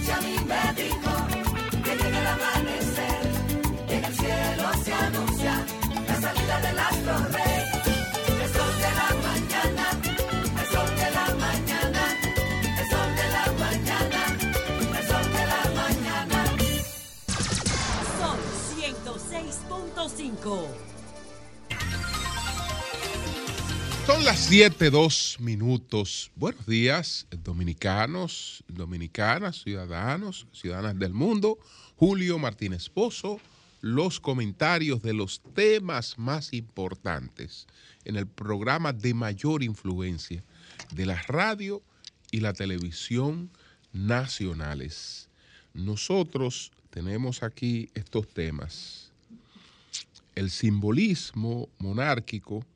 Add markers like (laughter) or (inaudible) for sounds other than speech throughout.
noche a mí me dijo que llega el amanecer, en el cielo se anuncia la salida del astro rey. El sol de la mañana, el sol de la mañana, el sol de la mañana, el sol de la mañana. Son 106.5. Son las 7, 2 minutos. Buenos días, dominicanos, dominicanas, ciudadanos, ciudadanas del mundo. Julio Martínez Pozo, los comentarios de los temas más importantes en el programa de mayor influencia de la radio y la televisión nacionales. Nosotros tenemos aquí estos temas. El simbolismo monárquico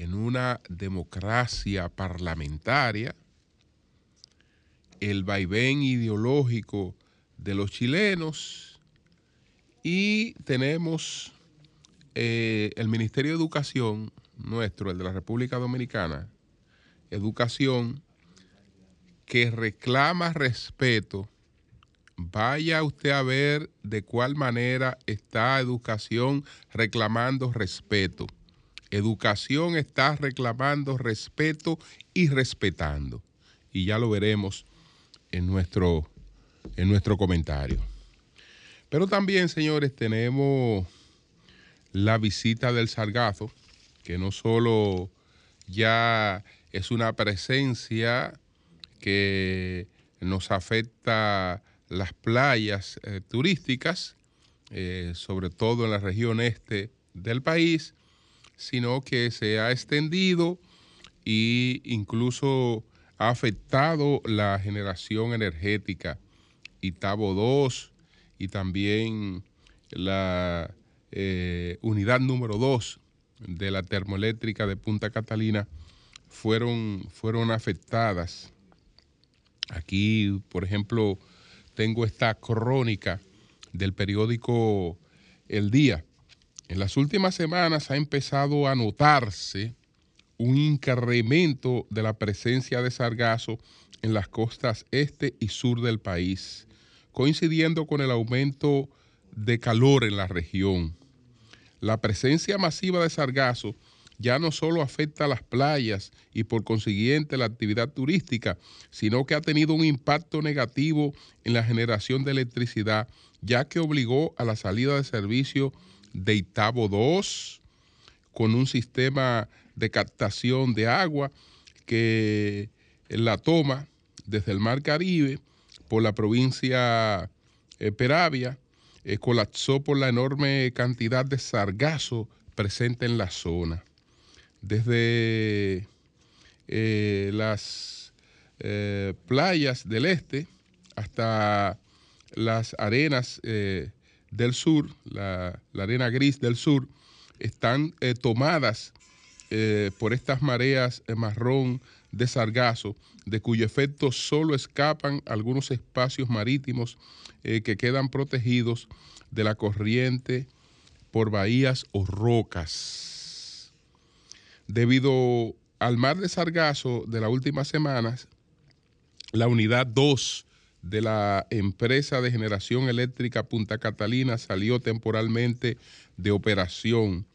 en una democracia parlamentaria, el vaivén ideológico de los chilenos y tenemos eh, el Ministerio de Educación nuestro, el de la República Dominicana, Educación, que reclama respeto. Vaya usted a ver de cuál manera está Educación reclamando respeto. Educación está reclamando respeto y respetando. Y ya lo veremos en nuestro, en nuestro comentario. Pero también, señores, tenemos la visita del sargazo, que no solo ya es una presencia que nos afecta las playas eh, turísticas, eh, sobre todo en la región este del país, sino que se ha extendido e incluso ha afectado la generación energética. Itabo 2 y también la eh, unidad número 2 de la termoeléctrica de Punta Catalina fueron, fueron afectadas. Aquí, por ejemplo, tengo esta crónica del periódico El Día. En las últimas semanas ha empezado a notarse un incremento de la presencia de sargazo en las costas este y sur del país, coincidiendo con el aumento de calor en la región. La presencia masiva de sargazo ya no solo afecta a las playas y por consiguiente la actividad turística, sino que ha tenido un impacto negativo en la generación de electricidad, ya que obligó a la salida de servicio de Itabo 2 con un sistema de captación de agua que la toma desde el Mar Caribe por la provincia eh, Peravia eh, colapsó por la enorme cantidad de sargazo presente en la zona. Desde eh, las playas del este hasta las arenas del sur, la, arena gris del sur, están eh, tomadas eh, por estas mareas marrón de sargazo, de cuyo efecto solo escapan algunos espacios marítimos eh, que quedan protegidos de la corriente por bahías o rocas. Debido al mar de sargazo de las últimas semanas, la unidad 2 de la empresa de generación eléctrica Punta Catalina salió temporalmente de operación,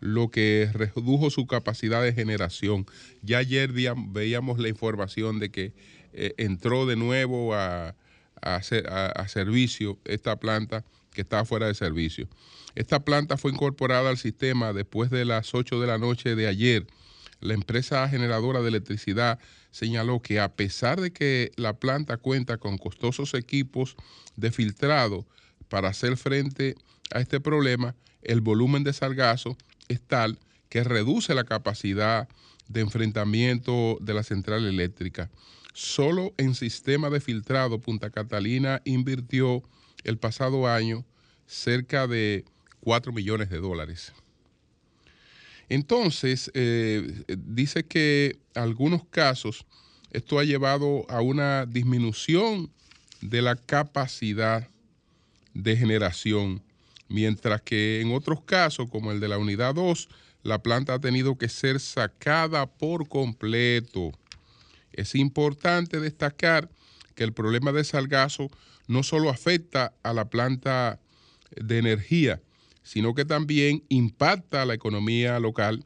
lo que redujo su capacidad de generación. Ya ayer veíamos la información de que eh, entró de nuevo a, a, a, a, servicio esta planta que estaba fuera de servicio. Esta planta fue incorporada al sistema después de las 8 de la noche de ayer. La empresa generadora de electricidad señaló que a pesar de que la planta cuenta con costosos equipos de filtrado para hacer frente a este problema, el volumen de sargazo es tal que reduce la capacidad de enfrentamiento de la central eléctrica. Solo en sistema de filtrado Punta Catalina invirtió el pasado año cerca de 4 millones de dólares. Entonces, eh, dice que en algunos casos esto ha llevado a una disminución de la capacidad de generación, mientras que en otros casos, como el de la unidad 2, la planta ha tenido que ser sacada por completo. Es importante destacar que el problema de sargazo no solo afecta a la planta de energía, sino que también impacta a la economía local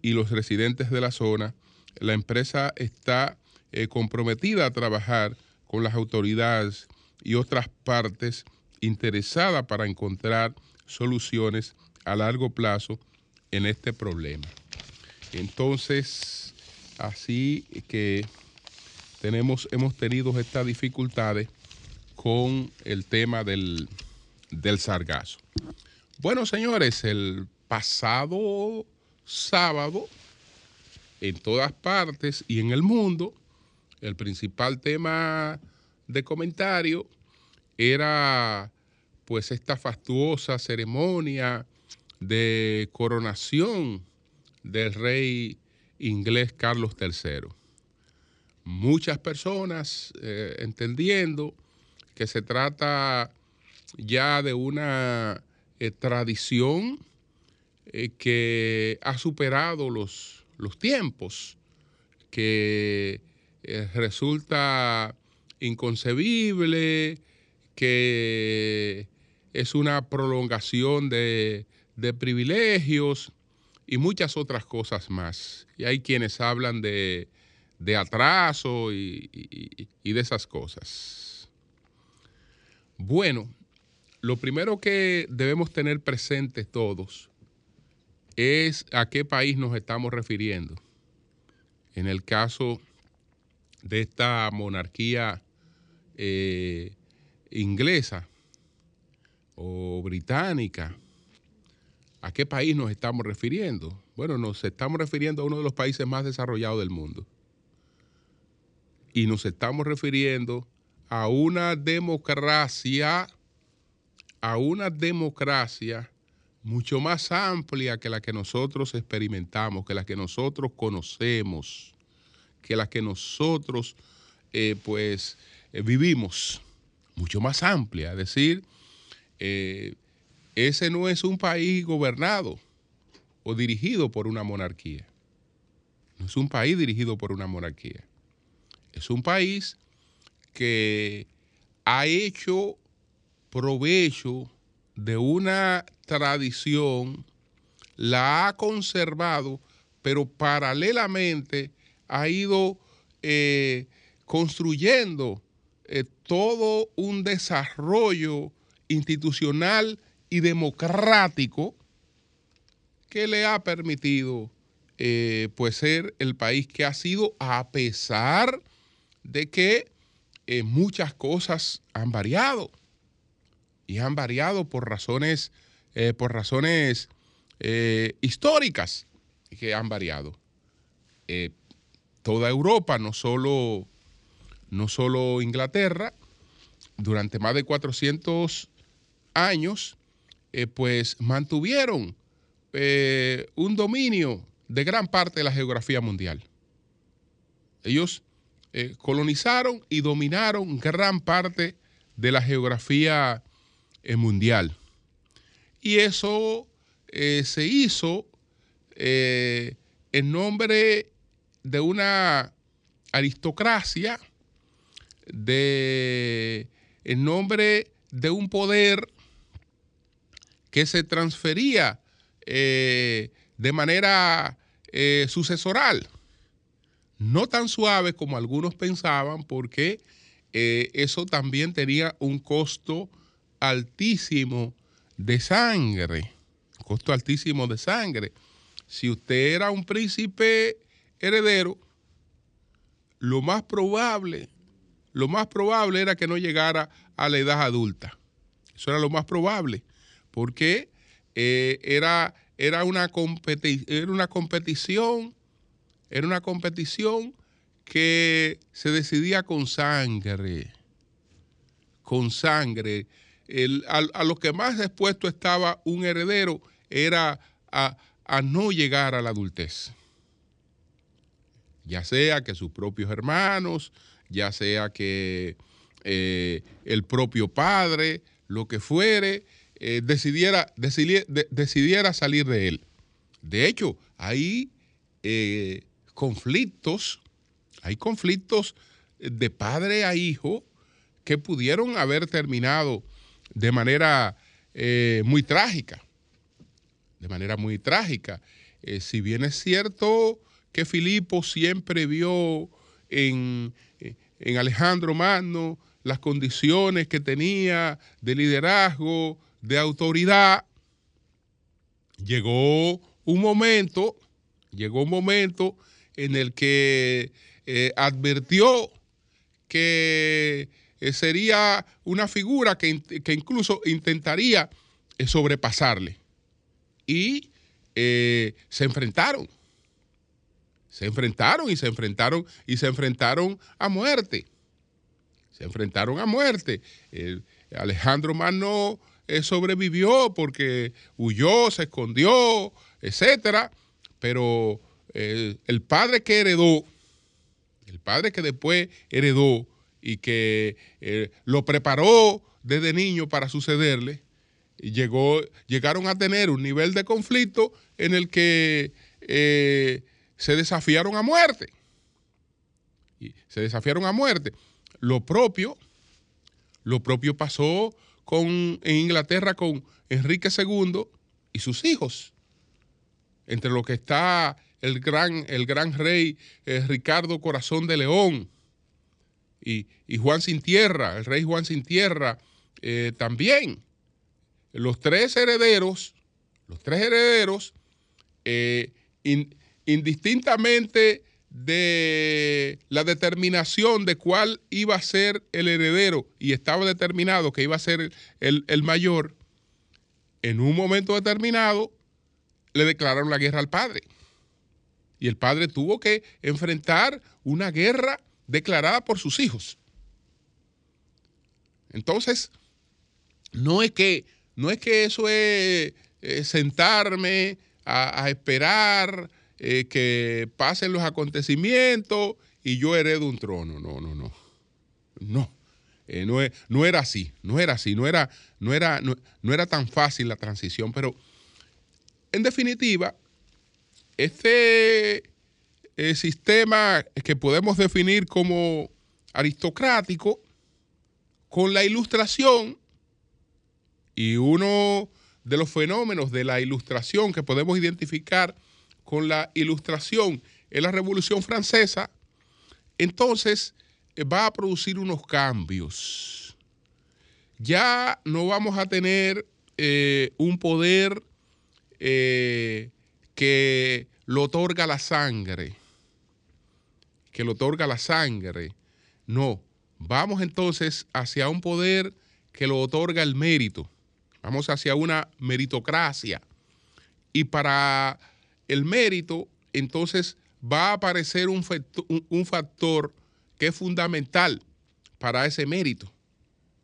y los residentes de la zona. La empresa está eh, comprometida a trabajar con las autoridades y otras partes interesadas para encontrar soluciones a largo plazo en este problema. Entonces, así que tenemos, hemos tenido estas dificultades con el tema del, del sargazo. Bueno, señores, el pasado sábado, en todas partes y en el mundo, el principal tema de comentario era pues esta fastuosa ceremonia de coronación del rey inglés Carlos III. Muchas personas eh, entendiendo que se trata ya de una eh, tradición eh, que ha superado los, los tiempos, que resulta inconcebible, que es una prolongación de, de privilegios y muchas otras cosas más. Y hay quienes hablan de, de atraso y, y, de esas cosas. Bueno, lo primero que debemos tener presentes todos es a qué país nos estamos refiriendo. En el caso de esta monarquía eh, inglesa o británica, ¿A qué país nos estamos refiriendo? Bueno, nos estamos refiriendo a uno de los países más desarrollados del mundo. Y nos estamos refiriendo a una democracia, a una democracia mucho más amplia que la que nosotros experimentamos, que la que nosotros conocemos, que la que nosotros eh, pues eh, vivimos, mucho más amplia, es decir, eh, ese no es un país gobernado o dirigido por una monarquía. No es un país dirigido por una monarquía. Es un país que ha hecho provecho de una tradición, la ha conservado, pero paralelamente ha ido eh, construyendo eh, todo un desarrollo institucional y democrático que le ha permitido eh, pues ser el país que ha sido a pesar de que muchas cosas han variado y han variado por razones eh, por razones históricas que han variado toda Europa no solo no solo Inglaterra durante más de 400 años eh, pues mantuvieron eh, un dominio de gran parte de la geografía mundial. Ellos eh, colonizaron y dominaron gran parte de la geografía mundial. Y eso se hizo en nombre de una aristocracia, de, en nombre de un poder que se transfería eh, de manera eh, sucesoral, no tan suave como algunos pensaban, porque eh, eso también tenía un costo altísimo de sangre, costo altísimo de sangre. Si usted era un príncipe heredero, lo más probable, lo más probable era que no llegara a la edad adulta. Eso era lo más probable porque eh, era, era, una era una competición, era una competición que se decidía con sangre, con sangre. A, lo que más expuesto estaba un heredero era a, no llegar a la adultez. Ya sea que sus propios hermanos, ya sea que eh, el propio padre, lo que fuere, eh, decidiera, decidiera, salir de él. De hecho, hay eh, conflictos, hay conflictos de padre a hijo que pudieron haber terminado de manera eh, muy trágica, de manera muy trágica. Eh, si bien es cierto que Filipo siempre vio en, en Alejandro Magno las condiciones que tenía de liderazgo, de autoridad, llegó un momento, llegó un momento en el que eh, advirtió que eh, sería una figura que, incluso intentaría eh, sobrepasarle. Y se enfrentaron. Se enfrentaron y se enfrentaron y se enfrentaron a muerte. Se enfrentaron a muerte. Alejandro Magno sobrevivió porque huyó, se escondió, etcétera. Pero el padre que heredó, el padre que después heredó y que eh, lo preparó desde niño para sucederle, llegó, llegaron a tener un nivel de conflicto en el que eh, se desafiaron a muerte. se desafiaron a muerte. Lo propio, lo propio pasó con, en Inglaterra con Enrique II y sus hijos. Entre lo que está el gran, el gran rey eh, Ricardo Corazón de León y, Juan Sin Tierra, el rey Juan Sin Tierra eh, también. Los tres herederos, los tres herederos, eh, indistintamente de la determinación de cuál iba a ser el heredero y estaba determinado que iba a ser el, el mayor, en un momento determinado le declararon la guerra al padre. Y el padre tuvo que enfrentar una guerra declarada por sus hijos. Entonces, no es que, no es que eso es sentarme a, esperar eh, que pasen los acontecimientos y yo heredo un trono. No, no, no. No. Eh, no, no, era así, no era así, no era, no, era, no era tan fácil la transición, pero en definitiva, este eh, sistema que podemos definir como aristocrático, con la ilustración, y uno de los fenómenos de la ilustración que podemos identificar con la ilustración es la Revolución Francesa, entonces eh, va a producir unos cambios. Ya no vamos a tener eh, un poder que lo otorga la sangre, que lo otorga la sangre. No, vamos entonces hacia un poder que lo otorga el mérito. Vamos hacia una meritocracia. Y para el mérito, entonces va a aparecer un, un factor que es fundamental para ese mérito.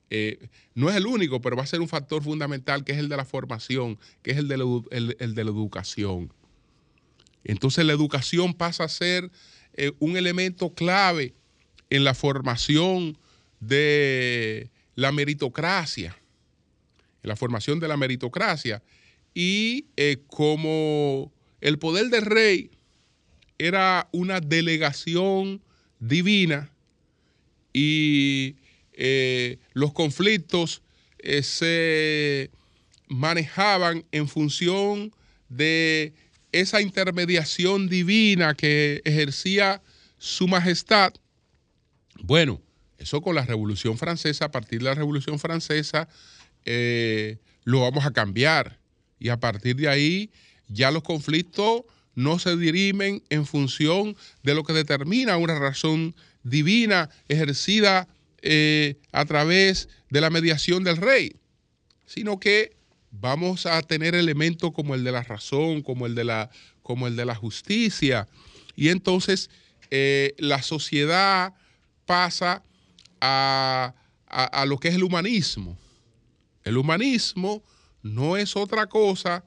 Eh, no es el único, pero va a ser un factor fundamental que es el de la formación, que es el de la, educación. Entonces la educación pasa a ser eh, un elemento clave en la formación de la meritocracia, en la formación de la meritocracia. Y eh, como el poder del rey era una delegación divina y eh, los conflictos se manejaban en función de esa intermediación divina que ejercía su majestad. Bueno, eso con la Revolución Francesa, a partir de la Revolución Francesa, eh, lo vamos a cambiar. Y a partir de ahí ya los conflictos no se dirimen en función de lo que determina una razón divina ejercida eh, a través de la mediación del rey, sino que vamos a tener elementos como el de la razón, como el de la, como el de la justicia, y entonces eh, la sociedad pasa a, lo que es el humanismo. El humanismo no es otra cosa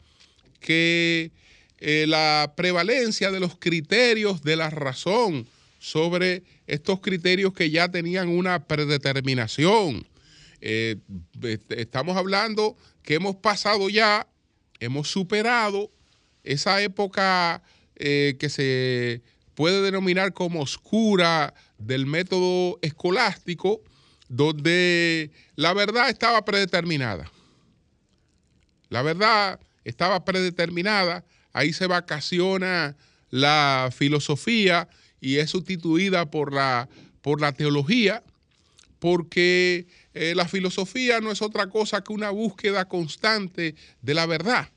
que eh, la prevalencia de los criterios de la razón sobre estos criterios que ya tenían una predeterminación. Eh, estamos hablando que hemos pasado ya, hemos superado esa época eh, que se puede denominar como oscura del método escolástico, donde la verdad estaba predeterminada. La verdad estaba predeterminada, ahí se vacaciona la filosofía y es sustituida por la, por la teología, porque eh, la filosofía no es otra cosa que una búsqueda constante de la verdad.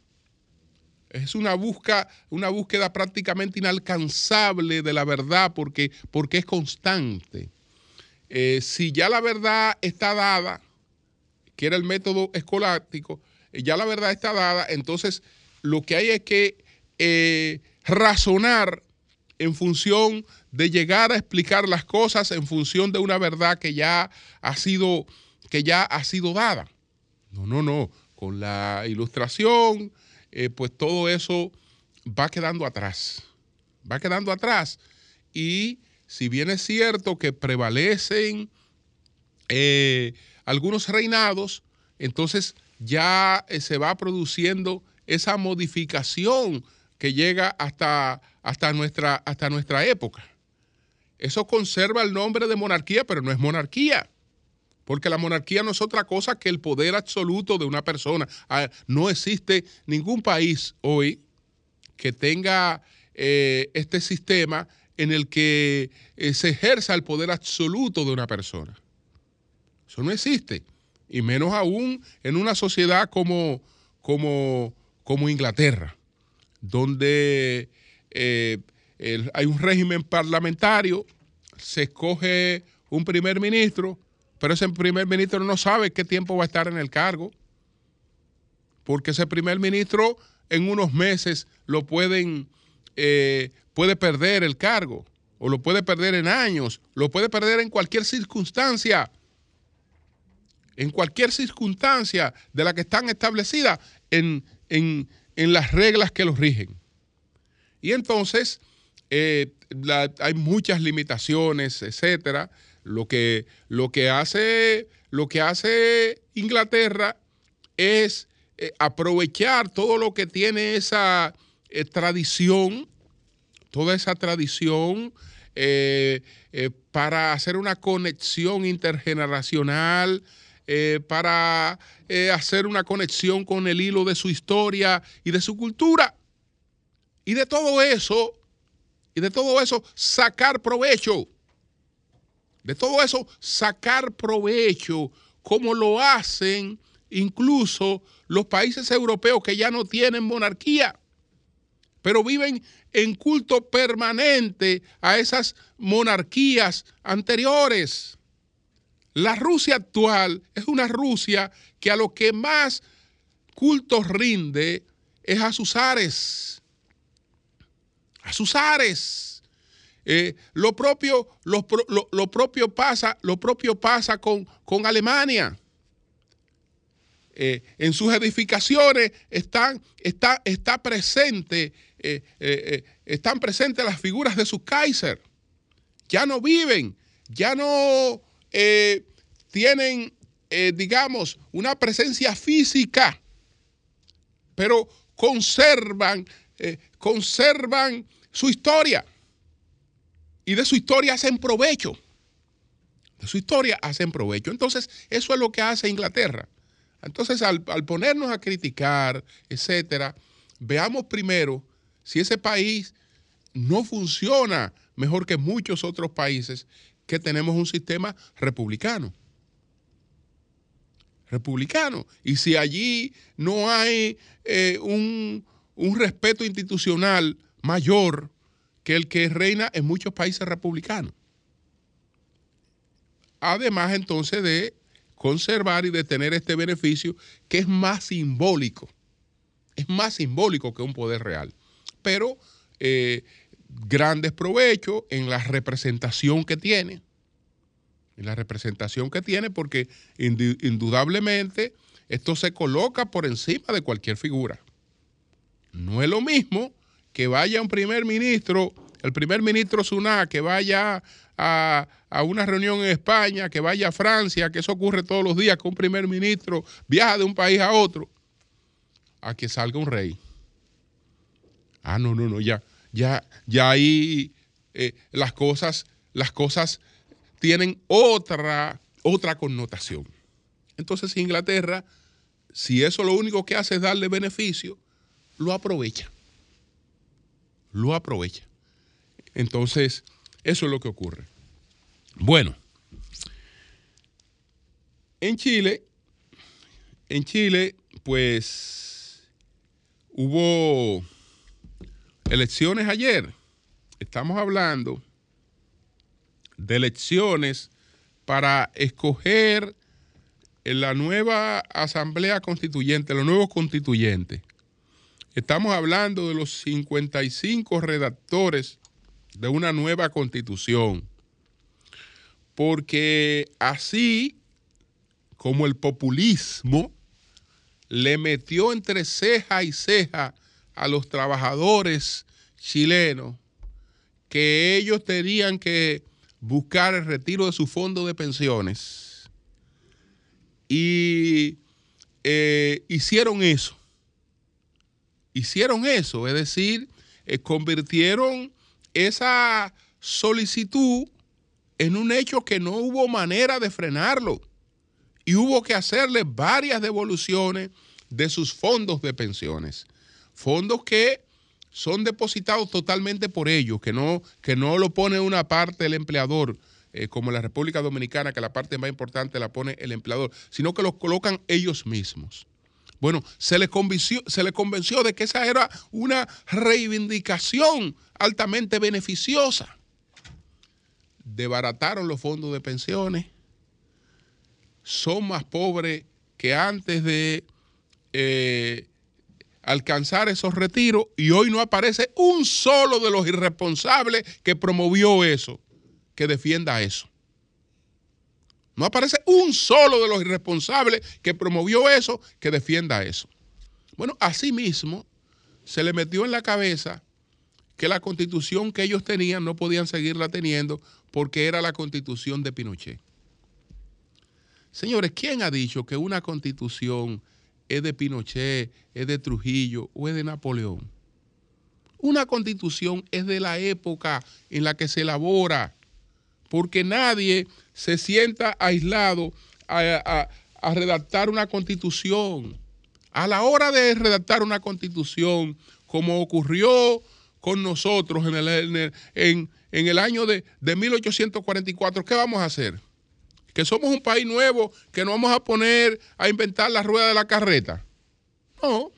Es una, busca, una búsqueda prácticamente inalcanzable de la verdad porque, porque es constante. Eh, si ya la verdad está dada, que era el método escolástico, eh, ya la verdad está dada, entonces lo que hay es que razonar en función de llegar a explicar las cosas en función de una verdad que ya ha sido, que ya ha sido dada. No, no, no. Con la ilustración, eh, pues todo eso va quedando atrás. Va quedando atrás. Y si bien es cierto que prevalecen algunos reinados, entonces ya eh, se va produciendo esa modificación que llega hasta, hasta, nuestra, hasta nuestra época. Eso conserva el nombre de monarquía, pero no es monarquía. Porque la monarquía no es otra cosa que el poder absoluto de una persona. Ah, no existe ningún país hoy que tenga eh, este sistema en el que eh, se ejerza el poder absoluto de una persona. Eso no existe y menos aún en una sociedad como, como, como Inglaterra, donde eh, hay un régimen parlamentario, se escoge un primer ministro, pero ese primer ministro no sabe qué tiempo va a estar en el cargo, porque ese primer ministro en unos meses lo pueden, eh, puede perder el cargo, o lo puede perder en años, lo puede perder en cualquier circunstancia en cualquier circunstancia de la que están establecidas en, las reglas que los rigen. Y entonces eh, hay muchas limitaciones, etcétera. Lo que, lo que, hace, lo que hace Inglaterra es eh, aprovechar todo lo que tiene esa eh, tradición, toda esa tradición para hacer una conexión intergeneracional, eh, para eh, hacer una conexión con el hilo de su historia y de su cultura. Y de todo eso, y de todo eso, sacar provecho. De todo eso, sacar provecho, como lo hacen incluso los países europeos que ya no tienen monarquía, pero viven en culto permanente a esas monarquías anteriores. La Rusia actual es una Rusia que a lo que más cultos rinde es a sus ares. A sus ares. Eh, lo, propio, lo, propio pasa, lo propio pasa con, con Alemania. Eh, en sus edificaciones están, está, está presente, eh, están presentes las figuras de sus Kaiser. Ya no viven, ya no tienen, digamos, una presencia física, pero conservan, conservan su historia. Y de su historia hacen provecho. De su historia hacen provecho. Entonces, eso es lo que hace Inglaterra. Entonces, al, al ponernos a criticar, etcétera, veamos primero si ese país no funciona mejor que muchos otros países que tenemos un sistema republicano. Republicano. Y si allí no hay eh, un, un respeto institucional mayor que el que reina en muchos países republicanos. Además entonces de conservar y de tener este beneficio que es más simbólico, es más simbólico que un poder real. Pero eh, grandes provechos en la representación que tiene, en la representación que tiene, porque indudablemente esto se coloca por encima de cualquier figura. No es lo mismo que vaya un primer ministro, el primer ministro Suná, que vaya a, a, una reunión en España, que vaya a Francia, que eso ocurre todos los días, que un primer ministro viaja de un país a otro, a que salga un rey. Ah, no, no, no, ya ya, ya ahí eh, las cosas, las cosas tienen otra, otra connotación. Entonces Inglaterra, si eso lo único que hace es darle beneficio, lo aprovecha. Lo aprovecha. Entonces, eso es lo que ocurre. Bueno, en Chile, en Chile, pues hubo elecciones ayer. Estamos hablando de elecciones para escoger la nueva asamblea constituyente, los nuevos constituyentes. Estamos hablando de los 55 redactores de una nueva constitución. Porque así como el populismo le metió entre ceja y ceja a los trabajadores chilenos que ellos tenían que buscar el retiro de su fondo de pensiones. Y eh, hicieron eso. Hicieron eso, es decir, eh, convirtieron esa solicitud en un hecho que no hubo manera de frenarlo. Y hubo que hacerle varias devoluciones de sus fondos de pensiones. Fondos que son depositados totalmente por ellos, que no, que no lo pone una parte el empleador, eh, como en la República Dominicana, que la parte más importante la pone el empleador, sino que los colocan ellos mismos. Bueno, se le convenció, se convenció de que esa era una reivindicación altamente beneficiosa. Debarataron los fondos de pensiones, son más pobres que antes de eh, alcanzar esos retiros y hoy no aparece un solo de los irresponsables que promovió eso, que defienda eso. No aparece un solo de los irresponsables que promovió eso, que defienda eso. Bueno, asimismo, se le metió en la cabeza que la constitución que ellos tenían no podían seguirla teniendo porque era la constitución de Pinochet. Señores, ¿quién ha dicho que una constitución es de Pinochet, es de Trujillo o es de Napoleón. Una constitución es de la época en la que se elabora, porque nadie se sienta aislado a, redactar una constitución. A la hora de redactar una constitución, como ocurrió con nosotros en el, en, el año de, de 1844, ¿qué vamos a hacer? que somos un país nuevo, que no vamos a poner a inventar la rueda de la carreta. No,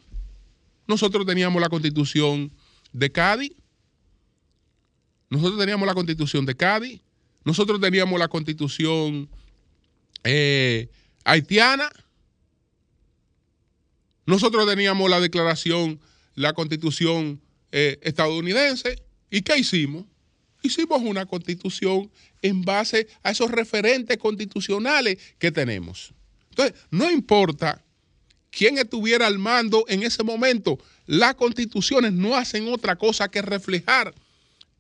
nosotros teníamos la constitución de Cádiz, nosotros teníamos la constitución de Cádiz, nosotros teníamos la constitución eh, haitiana, nosotros teníamos la declaración, la constitución eh, estadounidense, ¿y qué hicimos? hicimos una constitución en base a esos referentes constitucionales que tenemos. Entonces, no importa quién estuviera al mando en ese momento, las constituciones no hacen otra cosa que reflejar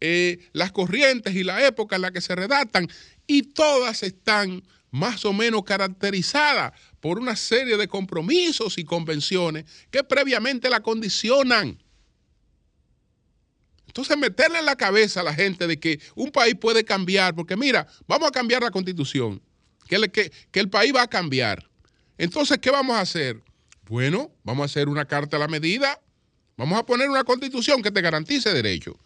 eh, las corrientes y la época en la que se redactan y todas están más o menos caracterizadas por una serie de compromisos y convenciones que previamente la condicionan. Entonces, meterle en la cabeza a la gente de que un país puede cambiar, porque mira, vamos a cambiar la constitución, que, que, el país va a cambiar. Entonces, ¿qué vamos a hacer? Bueno, vamos a hacer una carta a la medida, vamos a poner una constitución que te garantice derechos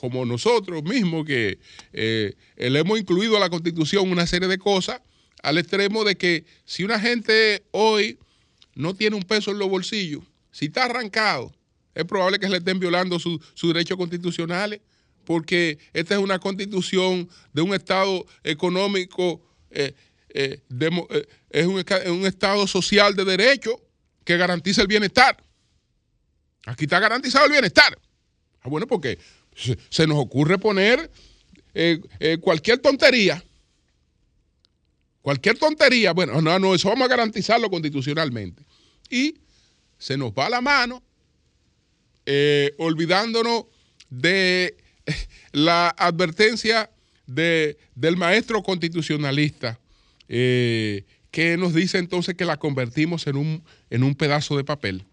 como nosotros mismos que eh, le hemos incluido a la constitución una serie de cosas, al extremo de que si una gente hoy no tiene un peso en los bolsillos, si está arrancado, es probable que se le estén violando sus derechos constitucionales, porque esta es una constitución de un Estado económico, eh, eh, eh, es un, Estado social de derecho que garantiza el bienestar. Aquí está garantizado el bienestar. Ah, bueno, porque se, nos ocurre poner cualquier tontería. Cualquier tontería, bueno, no, no, eso vamos a garantizarlo constitucionalmente. Y se nos va la mano eh, olvidándonos de la advertencia del maestro constitucionalista, eh, que nos dice entonces que la convertimos en un, en un pedazo de papel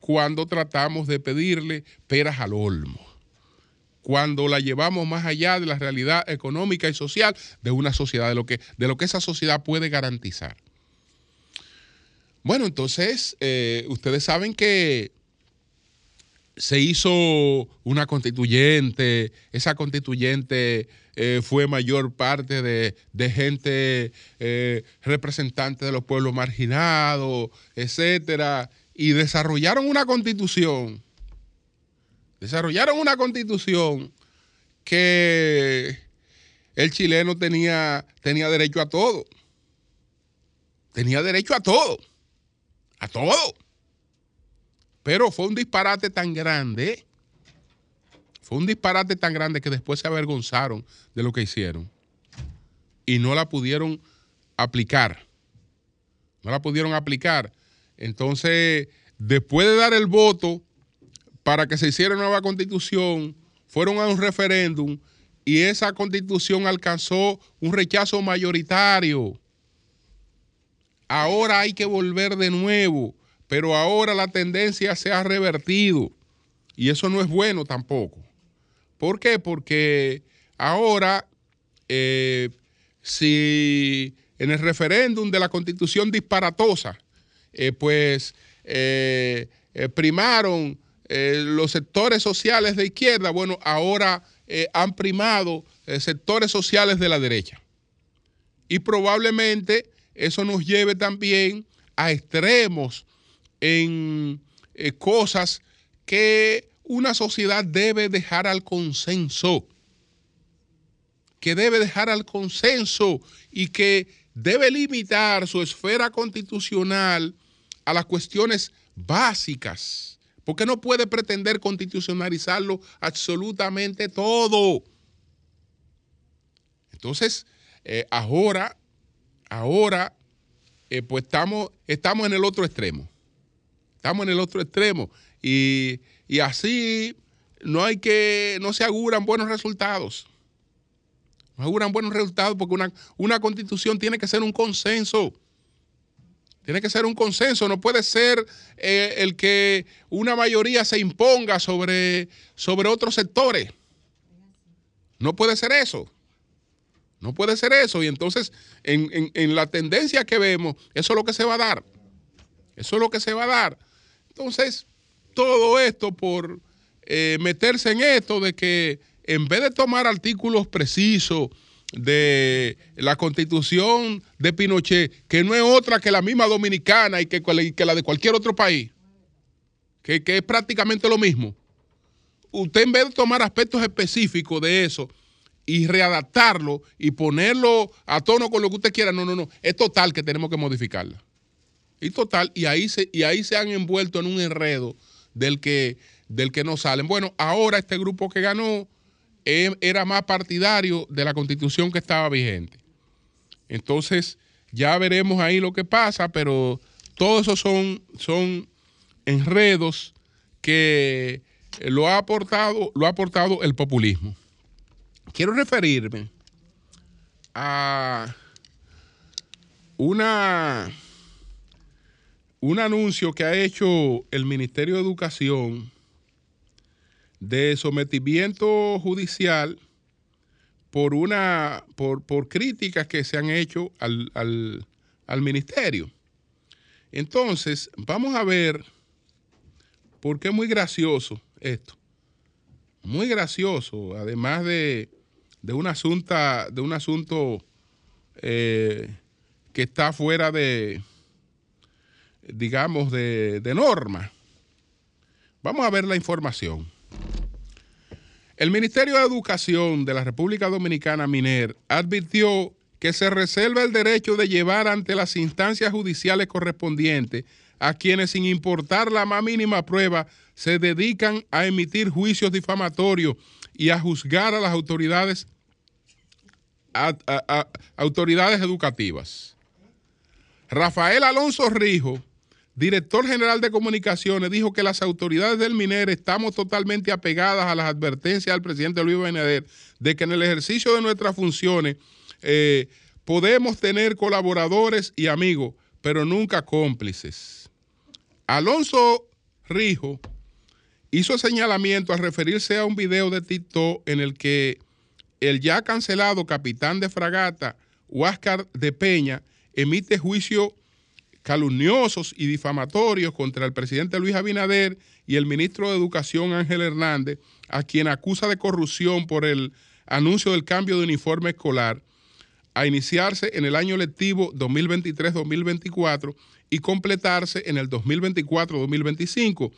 cuando tratamos de pedirle peras al olmo. Cuando la llevamos más allá de la realidad económica y social de una sociedad, de lo que, de lo que esa sociedad puede garantizar. Bueno, entonces, eh, ustedes saben que se hizo una constituyente, esa constituyente eh, fue mayor parte de, gente eh, representante de los pueblos marginados, etcétera, y desarrollaron una constitución, desarrollaron una constitución que el chileno tenía, tenía derecho a todo, tenía derecho a todo, a todo. Pero fue un disparate tan grande, fue un disparate tan grande que después se avergonzaron de lo que hicieron y no la pudieron aplicar. No la pudieron aplicar. Entonces, después de dar el voto para que se hiciera una nueva constitución, fueron a un referéndum y esa constitución alcanzó un rechazo mayoritario. Ahora hay que volver de nuevo pero ahora la tendencia se ha revertido y eso no es bueno tampoco. ¿Por qué? Porque ahora, eh, si en el referéndum de la constitución disparatosa, eh, pues eh, primaron los sectores sociales de izquierda, bueno, ahora han primado sectores sociales de la derecha. Y probablemente eso nos lleve también a extremos en eh, cosas que una sociedad debe dejar al consenso, que debe dejar al consenso y que debe limitar su esfera constitucional a las cuestiones básicas, porque no puede pretender constitucionalizarlo absolutamente todo. Entonces, eh, ahora, ahora, eh, pues estamos, estamos en el otro extremo. Estamos en el otro extremo. Y, así no hay que, no se auguran buenos resultados. No auguran buenos resultados porque una, una constitución tiene que ser un consenso. Tiene que ser un consenso, no puede ser eh, el que una mayoría se imponga sobre, sobre otros sectores. No puede ser eso. No puede ser eso. Y entonces, en, en, la tendencia que vemos, eso es lo que se va a dar. Eso es lo que se va a dar. Entonces, todo esto por eh, meterse en esto de que en vez de tomar artículos precisos de la constitución de Pinochet, que no es otra que la misma dominicana y que, la de cualquier otro país, que, que, es prácticamente lo mismo, usted en vez de tomar aspectos específicos de eso y readaptarlo y ponerlo a tono con lo que usted quiera, no, no, no, es total que tenemos que modificarla. Y total, y ahí se, y ahí se han envuelto en un enredo del que, del que no salen. Bueno, ahora este grupo que ganó era más partidario de la constitución que estaba vigente. Entonces, ya veremos ahí lo que pasa, pero todo eso son, son enredos que lo ha aportado, lo ha aportado el populismo. Quiero referirme a una un anuncio que ha hecho el Ministerio de Educación de sometimiento judicial por una por, críticas que se han hecho al, al ministerio. Entonces, vamos a ver, porque es muy gracioso esto. Muy gracioso, además de, de un asunto, de un asunto eh, que está fuera de, digamos, de, norma. Vamos a ver la información. El Ministerio de Educación de la República Dominicana, MINER, advirtió que se reserva el derecho de llevar ante las instancias judiciales correspondientes a quienes sin importar la más mínima prueba se dedican a emitir juicios difamatorios y a juzgar a las autoridades, autoridades educativas. Rafael Alonso Rijo, director general de comunicaciones, dijo que las autoridades del MINER estamos totalmente apegadas a las advertencias del presidente Luis Benader de que en el ejercicio de nuestras funciones eh, podemos tener colaboradores y amigos, pero nunca cómplices. Alonso Rijo hizo señalamiento al referirse a un video de TikTok en el que el ya cancelado capitán de fragata, Huáscar de Peña, emite juicios calumniosos y difamatorios contra el presidente Luis Abinader y el ministro de Educación Ángel Hernández, a quien acusa de corrupción por el anuncio del cambio de uniforme escolar a iniciarse en el año lectivo 2023-2024 y completarse en el 2024-2025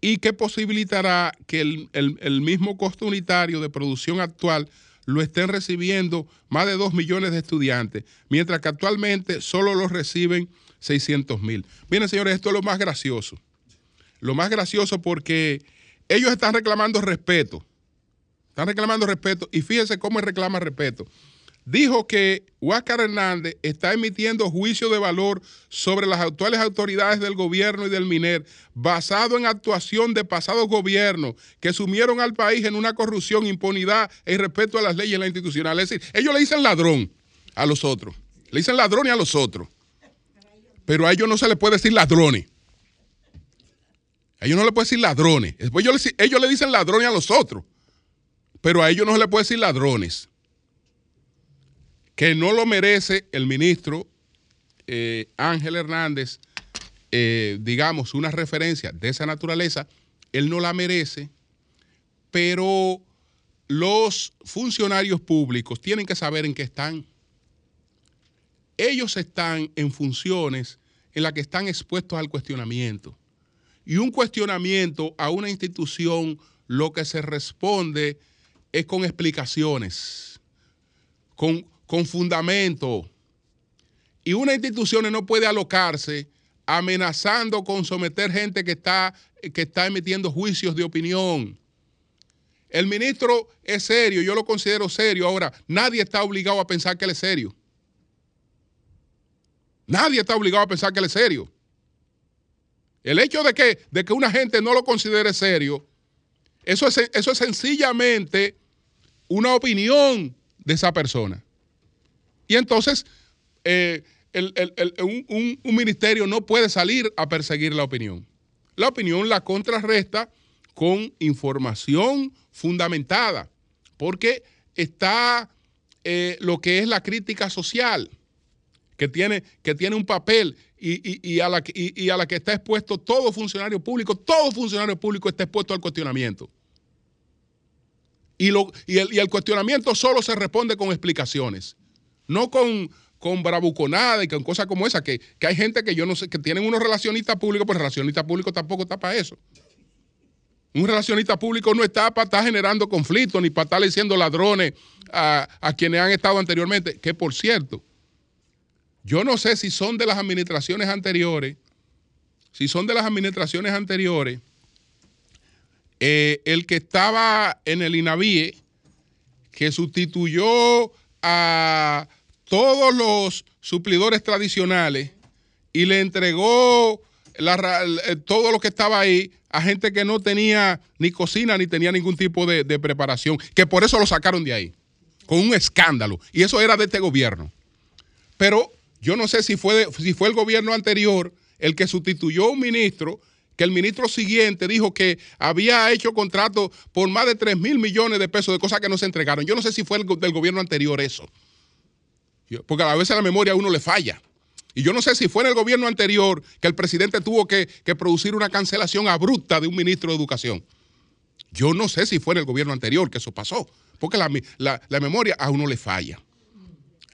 y que posibilitará que el, el, mismo costo unitario de producción actual lo estén recibiendo más de 2 millones de estudiantes, mientras que actualmente solo lo reciben 600 mil. Miren, señores, esto es lo más gracioso. Lo más gracioso porque ellos están reclamando respeto. Están reclamando respeto y fíjense cómo reclama respeto dijo que Huáscar Hernández está emitiendo juicio de valor sobre las actuales autoridades del gobierno y del MINER basado en actuación de pasados gobiernos que sumieron al país en una corrupción, impunidad e irrespeto a las leyes y las institucionales. Es decir, ellos le dicen ladrón a los otros. Le dicen ladrón a los otros. Pero a ellos no se les puede decir ladrones. A ellos no le puede decir ladrones. Después ellos, ellos le dicen ladrones a los otros. Pero a ellos no se les puede decir ladrones que no lo merece el ministro eh, Ángel Hernández, eh, digamos, una referencia de esa naturaleza, él no la merece, pero los funcionarios públicos tienen que saber en qué están. Ellos están en funciones en las que están expuestos al cuestionamiento. Y un cuestionamiento a una institución lo que se responde es con explicaciones, con, con fundamento. Y una institución no puede alocarse amenazando con someter gente que está, que está emitiendo juicios de opinión. El ministro es serio, yo lo considero serio. Ahora, nadie está obligado a pensar que él es serio. Nadie está obligado a pensar que él es serio. El hecho de que, de que una gente no lo considere serio, eso es, eso es sencillamente una opinión de esa persona. Y entonces eh, un, ministerio no puede salir a perseguir la opinión. La opinión la contrarresta con información fundamentada, porque está eh, lo que es la crítica social, que tiene, que tiene un papel y, a la, y, a la, que está expuesto todo funcionario público, todo funcionario público está expuesto al cuestionamiento. Y, lo, el, y el cuestionamiento solo se responde con explicaciones no con, con bravuconada y con cosas como esa, que, hay gente que yo no sé, que tienen unos relacionistas públicos, pero el relacionista público tampoco está para eso. Un relacionista público no está para estar generando conflictos ni para estar diciendo ladrones a, a, quienes han estado anteriormente. Que por cierto, yo no sé si son de las administraciones anteriores, si son de las administraciones anteriores, eh, el que estaba en el INAVIE, que sustituyó a todos los suplidores tradicionales y le entregó eh, todo lo que estaba ahí a gente que no tenía ni cocina ni tenía ningún tipo de, preparación, que por eso lo sacaron de ahí, con un escándalo. Y eso era de este gobierno. Pero yo no sé si fue, si fue el gobierno anterior el que sustituyó a un ministro, que el ministro siguiente dijo que había hecho contratos por más de 3 mil millones de pesos de cosas que no se entregaron. Yo no sé si fue el, del gobierno anterior eso. Porque a veces la memoria a uno le falla. Y yo no sé si fue en el gobierno anterior que el presidente tuvo que, producir una cancelación abrupta de un ministro de Educación. Yo no sé si fue en el gobierno anterior que eso pasó, porque la, memoria a uno le falla.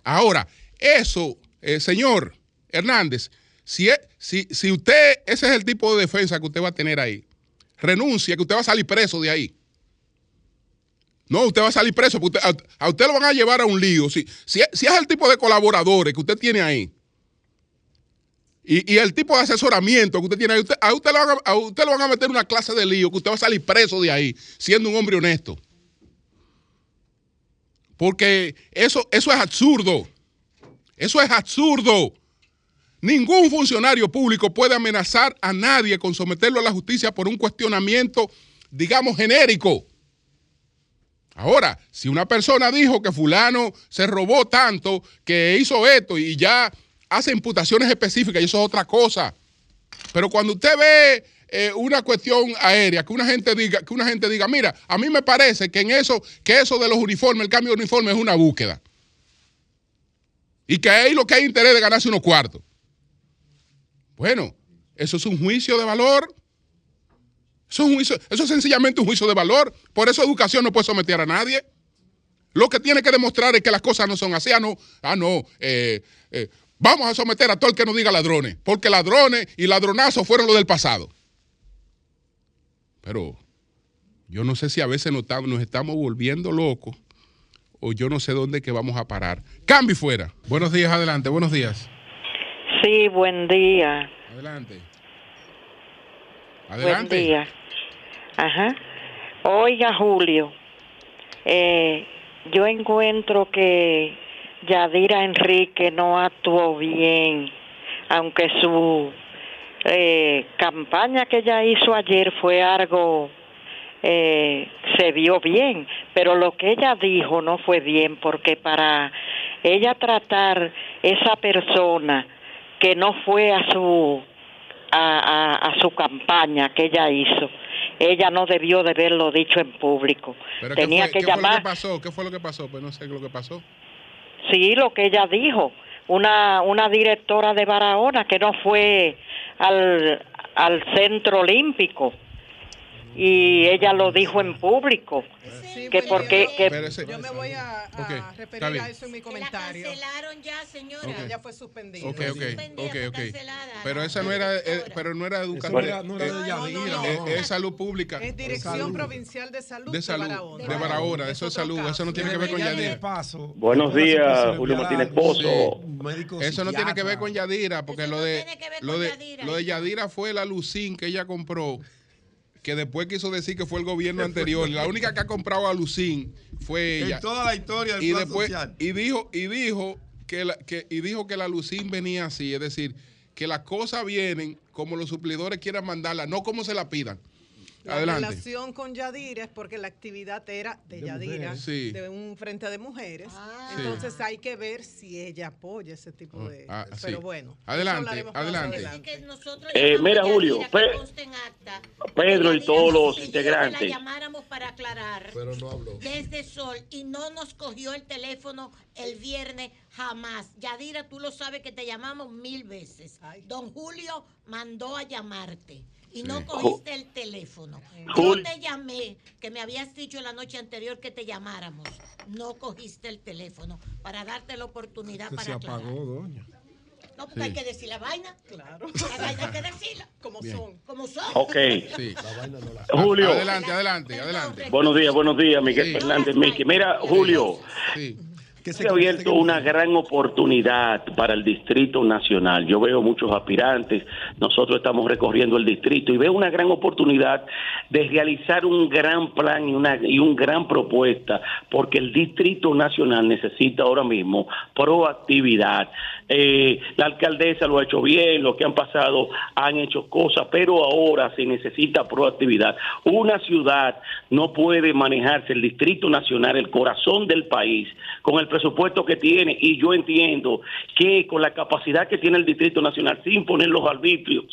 Ahora, eso, eh, señor Hernández, si, si, si usted, ese es el tipo de defensa que usted va a tener ahí, renuncia, que usted va a salir preso de ahí. No, usted va a salir preso, porque a, usted lo van a llevar a un lío. Si, si, es el tipo de colaboradores que usted tiene ahí y, el tipo de asesoramiento que usted tiene ahí, a, usted lo van a, usted lo van a meter en una clase de lío que usted va a salir preso de ahí, siendo un hombre honesto. Porque eso, eso es absurdo. Eso es absurdo. Ningún funcionario público puede amenazar a nadie con someterlo a la justicia por un cuestionamiento, digamos, genérico. Ahora, si una persona dijo que fulano se robó tanto, que hizo esto y ya hace imputaciones específicas, y eso es otra cosa. Pero cuando usted ve eh, una cuestión aérea, que una gente diga, que una gente diga, mira, a mí me parece que en eso, que eso de los uniformes, el cambio de uniforme es una búsqueda. Y que ahí lo que hay interés de ganarse unos cuartos. Bueno, eso es un juicio de valor. Eso es, sencillamente un juicio de valor. Por eso educación no puede someter a nadie. Lo que tiene que demostrar es que las cosas no son así. Ah, no, ah, no. eh, eh, vamos a someter a todo el que nos diga ladrones. Porque ladrones y ladronazos fueron los del pasado. Pero yo no sé si a veces nos estamos volviendo locos o yo no sé dónde que vamos a parar. Cambio fuera. Buenos días, adelante, buenos días. Sí, buen día. Adelante. Buen Adelante. día. Ajá. Oiga, Julio, eh, yo encuentro que Yadira Enrique no actuó bien, aunque su eh, campaña que ella hizo ayer fue algo, eh, se vio bien, pero lo que ella dijo no fue bien, porque para ella tratar esa persona que no fue a su a, a- a su campaña que ella hizo. Ella no debió de haberlo dicho en público. Pero ¿qué Tenía fue, que qué fue lo llamar. que pasó? ¿Qué fue lo que pasó? Pues no sé lo que pasó. Sí, lo que ella dijo. Una, una directora de Barahona que no fue al, al centro olímpico. Y ella lo dijo en público. Sí, que porque yo, que Pero ese- yo me voy a, a Ok, está referir a eso en mi Se la comentario. cancelaron ya, señora. Ok. Ella fue suspendida. Ok, ok, Suspendida, ok, fue ok. cancelada. Pero esa no era, eh, pero no era educación. no era, no era de No, no, Yadira, no, no. Es, es salud pública. Es Dirección Salud. Provincial de Salud De salud, Barahona. de Barahona, eso es salud, caso. eso no tiene que ver con de Yadira. paso, Buenos días, Julio Martínez Pozo. Eso no tiene que ver con Yadira, porque Eso lo de, de, lo de Yadira fue la Lucín que ella compró, que después quiso decir que fue el gobierno (laughs) anterior. La única que ha comprado a Lucín fue ella. En toda la historia del y plan después social. y dijo y dijo que la, que y dijo que la Lucín venía así, es decir, que las cosas vienen como los suplidores quieran mandarla, no como se la pidan. La Adelante. relación con Yadira es porque la actividad era de, Yadira. Sí. de un frente de mujeres. Ah. Entonces hay que ver si ella apoya ese tipo de... Ah, sí. Pero bueno. Adelante, adelante. Así que nosotros Eh, mira, Julio, que Pe- conste en acta, Pedro y todos los integrantes. Que la llamáramos para aclarar Pero no habló. desde Sol y no nos cogió el teléfono el viernes jamás. Yadira, tú lo sabes que te llamamos mil veces. Ay. Don Julio mandó a llamarte y Sí. no cogiste el teléfono. Yo te llamé, que me habías dicho la noche anterior que te llamáramos. No cogiste el teléfono para darte la oportunidad Que para se aclarar. apagó, doña. No, porque hay que decir la vaina. Claro. La vaina hay que decirla. (laughs) Como Bien. son. Como son. Ok. Sí. Julio. Adelante, adelante, adelante. Buenos días, buenos días, Miguel Sí. Fernández Miki. Mira, Julio, Sí. Que se ha abierto una gran oportunidad para el Distrito Nacional. Yo veo muchos aspirantes, nosotros estamos recorriendo el distrito y veo una gran oportunidad de realizar un gran plan y una y un gran propuesta, porque el Distrito Nacional necesita ahora mismo proactividad. Eh, la alcaldesa lo ha hecho bien, los que han pasado han hecho cosas, pero ahora se necesita proactividad. Una ciudad no puede manejarse, el Distrito Nacional, el corazón del país, con el presupuesto que tiene, y yo entiendo que con la capacidad que tiene el Distrito Nacional, sin poner los arbitrios,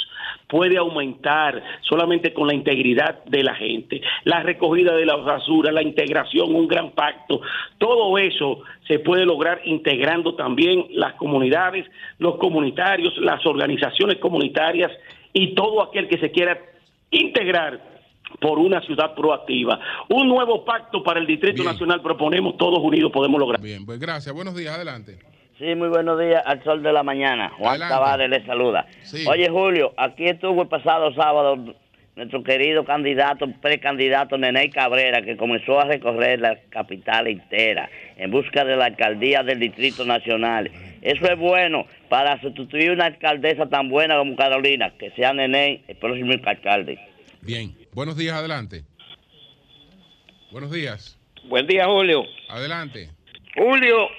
puede aumentar solamente con la integridad de la gente, la recogida de la basura, la integración, un gran pacto, todo eso se puede lograr integrando también las comunidades, los comunitarios, las organizaciones comunitarias y todo aquel que se quiera integrar por una ciudad proactiva. Un nuevo pacto para el Distrito Bien. Nacional proponemos, todos unidos podemos lograr. Bien, pues gracias. Buenos días, adelante. Sí, muy buenos días al sol de la mañana. Juan Adelante. Tavares le saluda. Sí. Oye, Julio, aquí estuvo el pasado sábado nuestro querido candidato, precandidato Neney Cabrera, que comenzó a recorrer la capital entera en busca de la alcaldía del Distrito Nacional. Eso es bueno para sustituir una alcaldesa tan buena como Carolina, que sea Neney el próximo alcalde. Bien. Buenos días, adelante. Buenos días. Buen día, Julio. Adelante. Julio,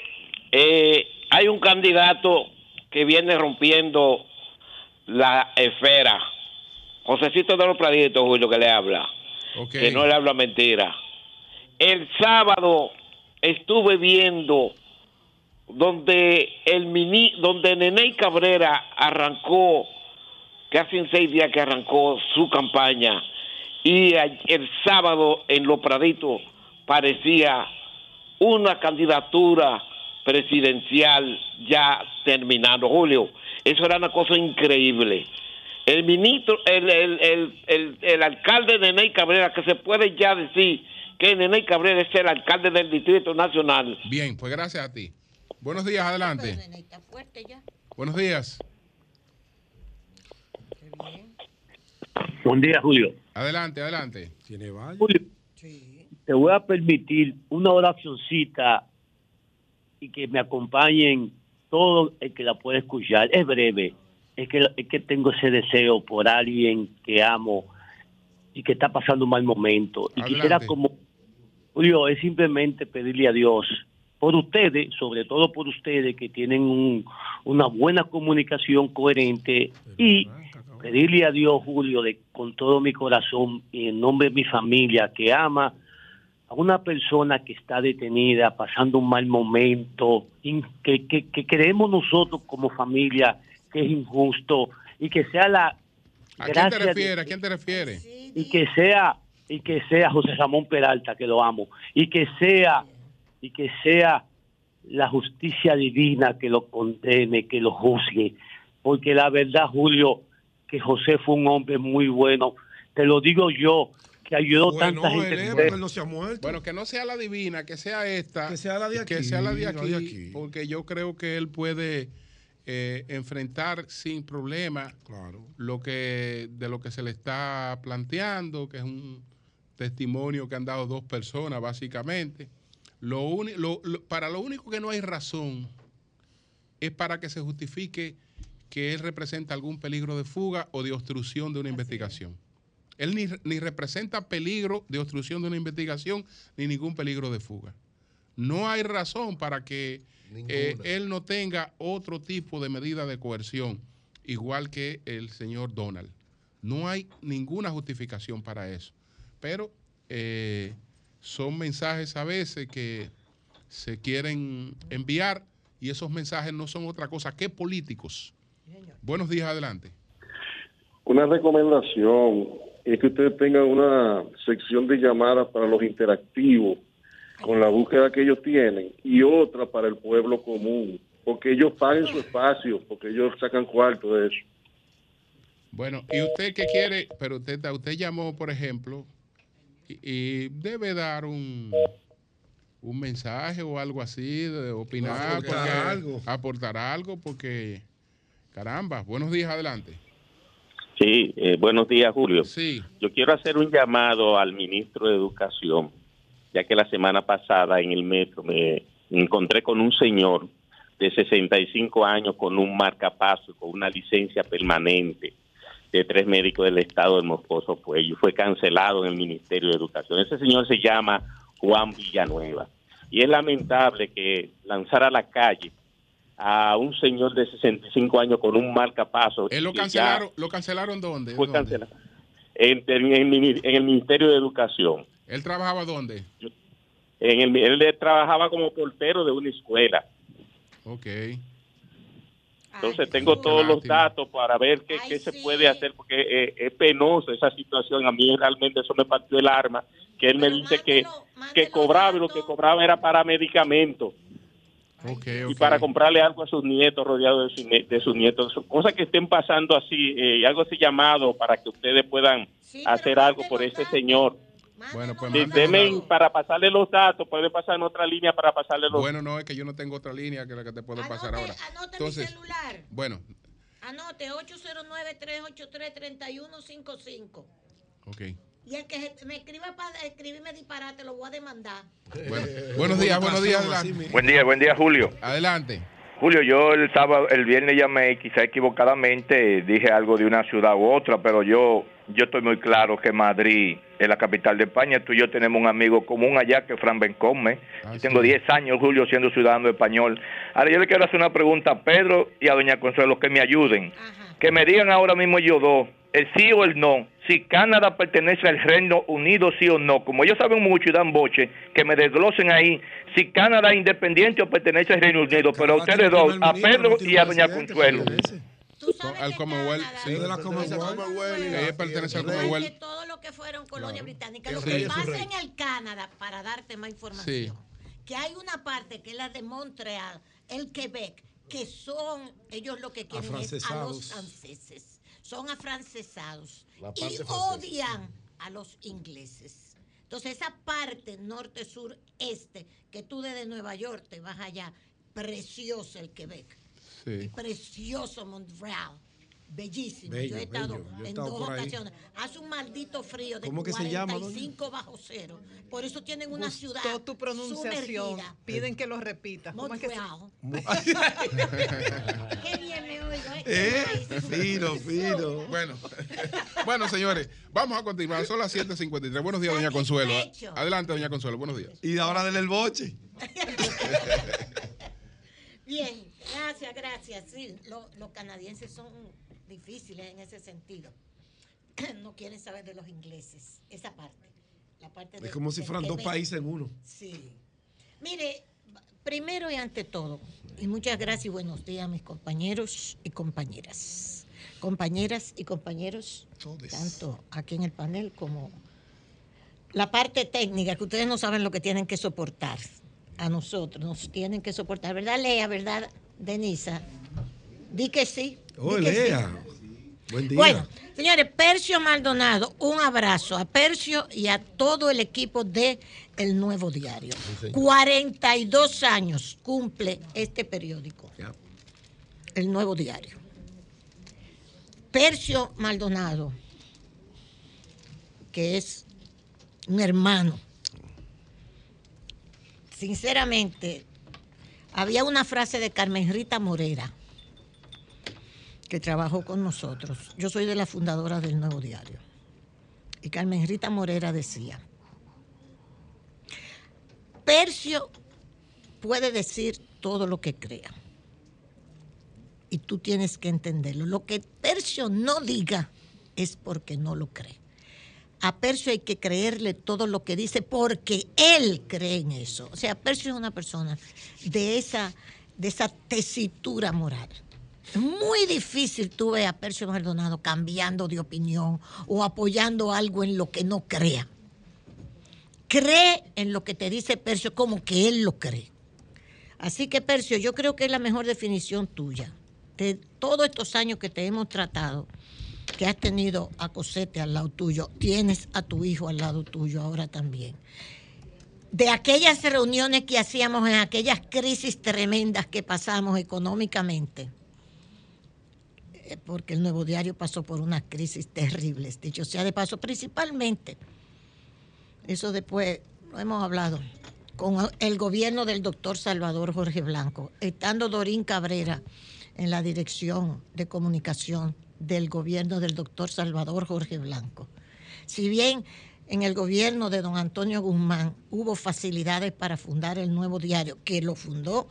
eh, hay un candidato que viene rompiendo la esfera. Josecito de los Praditos, Julio, que le habla. Que no le habla mentira. El sábado estuve viendo donde el mini, donde Neney Cabrera arrancó que hace seis días que arrancó su campaña y el sábado en Los Praditos parecía una candidatura presidencial ya terminando, Julio. Eso era una cosa increíble. El ministro, el, el, el, el, el alcalde de Ney Cabrera, que se puede ya decir que Ney Cabrera es el alcalde del Distrito Nacional. Bien, pues gracias a ti. Buenos días, adelante. Está fuerte ya. Buenos días. Buen día, Julio. Adelante, adelante. Julio, te voy a permitir una oracioncita y que me acompañen todo el que la pueda escuchar. Es breve. Es que, es que tengo ese deseo por alguien que amo y que está pasando un mal momento. Y Adelante. quisiera como, Julio, es simplemente pedirle a Dios por ustedes, sobre todo por ustedes que tienen un- una buena comunicación coherente y pedirle a Dios, Julio, de, con todo mi corazón y en nombre de mi familia que ama a una persona que está detenida, pasando un mal momento, que, que, que creemos nosotros como familia que es injusto y que sea la ¿A quién te refieres? ¿A quién te refieres? y que sea y que sea José Ramón Peralta que lo amo. Y que sea y que sea la justicia divina que lo condene que lo juzgue. Porque la verdad Julio que José fue un hombre muy bueno. Te lo digo yo que ayudó Bueno, tanta gente él es, como porque él. no se ha muerto. Bueno, que no sea la divina, que sea esta. Que sea la de aquí. Que sea la de la aquí, de aquí. porque yo creo que él puede eh, enfrentar sin problema lo que de lo que se le está planteando, que es un testimonio que han dado dos personas, básicamente. Lo uni- lo- lo- para lo único que no hay razón es para que se justifique que él representa algún peligro de fuga o de obstrucción de una investigación. Él ni, ni representa peligro de obstrucción de una investigación ni ningún peligro de fuga. No hay razón para que eh, él no tenga otro tipo de medida de coerción, igual que el señor Donald. No hay ninguna justificación para eso. Pero eh, son mensajes a veces que se quieren enviar y esos mensajes no son otra cosa que políticos. Buenos días, adelante. Una recomendación es que ustedes tengan una sección de llamadas para los interactivos con la búsqueda que ellos tienen y otra para el pueblo común, porque ellos paguen su espacio, porque ellos sacan cuarto de eso. Bueno, y usted que quiere, pero usted, usted llamó, por ejemplo, y, y debe dar un, un mensaje o algo así, de opinar, Aportar porque- algo. aportar algo, porque, caramba, buenos días, adelante. Sí, eh, buenos días, Julio. Sí. Yo quiero hacer un llamado al ministro de Educación, ya que la semana pasada en el metro me encontré con un señor de 65 años con un marcapaso, con una licencia permanente de tres médicos del estado del Moscoso Puello. Fue cancelado en el Ministerio de Educación. Ese señor se llama Juan Villanueva. Y es lamentable que lanzar a la calle a un señor de 65 años con un marcapaso. Él lo que ya- cancelaron, ¿lo cancelaron dónde? fue ¿Dónde? cancelado. En, en el Ministerio de Educación. ¿Él trabajaba dónde? En el, él trabajaba como portero de una escuela. Ok. Entonces tengo todos los datos para ver qué, qué se puede hacer, porque eh, es penoso esa situación. A mí realmente eso me partió el arma, que él me dice que, que cobraba y lo que cobraba era para medicamentos y para comprarle algo a sus nietos, rodeado de, su de sus nietos. Cosas que estén pasando así, eh, algo así llamado para que ustedes puedan hacer algo por ese señor. Bueno, pues denme datos. para pasarle los datos, puede pasar en otra línea para pasarle los Bueno, no, es que yo no tengo otra línea que la que te puedo pasar ahora. Entonces, bueno, Anote 809-383-3155. ok. Y el que me escriba para escribirme disparate lo voy a demandar. Bueno, buenos días, buenos días, adelante. Buen día, buen día, Julio. Adelante. Julio, yo el sábado, el viernes llamé, quizá equivocadamente dije algo de una ciudad u otra, pero yo, yo estoy muy claro que Madrid es la capital de España. Tú y yo tenemos un amigo común allá que es Fran Bencome. Yo tengo 10 años, Julio, siendo ciudadano español. Ahora yo le quiero hacer una pregunta a Pedro y a Doña Consuelo que me ayuden. Que me digan ahora mismo ellos dos, el sí o el no, si Canadá pertenece al Reino Unido, sí o no. Como ellos saben mucho y dan boche, que me desglosen ahí si Canadá es independiente o pertenece al Reino Unido. Pero a ustedes dos, a Pedro y a Doña Consuelo. al Commonwealth. Sí. de la Commonwealth. Ella pertenece al Commonwealth. todo lo que fueron colonias británicas. Lo Sí. que pasa rey. en el Canadá, para darte más información, que hay una parte que es la de Montreal, el Quebec, que son, ellos lo que quieren es a los Afrancesados. franceses. Son afrancesados. Y odian a los ingleses. Entonces, esa parte norte, sur, este, que tú desde Nueva York te vas allá, precioso el Quebec. Y precioso Montreal. Bellísimo. Bello, yo he estado bello. Yo he en estado dos ocasiones. Hace un maldito frío de ¿Cómo que se llama, doña? 45 bajo cero. Por eso tienen una Gustó ciudad tu pronunciación. sumergida. Piden que lo repitas. ¿Cómo es que se- Montreal. (laughs) Qué bien me oigo. ¿eh? ¿Eh? Fino, fino. Bueno, bueno, señores, vamos a continuar. Son las 7:53. Buenos días, doña Consuelo. Adelante, doña Consuelo. Buenos días. Y ahora denle el boche. (laughs) Bien, gracias, gracias. Sí, lo- los canadienses son difíciles en ese sentido. (clears throat) No quieren saber de los ingleses, esa parte. La parte Es como si fueran dos países en uno. Sí. Mire, primero y ante todo, y muchas gracias y buenos días a mis compañeros y compañeras. Compañeras y compañeros, tanto aquí en el panel como la parte técnica, que ustedes no saben lo que tienen que soportar. A nosotros nos tienen que soportar, ¿verdad, Lea? ¿Verdad, Denisa? Di que sí. Oh, sí. Buen día. Bueno, señores, Percio Maldonado, un abrazo a Percio y a todo el equipo de El Nuevo Diario. 42 años cumple este periódico, El Nuevo Diario. Percio Maldonado, que es un hermano. Sinceramente, había una frase de Carmen Rita Morera que trabajó con nosotros. Yo soy de la fundadora del Nuevo Diario. Y Carmen Rita Morera decía, Percio puede decir todo lo que crea. Y tú tienes que entenderlo. Lo que Percio no diga es porque no lo cree. A Percio hay que creerle todo lo que dice porque él cree en eso. O sea, Percio es una persona de esa, de esa tesitura moral. Muy difícil tú ver a Percio Maldonado cambiando de opinión o apoyando algo en lo que no crea. Cree en lo que te dice Percio como que él lo cree. Así que, Percio, yo creo que es la mejor definición tuya. De todos estos años que te hemos tratado, que has tenido a Cosete al lado tuyo, tienes a tu hijo al lado tuyo ahora también. De aquellas reuniones que hacíamos en aquellas crisis tremendas que pasamos económicamente, porque el Nuevo Diario pasó por unas crisis terribles, dicho sea de paso, principalmente, eso después lo hemos hablado, con el gobierno del doctor Salvador Jorge Blanco, estando Dorín Cabrera en la dirección de comunicación del gobierno del doctor Salvador Jorge Blanco. Si bien en el gobierno de don Antonio Guzmán hubo facilidades para fundar el nuevo diario, que lo fundó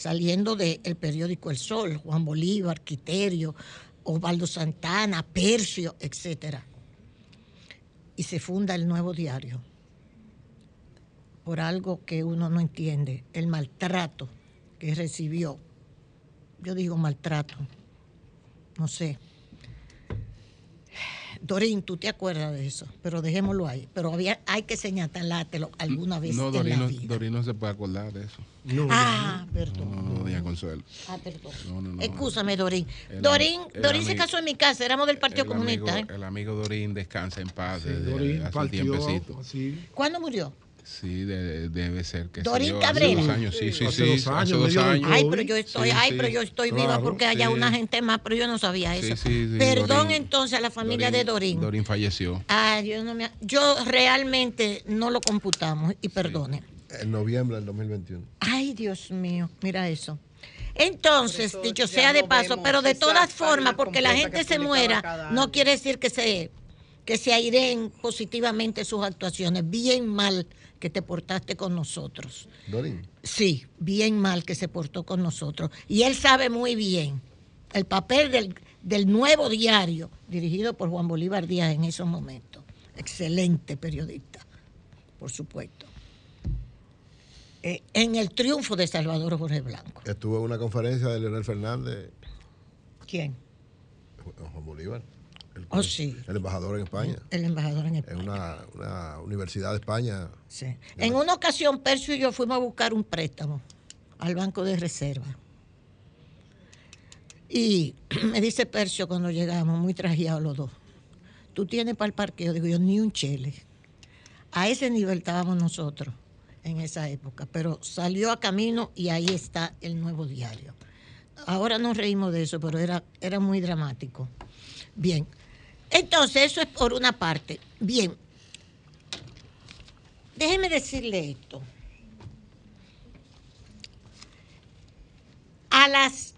saliendo del periódico El Sol, Juan Bolívar, Quiterio, Osvaldo Santana, Percio, etcétera. Y se funda el nuevo diario por algo que uno no entiende, el maltrato que recibió. Yo digo maltrato, no sé. Dorín, tú te acuerdas de eso, pero dejémoslo ahí. Pero había, hay que señalártelo alguna vez No, en Dorín la no, vida. Dorín no se puede acordar de eso. ah, perdón. No, doña Consuelo. Ah, perdón. No, no, no. Escúchame, Dorín. El Dorín, el Dorín se casó en mi casa, éramos del Partido el Comunista. Amigo, ¿eh? El amigo Dorín descansa en paz desde Dorín hace un tiempecito. ¿Cuándo murió? Sí, de- debe ser que Dorín yo, hace Cabrera. dos años, sí, sí, Hace sí, dos años, hace dos años. Ay, pero yo estoy, Sí, ay, sí. pero yo estoy viva Claro, porque haya una gente más, pero yo no sabía eso. sí, sí, Perdón Dorín- entonces a la familia de Dorín. Dorín falleció. Ah, yo no me, yo realmente no lo computamos y perdone. En noviembre del 2021. Ay, Dios mío, mira eso. Entonces, eso dicho sea de paso, vemos pero de todas formas, porque la gente se muera, no quiere decir que se que se airen positivamente sus actuaciones. Bien mal que te portaste con nosotros. Dorín. Sí, bien mal que se portó con nosotros. Y él sabe muy bien el papel del, del nuevo diario, dirigido por Juan Bolívar Díaz en esos momentos. Excelente periodista, por supuesto. Eh, en el triunfo de Salvador Jorge Blanco. Estuve en una conferencia de Leonel Fernández. ¿Quién? Bolívar. El, Oh, sí. el embajador en España. El embajador en En una, una universidad de España. Sí. En una ocasión, Percio y yo fuimos a buscar un préstamo al Banco de Reserva. Y (clears throat) me dice Percio cuando llegamos, muy trajeados los dos, ¿tú tienes para el parqueo? Digo yo, ni un chele. A ese nivel estábamos nosotros en esa época, pero salió a camino y ahí está el nuevo diario. Ahora nos reímos de eso, pero era, era muy dramático. Bien, entonces eso es por una parte. Bien, déjeme decirle esto. A las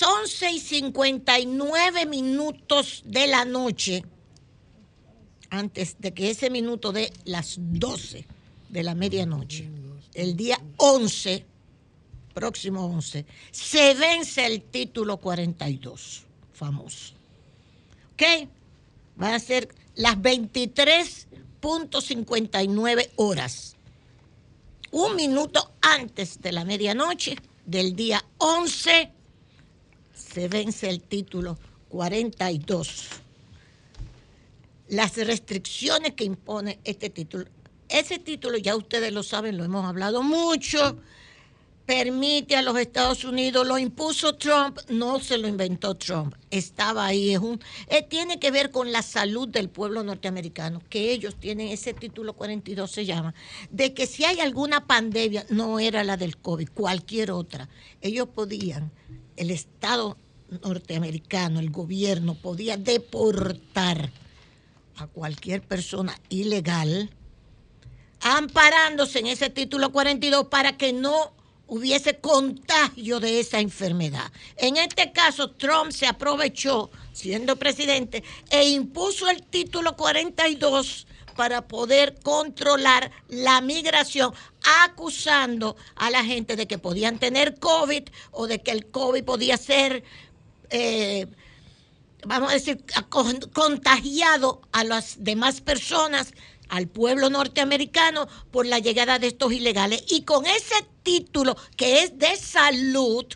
11 y 59 minutos de la noche, antes de que ese minuto de las 12 de la medianoche, el día 11, próximo 11, se vence el título 42, famoso. ¿Ok? Van a ser las 23.59 horas. Un minuto antes de la medianoche del día 11 se vence el título 42. Las restricciones que impone este título. Ese título, ya ustedes lo saben, lo hemos hablado mucho, permite a los Estados Unidos, lo impuso Trump, no se lo inventó Trump, estaba ahí, es un, eh, tiene que ver con la salud del pueblo norteamericano, que ellos tienen ese título 42 se llama, de que si hay alguna pandemia, no era la del COVID, cualquier otra, ellos podían, el Estado norteamericano, el gobierno podía deportar a cualquier persona ilegal, amparándose en ese título 42 para que no hubiese contagio de esa enfermedad. En este caso, Trump se aprovechó, siendo presidente, e impuso el título 42 para poder controlar la migración, acusando a la gente de que podían tener COVID o de que el COVID podía ser, eh, vamos a decir, con- contagiado a las demás personas al pueblo norteamericano por la llegada de estos ilegales. Y con ese título que es de salud,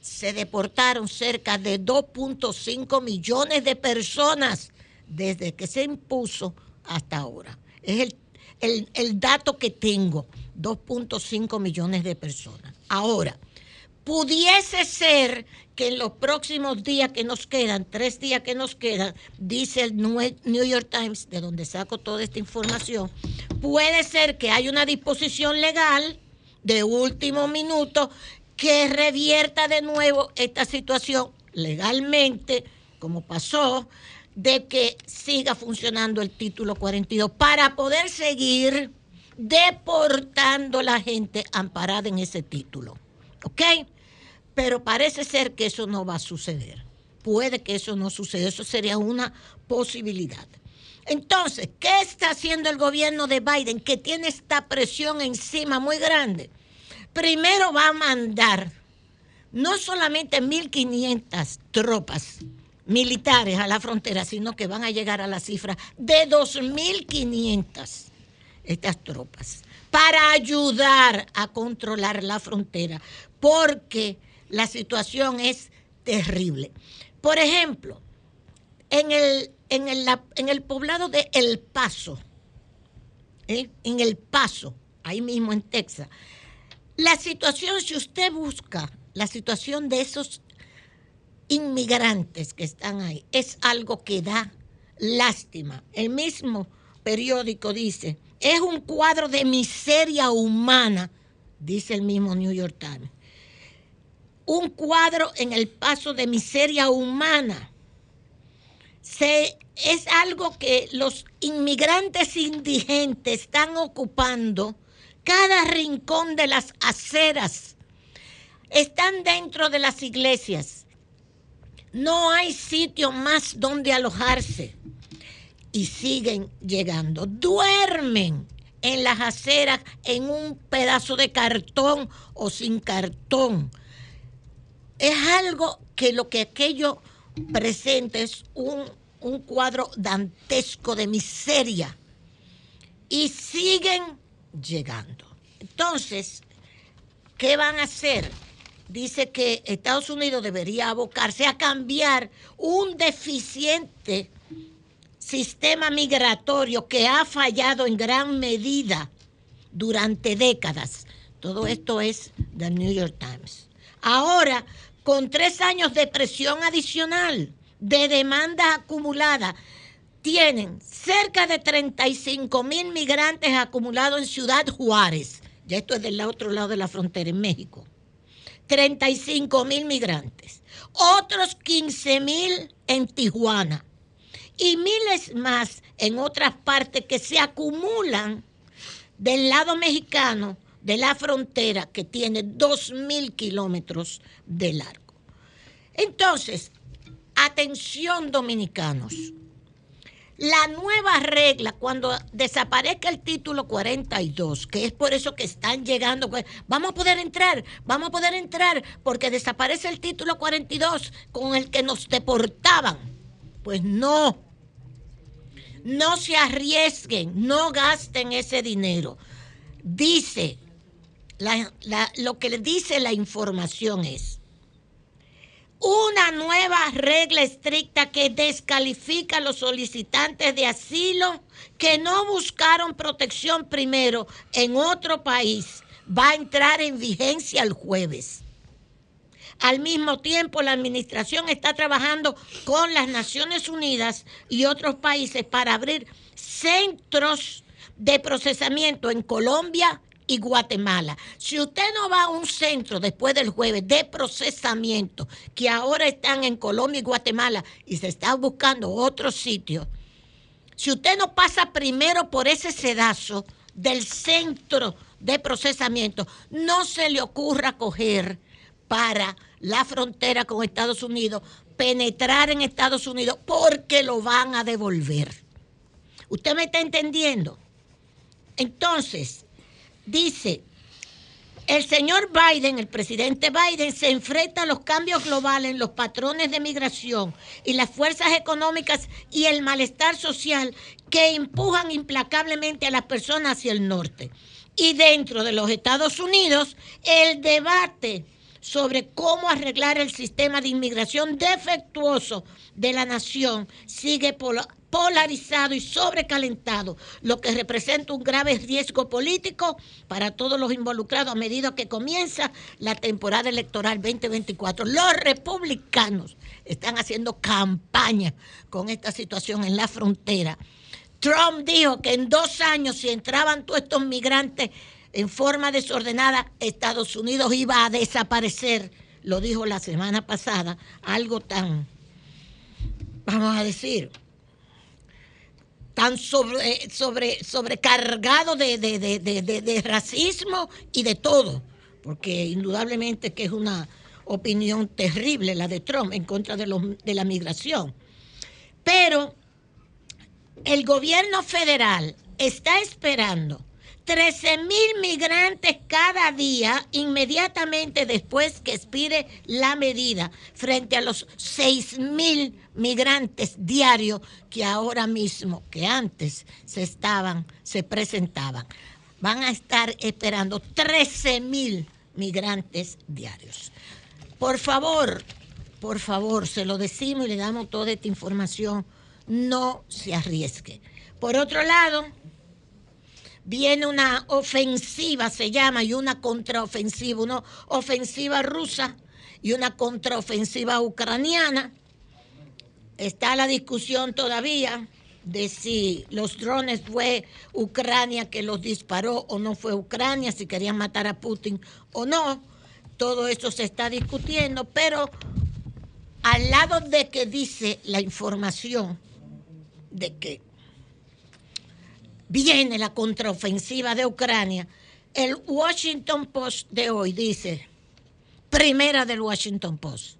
se deportaron cerca de 2.5 millones de personas desde que se impuso hasta ahora. Es el, el- el dato que tengo, 2.5 millones de personas. Ahora, pudiese ser que en los próximos días que nos quedan, tres días que nos quedan, dice el New York Times, de donde saco toda esta información, puede ser que haya una disposición legal de último minuto que revierta de nuevo esta situación legalmente, como pasó, de que siga funcionando el título 42 para poder seguir deportando a la gente amparada en ese título. ¿Ok? Pero parece ser que eso no va a suceder. Puede que eso no suceda. Eso sería una posibilidad. Entonces, ¿qué está haciendo el gobierno de Biden que tiene esta presión encima muy grande? Primero va a mandar no solamente 1.500 tropas militares a la frontera, sino que van a llegar a la cifra de 2.500 estas tropas para ayudar a controlar la frontera, porque la situación es terrible. Por ejemplo, en el, en el, en el poblado de El Paso, ¿eh? en El Paso, ahí mismo en Texas, la situación, si usted busca la situación de esos inmigrantes que están ahí, es algo que da lástima. El mismo periódico dice, es un cuadro de miseria humana, dice el mismo New York Times. Un cuadro en el paso de miseria humana. Se, es algo que los inmigrantes indigentes están ocupando cada rincón de las aceras. Están dentro de las iglesias. No hay sitio más donde alojarse. Y siguen llegando. Duermen en las aceras en un pedazo de cartón o sin cartón. Es algo que lo que aquello presenta es un, un cuadro dantesco de miseria. Y siguen llegando. Entonces, ¿qué van a hacer? dice que Estados Unidos debería abocarse a cambiar un deficiente sistema migratorio que ha fallado en gran medida durante décadas. Todo esto es The New York Times. Ahora, con tres años de presión adicional, de demanda acumulada, tienen cerca de 35 mil migrantes acumulados en Ciudad Juárez. Ya esto es del otro lado de la frontera, en México. 35 mil migrantes. Otros 15 mil en Tijuana. Y miles más en otras partes que se acumulan del lado mexicano de la frontera que tiene 2.000 kilómetros de largo. Entonces, atención dominicanos. La nueva regla, cuando desaparezca el título 42, que es por eso que están llegando, pues, vamos a poder entrar, vamos a poder entrar, porque desaparece el título 42 con el que nos deportaban. Pues no, no se arriesguen, no gasten ese dinero. Dice, lo que le dice la información es, una nueva regla estricta que descalifica a los solicitantes de asilo que no buscaron protección primero en otro país va a entrar en vigencia el jueves. Al mismo tiempo, la administración está trabajando con las Naciones Unidas y otros países para abrir centros de procesamiento en Colombia y Guatemala. Si usted no va a un centro después del jueves de procesamiento, que ahora están en Colombia y Guatemala y se está buscando otro sitio, si usted no pasa primero por ese sedazo del centro de procesamiento, no se le ocurra coger para la frontera con Estados Unidos, penetrar en Estados Unidos, porque lo van a devolver. ¿Usted me está entendiendo? Entonces, dice, el señor Biden, el presidente Biden, se enfrenta a los cambios globales los patrones de migración y las fuerzas económicas y el malestar social que empujan implacablemente a las personas hacia el norte. Y dentro de los Estados Unidos, el debate sobre cómo arreglar el sistema de inmigración defectuoso de la nación sigue polarizado y sobrecalentado, lo que representa un grave riesgo político para todos los involucrados a medida que comienza la temporada electoral 2024. Los republicanos están haciendo campaña con esta situación en la frontera. Trump dijo que en dos años, si entraban todos estos migrantes en forma desordenada, Estados Unidos iba a desaparecer. Lo dijo la semana pasada, algo tan, vamos a decir, tan sobre, sobre, sobrecargado de, de- de- de- racismo y de todo, porque indudablemente que es una opinión terrible la de Trump en contra de, de la migración. Pero el gobierno federal está esperando 13 mil migrantes cada día inmediatamente después que expire la medida frente a los 6 mil migrantes diarios que ahora mismo, que antes se estaban, se presentaban. Van a estar esperando 13 mil migrantes diarios. Por favor, por favor, se lo decimos y le damos toda esta información, no se arriesgue. Por otro lado, viene una ofensiva, se llama, y una contraofensiva, una ofensiva rusa y una contraofensiva ucraniana. Está la discusión todavía de si los drones fue Ucrania que los disparó o no fue Ucrania, si querían matar a Putin o no. Todo eso se está discutiendo, pero al lado de que dice la información de que viene la contraofensiva de Ucrania, el Washington Post de hoy dice, primera del Washington Post,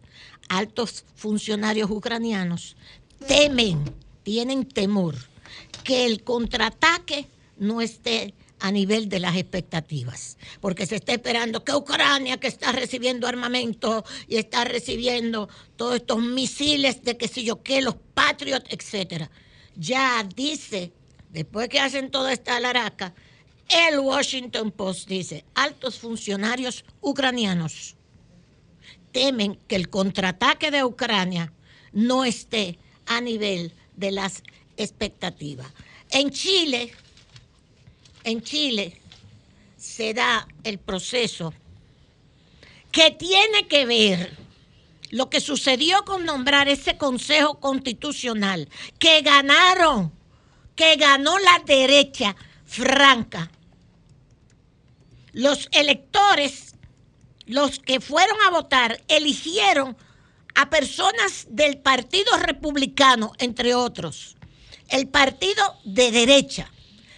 altos funcionarios ucranianos temen, tienen temor que el contraataque no esté a nivel de las expectativas, porque se está esperando que Ucrania, que está recibiendo armamento y está recibiendo todos estos misiles de qué sé yo qué, los Patriot, etcétera, ya dice, después que hacen toda esta laraca, el Washington Post dice, altos funcionarios ucranianos temen que el contraataque de Ucrania no esté a nivel de las expectativas. En Chile, en Chile se da el proceso que tiene que ver lo que sucedió con nombrar ese Consejo Constitucional, que ganaron, que ganó la derecha franca. Los electores, los que fueron a votar, eligieron a personas del Partido Republicano, entre otros. El partido de derecha.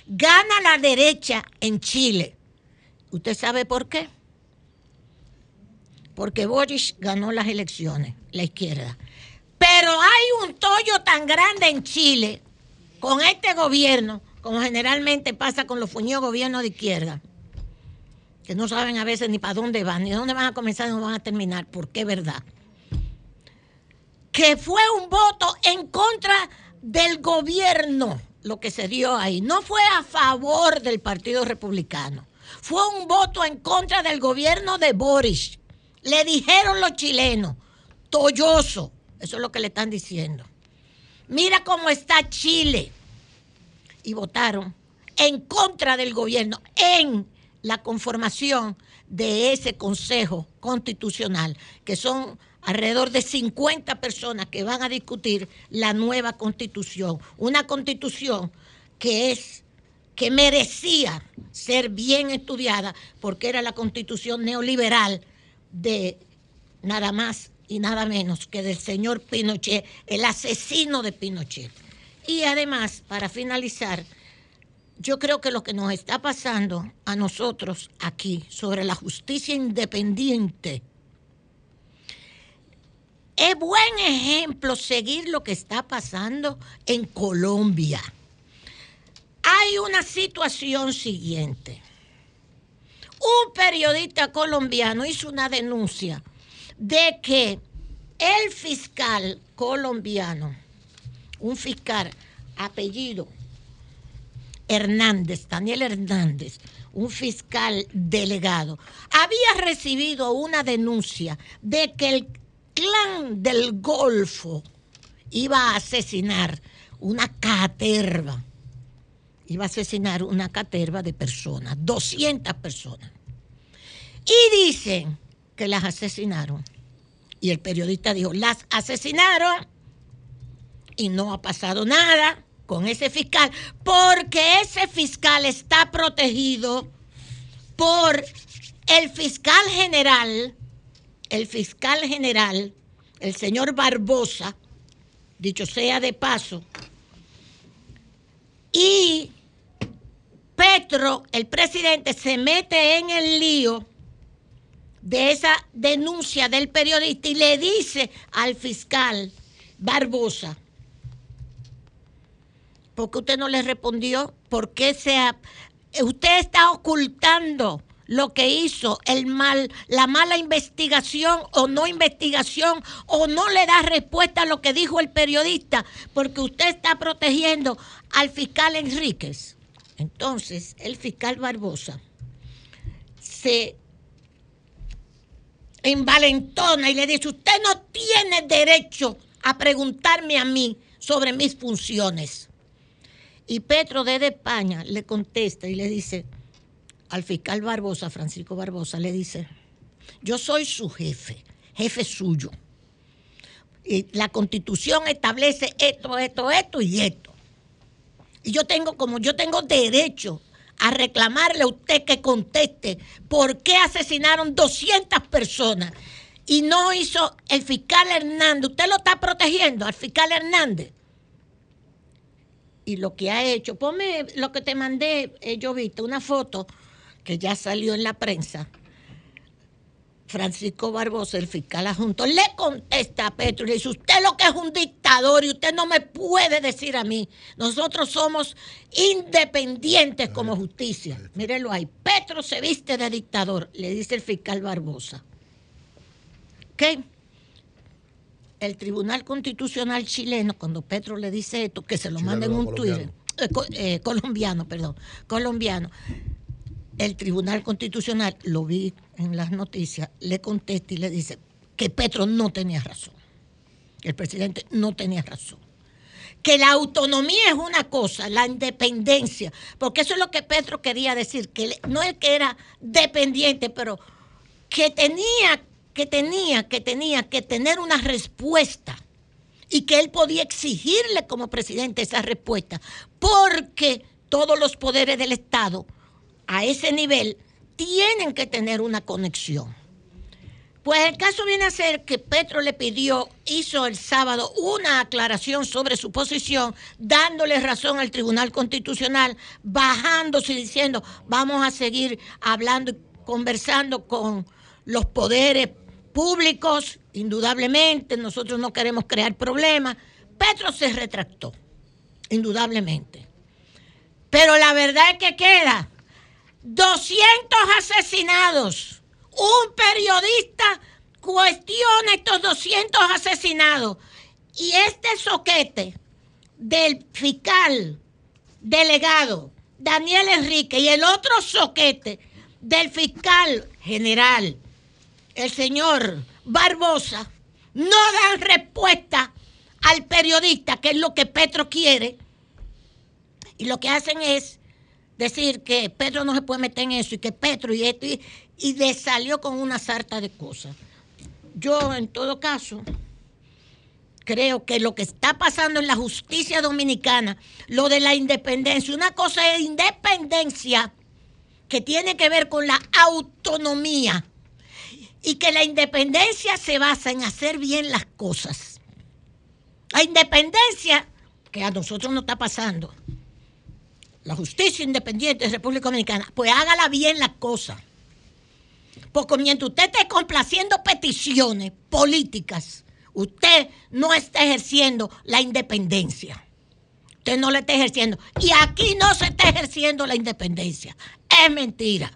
Gana la derecha en Chile. ¿Usted sabe por qué? Porque Boris ganó las elecciones, la izquierda. Pero hay un tollo tan grande en Chile con este gobierno, como generalmente pasa con los fuñidos gobiernos de izquierda, que no saben a veces ni para dónde van, ni dónde van a comenzar, ni dónde van a terminar, porque es verdad. Que fue un voto en contra del gobierno lo que se dio ahí. No fue a favor del Partido Republicano. Fue un voto en contra del gobierno de Boris. Le dijeron los chilenos, tolloso. Eso es lo que le están diciendo. Mira cómo está Chile. Y votaron en contra del gobierno en la conformación de ese Consejo Constitucional, que son alrededor de 50 personas que van a discutir la nueva constitución. Una constitución que es que merecía ser bien estudiada porque era la constitución neoliberal de nada más y nada menos que del señor Pinochet, el asesino de Pinochet. Y además, para finalizar, yo creo que lo que nos está pasando a nosotros aquí sobre la justicia independiente es buen ejemplo seguir lo que está pasando en Colombia. Hay una situación siguiente. Un periodista colombiano hizo una denuncia de que el fiscal colombiano, un fiscal apellido Hernández, Daniel Hernández, un fiscal delegado, había recibido una denuncia de que el clan del Golfo iba a asesinar una caterva, iba a asesinar una caterva de personas, 200 personas. Y dicen que las asesinaron. Y el periodista dijo, las asesinaron y no ha pasado nada con ese fiscal, porque ese fiscal está protegido por el fiscal general, el fiscal general, el señor Barbosa, dicho sea de paso, y Petro, el presidente, se mete en el lío de esa denuncia del periodista y le dice al fiscal Barbosa, ¿por qué usted no le respondió? ¿Por qué se ha- usted está ocultando lo que hizo el mal, la mala investigación o no investigación o no le da respuesta a lo que dijo el periodista porque usted está protegiendo al fiscal Enríquez. Entonces, el fiscal Barbosa se envalentona y le dice, usted no tiene derecho a preguntarme a mí sobre mis funciones. Y Petro desde España le contesta y le dice al fiscal Barbosa, Francisco Barbosa, le dice, yo soy su jefe, jefe suyo. Y la constitución establece esto, esto, esto y esto. Y yo tengo, como yo tengo derecho a reclamarle a usted que conteste por qué asesinaron 200 personas y no hizo el fiscal Hernández. Usted lo está protegiendo al fiscal Hernández. Y lo que ha hecho, ponme lo que te mandé, eh, yo viste, una foto que ya salió en la prensa. Francisco Barbosa, el fiscal adjunto, le contesta a Petro y le dice, usted lo que es un dictador y usted no me puede decir a mí. Nosotros somos independientes como justicia. Mírenlo ahí. Petro se viste de dictador, le dice el fiscal Barbosa. ¿Qué? El Tribunal Constitucional chileno, cuando Petro le dice esto, que se lo manda en un Twitter, eh, eh, colombiano, perdón, colombiano, el Tribunal Constitucional, lo vi en las noticias, le contesta y le dice, que Petro no tenía razón. El presidente no tenía razón. Que la autonomía es una cosa, la independencia, porque eso es lo que Petro quería decir, que no es que era dependiente, pero que tenía, que tenía, que tenía que tener una respuesta y que él podía exigirle como presidente esa respuesta, porque todos los poderes del Estado a ese nivel tienen que tener una conexión. Pues el caso viene a ser que Petro le pidió, hizo el sábado una aclaración sobre su posición, dándole razón al Tribunal Constitucional, bajándose y diciendo, vamos a seguir hablando y conversando con los poderes públicos, indudablemente, nosotros no queremos crear problemas. Petro se retractó, indudablemente. Pero la verdad es que queda 200 asesinados. Un periodista cuestiona estos 200 asesinados. Y este soquete del fiscal delegado Daniel Enrique y el otro soquete del fiscal general, el señor Barbosa, no dan respuesta al periodista, que es lo que Petro quiere. Y lo que hacen es decir que Petro no se puede meter en eso y que Petro y esto y, y le salió con una sarta de cosas. Yo, en todo caso, creo que lo que está pasando en la justicia dominicana, lo de la independencia, una cosa es independencia que tiene que ver con la autonomía y que la independencia se basa en hacer bien las cosas. La independencia, que a nosotros no está pasando, la justicia independiente de República Dominicana, pues hágala bien las cosas. Porque mientras usted esté complaciendo peticiones políticas, usted no está ejerciendo la independencia. Usted no la está ejerciendo. Y aquí no se está ejerciendo la independencia. Es mentira.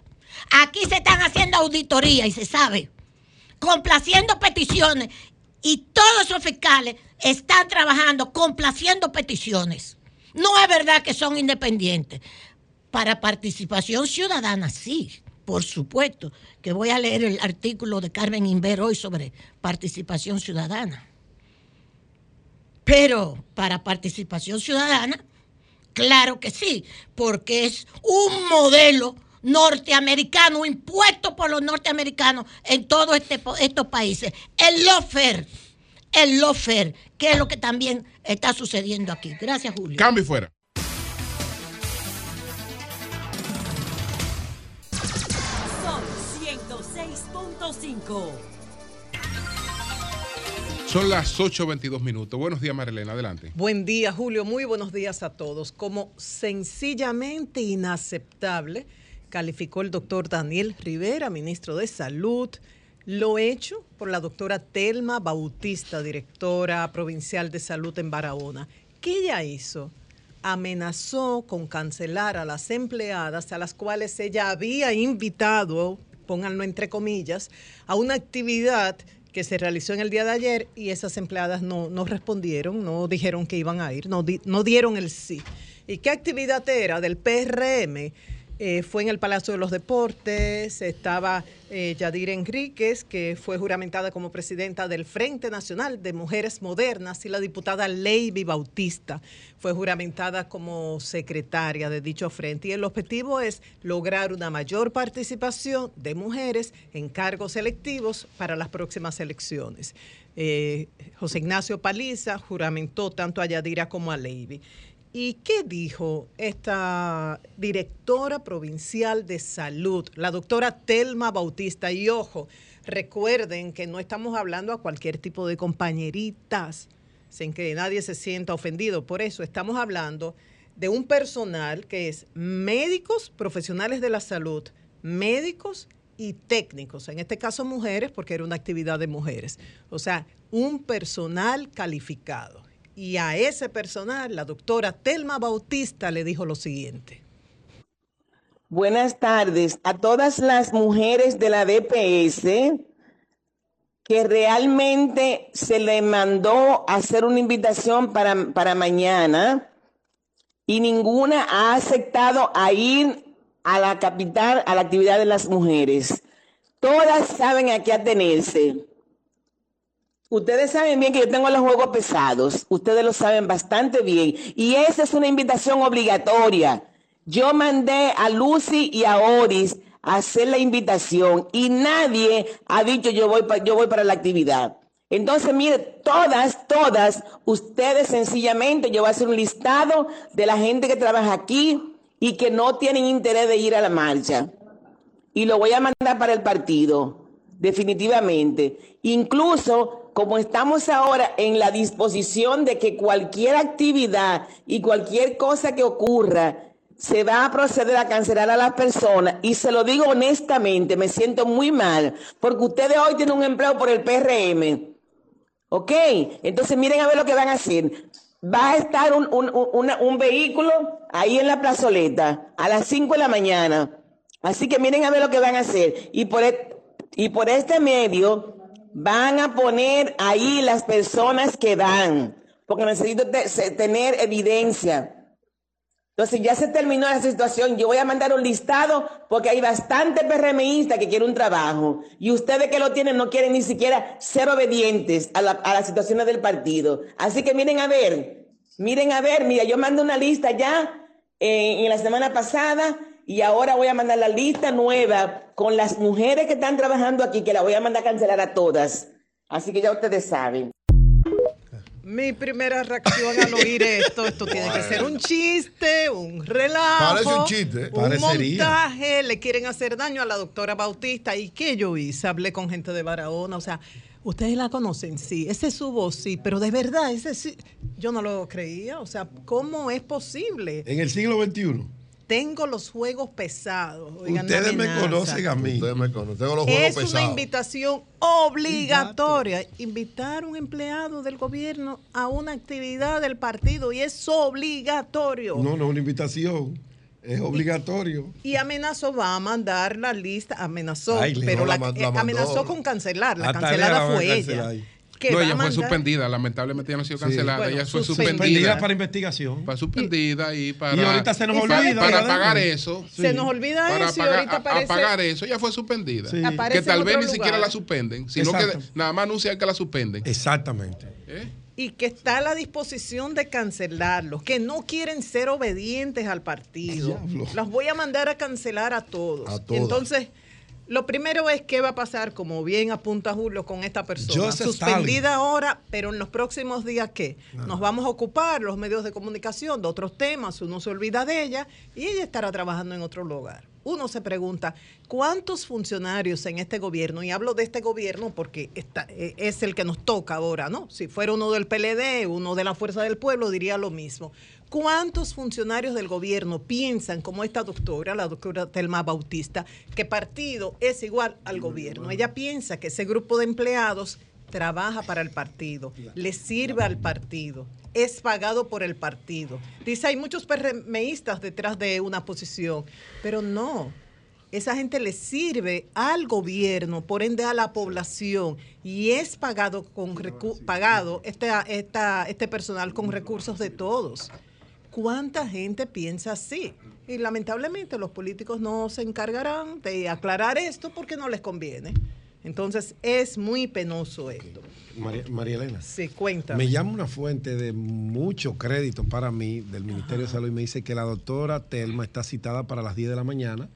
Aquí se están haciendo auditorías y se sabe. Complaciendo peticiones. Y todos esos fiscales están trabajando complaciendo peticiones. No es verdad que son independientes. Para participación ciudadana, sí, por supuesto, que voy a leer el artículo de Carmen Inver hoy sobre participación ciudadana. Pero para participación ciudadana, claro que sí, porque es un modelo norteamericano impuesto por los norteamericanos en todos este, estos países. El lofer, el lofer, que es lo que también está sucediendo aquí. Gracias, Julio. Cambio y fuera. Son 106.5. Son las 8.22 minutos. Buenos días, Marilena. Adelante. Buen día, Julio. Muy buenos días a todos. Como sencillamente inaceptable, calificó el doctor Daniel Rivera, ministro de Salud, lo hecho por la doctora Telma Bautista, directora provincial de salud en Barahona. ¿Qué ella hizo? Amenazó con cancelar a las empleadas a las cuales ella había invitado, pónganlo entre comillas, a una actividad que se realizó en el día de ayer y esas empleadas no, no respondieron, no dijeron que iban a ir, no, di- no dieron el sí. ¿Y qué actividad era del PRM? Eh, fue en el Palacio de los Deportes, estaba eh, Yadira Enríquez, que fue juramentada como presidenta del Frente Nacional de Mujeres Modernas, y la diputada Leiby Bautista fue juramentada como secretaria de dicho frente. Y el objetivo es lograr una mayor participación de mujeres en cargos electivos para las próximas elecciones. Eh, José Ignacio Paliza juramentó tanto a Yadira como a Leiby. ¿Y qué dijo esta directora provincial de salud, la doctora Telma Bautista? Y ojo, recuerden que no estamos hablando a cualquier tipo de compañeritas, sin que nadie se sienta ofendido. Por eso estamos hablando de un personal que es médicos, profesionales de la salud, médicos y técnicos, en este caso mujeres, porque era una actividad de mujeres. O sea, un personal calificado. Y a ese personal, la doctora Telma Bautista le dijo lo siguiente. Buenas tardes a todas las mujeres de la DPS que realmente se le mandó hacer una invitación para, para mañana y ninguna ha aceptado a ir a la capital a la actividad de las mujeres. Todas saben a qué atenerse. Ustedes saben bien que yo tengo los juegos pesados, ustedes lo saben bastante bien, y esa es una invitación obligatoria. Yo mandé a Lucy y a Oris a hacer la invitación y nadie ha dicho yo voy, yo voy para la actividad. Entonces, mire, todas, todas, ustedes sencillamente, yo voy a hacer un listado de la gente que trabaja aquí y que no tienen interés de ir a la marcha. Y lo voy a mandar para el partido, definitivamente. Incluso, como estamos ahora en la disposición de que cualquier actividad y cualquier cosa que ocurra, se va a proceder a cancelar a las personas. Y se lo digo honestamente, me siento muy mal, porque ustedes hoy tienen un empleo por el PRM. ¿Ok? Entonces miren a ver lo que van a hacer. Va a estar un, un- un- un vehículo ahí en la plazoleta a las 5 de la mañana. Así que miren a ver lo que van a hacer. Y por, e- y por este medio van a poner ahí las personas que van. Porque necesito tener evidencia. Entonces ya se terminó la situación. Yo voy a mandar un listado porque hay bastante PRMistas que quieren un trabajo. Y ustedes que lo tienen no quieren ni siquiera ser obedientes a, la- a las situaciones del partido. Así que miren a ver, miren a ver, mira, yo mandé una lista ya eh, en la semana pasada y ahora voy a mandar la lista nueva con las mujeres que están trabajando aquí, que la voy a mandar a cancelar a todas. Así que ya ustedes saben. Mi primera reacción al oír esto, esto tiene que ser un chiste, un relajo. Parece un chiste. Un Parecería. montaje, le quieren hacer daño a la doctora Bautista. ¿Y qué yo hice? Hablé con gente de Barahona, o sea, ustedes la conocen, sí, ese es su voz, sí, pero de verdad, ese sí, yo no lo creía, o sea, ¿cómo es posible? En el siglo XXI. Tengo los juegos pesados. oigan, Ustedes me conocen a mí. Ustedes me conocen. Tengo los juegos Es una pesados. invitación obligatoria. Invitar a un empleado del gobierno a una actividad del partido y es obligatorio. No, no es una invitación. Es obligatorio. Y amenazó, va a mandar la lista, amenazó, Ay, pero no, la eh, la mandó. amenazó con cancelar, la Hasta cancelada fue ella. Que no, ella fue suspendida. Lamentablemente ella no ha sido Sí. cancelada. Bueno, ella fue suspendida. suspendida. para investigación. Fue suspendida y para. Y ahorita se nos y olvida, Para, pagar eso. Se nos olvida para eso y pagar, ahorita a- a, aparece- pagar eso, ya fue suspendida. Sí. Aparece Que tal vez ni siquiera la suspenden, sino que Exacto. nada más anuncian que la suspenden. Exactamente. ¿Eh? y que está a la disposición de cancelarlos, que no quieren ser obedientes al partido. Los voy a mandar a cancelar a todos. A todas. Entonces, lo primero es qué va a pasar, como bien apunta Julio, con esta persona. Joseph Suspendida ahora, pero en los próximos días, ¿qué? Nos vamos a ocupar los medios de comunicación de otros temas, uno se olvida de ella y ella estará trabajando en otro lugar. Uno se pregunta, ¿cuántos funcionarios en este gobierno, y hablo de este gobierno porque está- eh, es el que nos toca ahora, ¿no? Si fuera uno del PLD, uno de la Fuerza del Pueblo, diría lo mismo. ¿Cuántos funcionarios del gobierno piensan, como esta doctora, la doctora Telma Bautista, que partido es igual al gobierno? Ella piensa que ese grupo de empleados trabaja para el partido, le sirve al partido, es pagado por el partido. Dice, hay muchos PRMistas detrás de una posición, pero no. Esa gente le sirve al gobierno, por ende a la población, y es pagado con recu- pagado este, esta, este personal con recursos de todos. ¿Cuánta gente piensa así? Y lamentablemente los políticos no se encargarán de aclarar esto porque no les conviene. Entonces es muy penoso esto. María, María Elena. Sí, cuéntame. Me llama una fuente de mucho crédito para mí del Ministerio de Salud y me dice que la doctora Telma está citada para las 10 de la mañana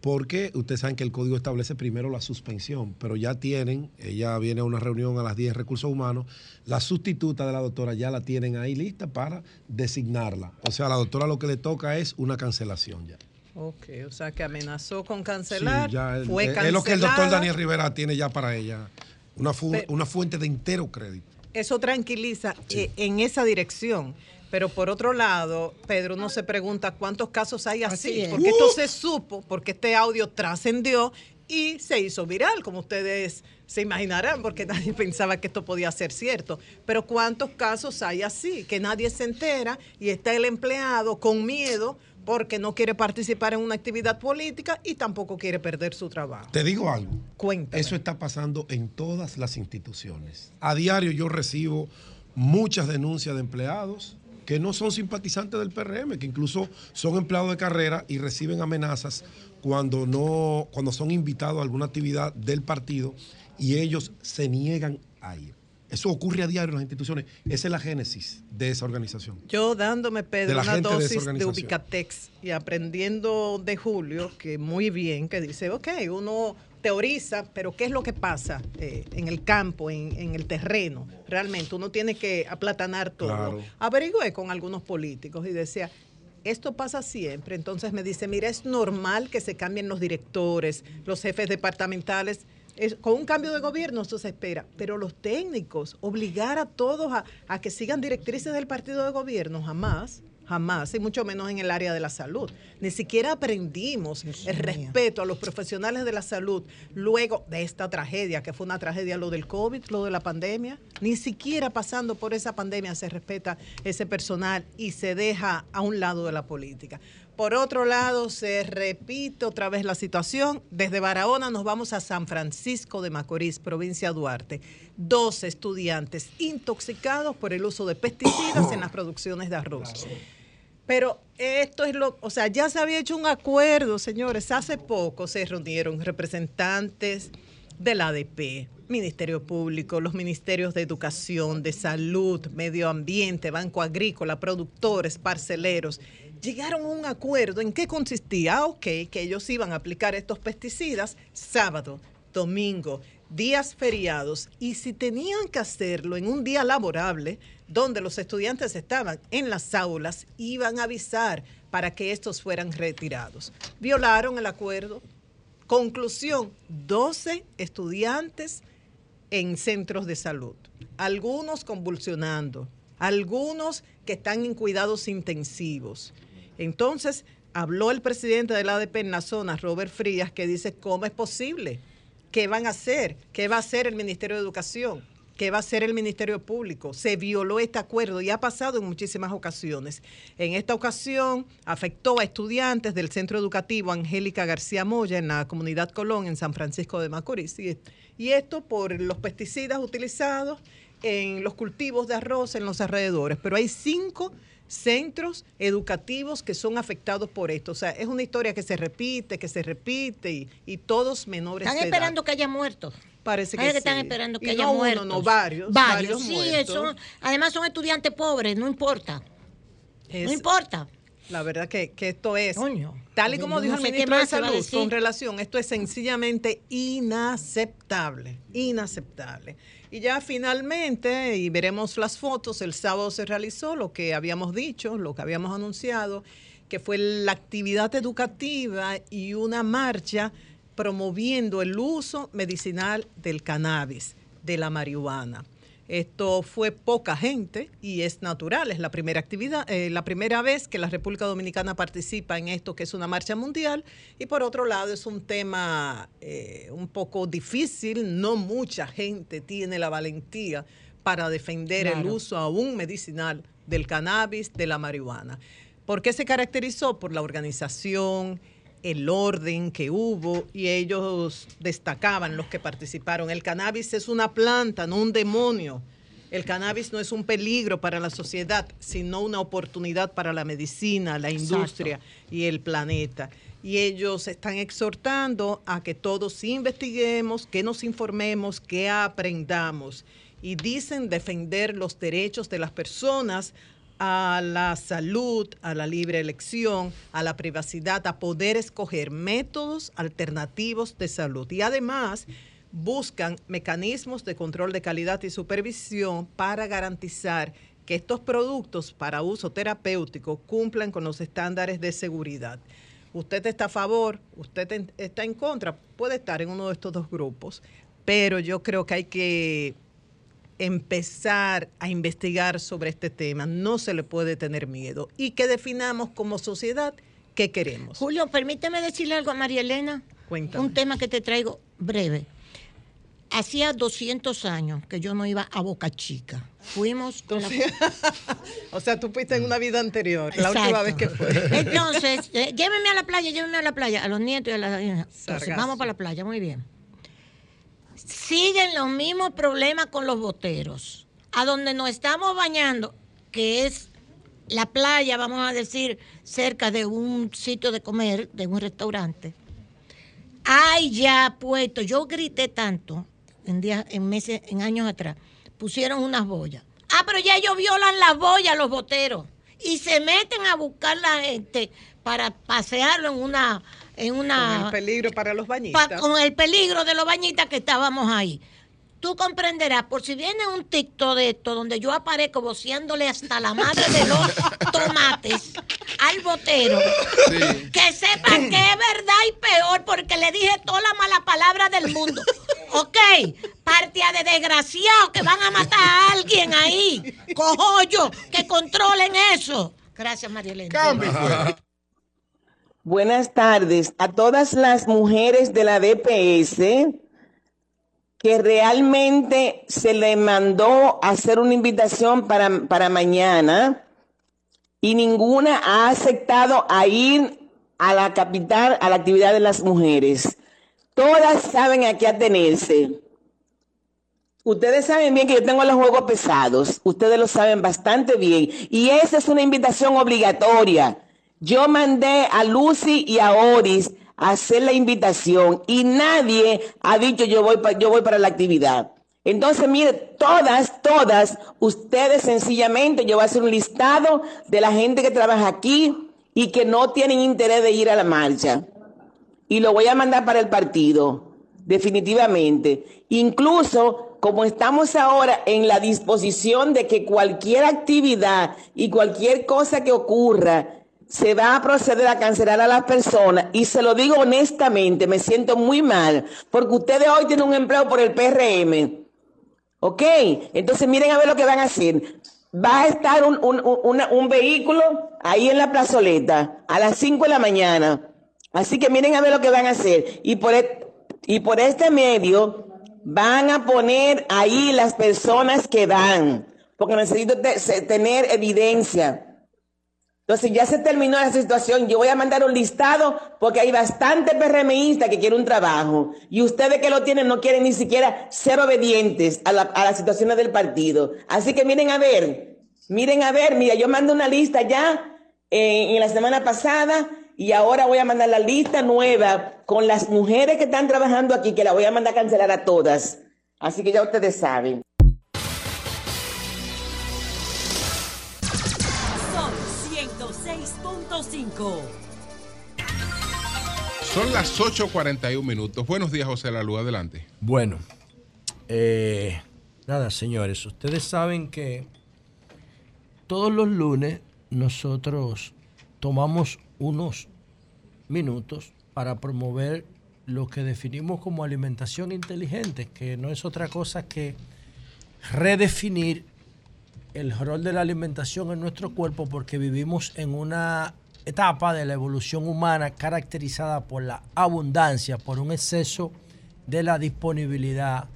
porque ustedes saben que el código establece primero la suspensión, pero ya tienen, ella viene a una reunión a las 10 de recursos humanos, la sustituta de la doctora ya la tienen ahí lista para designarla. O sea, a la doctora lo que le toca es una cancelación ya. Ok, o sea que amenazó con cancelar. Sí, ya, fue cancelada. es lo que el doctor Daniel Rivera tiene ya para ella, una, fu- Pero- una fuente de entero crédito. Eso tranquiliza eh, en esa dirección. Pero por otro lado, Pedro no se pregunta cuántos casos hay así, Así es. porque esto se supo, porque este audio trascendió y se hizo viral, como ustedes se imaginarán, porque (laughs) nadie pensaba que esto podía ser cierto. Pero cuántos casos hay así, que nadie se entera y está el empleado con miedo porque no quiere participar en una actividad política y tampoco quiere perder su trabajo. Te digo algo. Cuéntame. Eso está pasando en todas las instituciones. A diario yo recibo muchas denuncias de empleados que no son simpatizantes del PRM, que incluso son empleados de carrera y reciben amenazas cuando no, cuando son invitados a alguna actividad del partido y ellos se niegan a ir. Eso ocurre a diario en las instituciones. Esa es la génesis de esa organización. Yo dándome, De Pedro, una de dosis de, organización. Ubicatex y aprendiendo de Julio, que muy bien, que dice, ok, uno teoriza, pero ¿qué es lo que pasa eh, en el campo, en, en el terreno? Realmente uno tiene que aplatanar todo. Claro. Averigüé con algunos políticos y decía, esto pasa siempre. Entonces me dice, mira, es normal que se cambien los directores, los jefes departamentales. Es- con un cambio de gobierno eso se espera, pero los técnicos, obligar a todos a, a que sigan directrices del partido de gobierno, jamás, jamás, y mucho menos en el área de la salud. Ni siquiera aprendimos el respeto a los profesionales de la salud luego de esta tragedia, que fue una tragedia lo del COVID, lo de la pandemia. Ni siquiera pasando por esa pandemia se respeta ese personal y se deja a un lado de la política. Por otro lado, se repite otra vez la situación. Desde Barahona nos vamos a San Francisco de Macorís, provincia de Duarte. Dos estudiantes intoxicados por el uso de pesticidas en las producciones de arroz. Pero esto es lo, o sea, ya se había hecho un acuerdo, señores. Hace poco se reunieron representantes del ADP, Ministerio Público, los ministerios de Educación, de Salud, Medio Ambiente, Banco Agrícola, productores, parceleros. Llegaron a un acuerdo. ¿En qué consistía? Ok, que ellos iban a aplicar estos pesticidas sábado, domingo, días feriados. Y si tenían que hacerlo en un día laborable, donde los estudiantes estaban en las aulas, iban a avisar para que estos fueran retirados. Violaron el acuerdo. Conclusión, 12 estudiantes en centros de salud, algunos convulsionando, algunos que están en cuidados intensivos. Entonces, habló el presidente del ADP en la zona, Robert Frías, que dice, ¿cómo es posible? ¿Qué van a hacer? ¿Qué va a hacer el Ministerio de Educación? ¿Qué va a hacer el Ministerio Público? Se violó este acuerdo y ha pasado en muchísimas ocasiones. En esta ocasión afectó a estudiantes del Centro Educativo Angélica García Moya en la comunidad Colón, en San Francisco de Macorís. Y, esto por los pesticidas utilizados en los cultivos de arroz en los alrededores. Pero hay cinco centros educativos que son afectados por esto. O sea, es una historia que se repite, que se repite y, y todos menores Están de edad. esperando que haya muertos. Parece que Parece sí. están esperando Y que haya no uno, muertos. no, varios, Varios, varios sí, son- además son estudiantes pobres, no importa. Es- no importa. La verdad que, que esto es, tal y como no dijo el ministro de Salud con relación, esto es sencillamente inaceptable, inaceptable. Y ya finalmente, y veremos las fotos, el sábado se realizó lo que habíamos dicho, lo que habíamos anunciado, que fue la actividad educativa y una marcha promoviendo el uso medicinal del cannabis, de la marihuana. Esto fue poca gente y es natural, es la primera actividad, eh, la primera vez que la República Dominicana participa en esto que es una marcha mundial y por otro lado es un tema eh, un poco difícil, no mucha gente tiene la valentía para defender el uso aún medicinal del cannabis, de la marihuana. ¿Por qué se caracterizó? Por la organización, el orden que hubo y ellos destacaban los que participaron. El cannabis es una planta, no un demonio. El cannabis no es un peligro para la sociedad, sino una oportunidad para la medicina, la industria y el planeta. Y ellos están exhortando a que todos investiguemos, que nos informemos, que aprendamos. Y dicen defender los derechos de las personas a la salud, a la libre elección, a la privacidad, a poder escoger métodos alternativos de salud. Y además buscan mecanismos de control de calidad y supervisión para garantizar que estos productos para uso terapéutico cumplan con los estándares de seguridad. Usted está a favor, usted está en contra, puede estar en uno de estos dos grupos, pero yo creo que hay que empezar a investigar sobre este tema. No se le puede tener miedo y que definamos como sociedad qué queremos. Julio, permíteme decirle algo a María Elena. Cuéntame. Un tema que te traigo breve. Hacía 200 años que yo no iba a Boca Chica. Fuimos con la... (laughs) O sea, tú fuiste en una vida anterior, la última vez que fue. Entonces, eh, llévenme a la playa, llévenme a la playa, a los nietos y a las. Entonces, vamos para la playa, muy bien. Siguen los mismos problemas con los boteros. A donde nos estamos bañando, que es la playa, vamos a decir, cerca de un sitio de comer, de un restaurante. Hay ya puesto, yo grité tanto en días, en meses, en años atrás, pusieron unas boyas. Ah, pero ya ellos violan las boyas, los boteros, y se meten a buscar la gente para pasearlo en una... En una Con el peligro para los pa- bañistas. con el peligro de los bañitas que estábamos ahí. Tú comprenderás, por si viene un TikTok de esto, donde yo aparezco voceándole hasta la madre de los (laughs) tomates al botero, que sepan (clears throat) que es verdad y peor, porque le dije toda la mala palabra del mundo. (laughs) Ok, partida de desgraciados que van a matar a alguien ahí. (laughs) Cojollo, que controlen eso. Gracias, María Elena. Buenas tardes a todas las mujeres de la DPS que realmente se le mandó hacer una invitación para, para mañana y ninguna ha aceptado a ir a la capital a la actividad de las mujeres. Todas saben a qué atenerse. Ustedes saben bien que yo tengo los juegos pesados. Ustedes lo saben bastante bien. Y esa es una invitación obligatoria. Yo mandé a Lucy y a Oris a hacer la invitación y nadie ha dicho yo voy, yo voy para la actividad. Entonces, mire, todas, todas, ustedes sencillamente, yo voy a hacer un listado de la gente que trabaja aquí y que no tienen interés de ir a la marcha. Y lo voy a mandar para el partido, definitivamente. Incluso, como estamos ahora en la disposición de que cualquier actividad y cualquier cosa que ocurra, se va a proceder a cancelar a las personas. Y se lo digo honestamente, me siento muy mal, porque ustedes hoy tienen un empleo por el PRM. ¿Ok? Entonces miren a ver lo que van a hacer. Va a estar un, un- un- un vehículo ahí en la plazoleta a las 5 de la mañana. Así que miren a ver lo que van a hacer. Y por, e- y por este medio van a poner ahí las personas que van. Porque necesito tener evidencia. Entonces ya se terminó la situación. Yo voy a mandar un listado porque hay bastante PRMistas que quieren un trabajo. Y ustedes que lo tienen no quieren ni siquiera ser obedientes a, la- a las situaciones del partido. Así que miren a ver, miren a ver, mira, yo mandé una lista ya eh, en la semana pasada y ahora voy a mandar la lista nueva con las mujeres que están trabajando aquí, que la voy a mandar a cancelar a todas. Así que ya ustedes saben. 106.5. Son las 8.41 minutos. Buenos días, José Lalu. Adelante. Bueno, eh, nada, señores, ustedes saben que todos los lunes nosotros tomamos unos minutos para promover lo que definimos como alimentación inteligente, que no es otra cosa que redefinir el rol de la alimentación en nuestro cuerpo porque vivimos en una etapa de la evolución humana caracterizada por la abundancia, por un exceso de la disponibilidad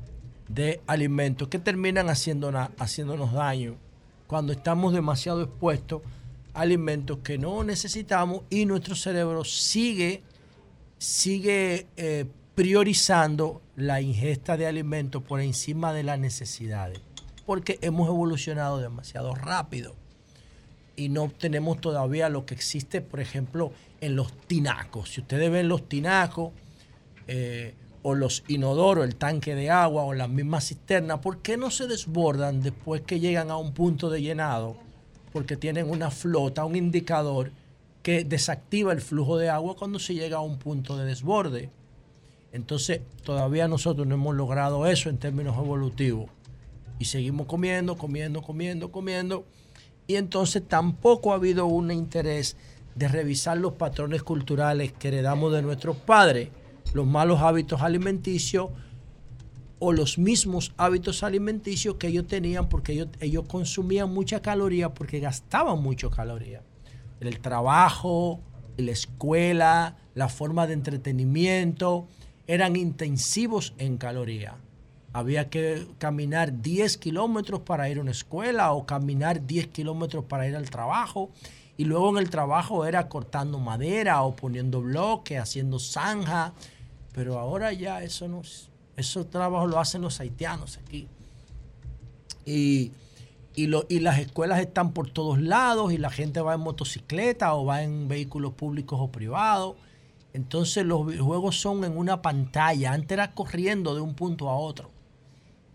de alimentos que terminan haciéndonos, daño. Cuando estamos demasiado expuestos a alimentos que no necesitamos y nuestro cerebro sigue, sigue eh, priorizando la ingesta de alimentos por encima de las necesidades porque hemos evolucionado demasiado rápido y no tenemos todavía lo que existe, por ejemplo, en los tinacos. Si ustedes ven los tinacos eh, o los inodoros, el tanque de agua o las mismas cisternas, ¿por qué no se desbordan después que llegan a un punto de llenado? Porque tienen una flota, un indicador que desactiva el flujo de agua cuando se llega a un punto de desborde. Entonces, todavía nosotros no hemos logrado eso en términos evolutivos y seguimos comiendo, comiendo, comiendo, comiendo. Y entonces tampoco ha habido un interés de revisar los patrones culturales que heredamos de nuestros padres, los malos hábitos alimenticios o los mismos hábitos alimenticios que ellos tenían porque ellos, ellos consumían mucha caloría porque gastaban mucho caloría. El trabajo, la escuela, la forma de entretenimiento, eran intensivos en caloría había que caminar 10 kilómetros para ir a una escuela o caminar 10 kilómetros para ir al trabajo. Y luego en el trabajo era cortando madera o poniendo bloques, haciendo zanja. Pero ahora ya eso no, esos trabajos lo hacen los haitianos aquí. Y, y, lo- y las escuelas están por todos lados y la gente va en motocicleta o va en vehículos públicos o privados. Entonces los videojuegos son en una pantalla. Antes era corriendo de un punto a otro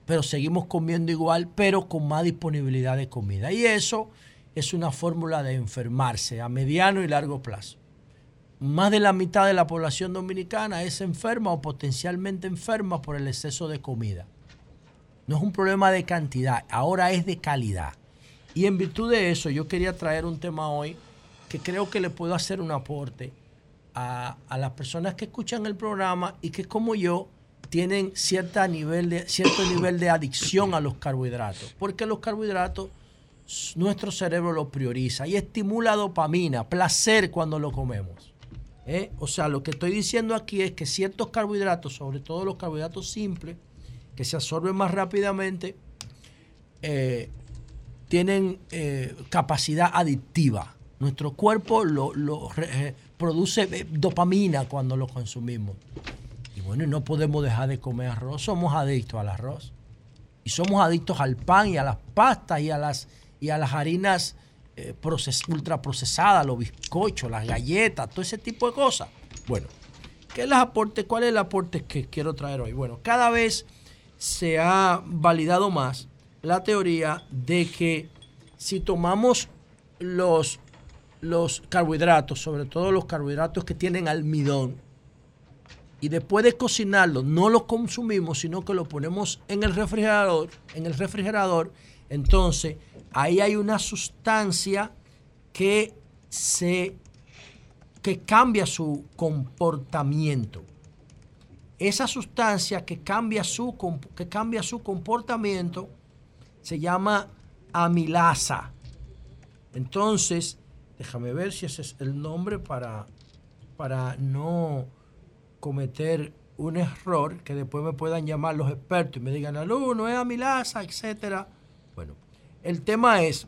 pero seguimos comiendo igual, pero con más disponibilidad de comida. Y eso es una fórmula de enfermarse a mediano y largo plazo. Más de la mitad de la población dominicana es enferma o potencialmente enferma por el exceso de comida. No es un problema de cantidad, ahora es de calidad. Y en virtud de eso, yo quería traer un tema hoy que creo que le puedo hacer un aporte a, a las personas que escuchan el programa y que como yo tienen nivel de, cierto (coughs) nivel de adicción a los carbohidratos. Porque los carbohidratos nuestro cerebro los prioriza y estimula dopamina, placer cuando lo comemos. ¿eh? O sea, lo que estoy diciendo aquí es que ciertos carbohidratos, sobre todo los carbohidratos simples, que se absorben más rápidamente, eh, tienen eh, capacidad adictiva. Nuestro cuerpo lo, produce dopamina cuando lo consumimos. Bueno, y no podemos dejar de comer arroz. Somos adictos al arroz. Y somos adictos al pan y a las pastas y a las, y a las harinas eh, proces- ultraprocesadas, los bizcochos, las galletas, todo ese tipo de cosas. Bueno, ¿qué es aporte? ¿Cuál es el aporte que quiero traer hoy? Bueno, cada vez se ha validado más la teoría de que si tomamos los, los carbohidratos, sobre todo los carbohidratos que tienen almidón, y después de cocinarlos no los consumimos, sino que lo ponemos en el refrigerador, en el refrigerador, entonces ahí hay una sustancia que se que cambia su comportamiento. Esa sustancia que cambia su, que cambia su comportamiento se llama amilasa. Entonces, déjame ver si ese es el nombre para, para no cometer un error que después me puedan llamar los expertos y me digan, alumno, es amilasa, etcétera. Bueno, el tema es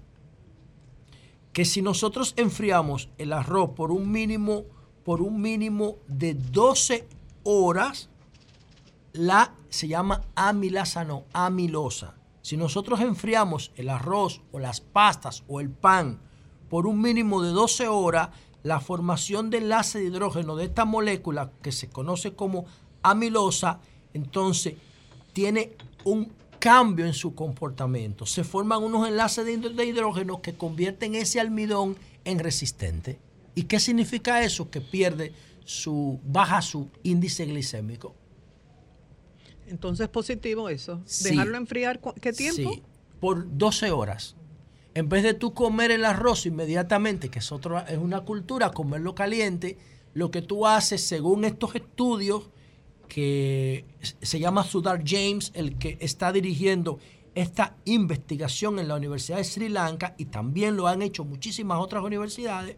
que si nosotros enfriamos el arroz por un mínimo, por un mínimo de 12 horas, la se llama amilasa, no, amilosa. Si nosotros enfriamos el arroz o las pastas o el pan por un mínimo de 12 horas, la formación de enlace de hidrógeno de esta molécula que se conoce como amilosa, entonces tiene un cambio en su comportamiento. Se forman unos enlaces de hidrógeno que convierten ese almidón en resistente. ¿Y qué significa eso? Que pierde su, baja su índice glicémico. Entonces positivo eso. Sí. Dejarlo enfriar, ¿cu- ¿qué tiempo? Sí, por 12 horas. En vez de tú comer el arroz inmediatamente, que es, otro, es una cultura, comerlo caliente, lo que tú haces, según estos estudios, que se llama Sudar James, el que está dirigiendo esta investigación en la Universidad de Sri Lanka, y también lo han hecho muchísimas otras universidades.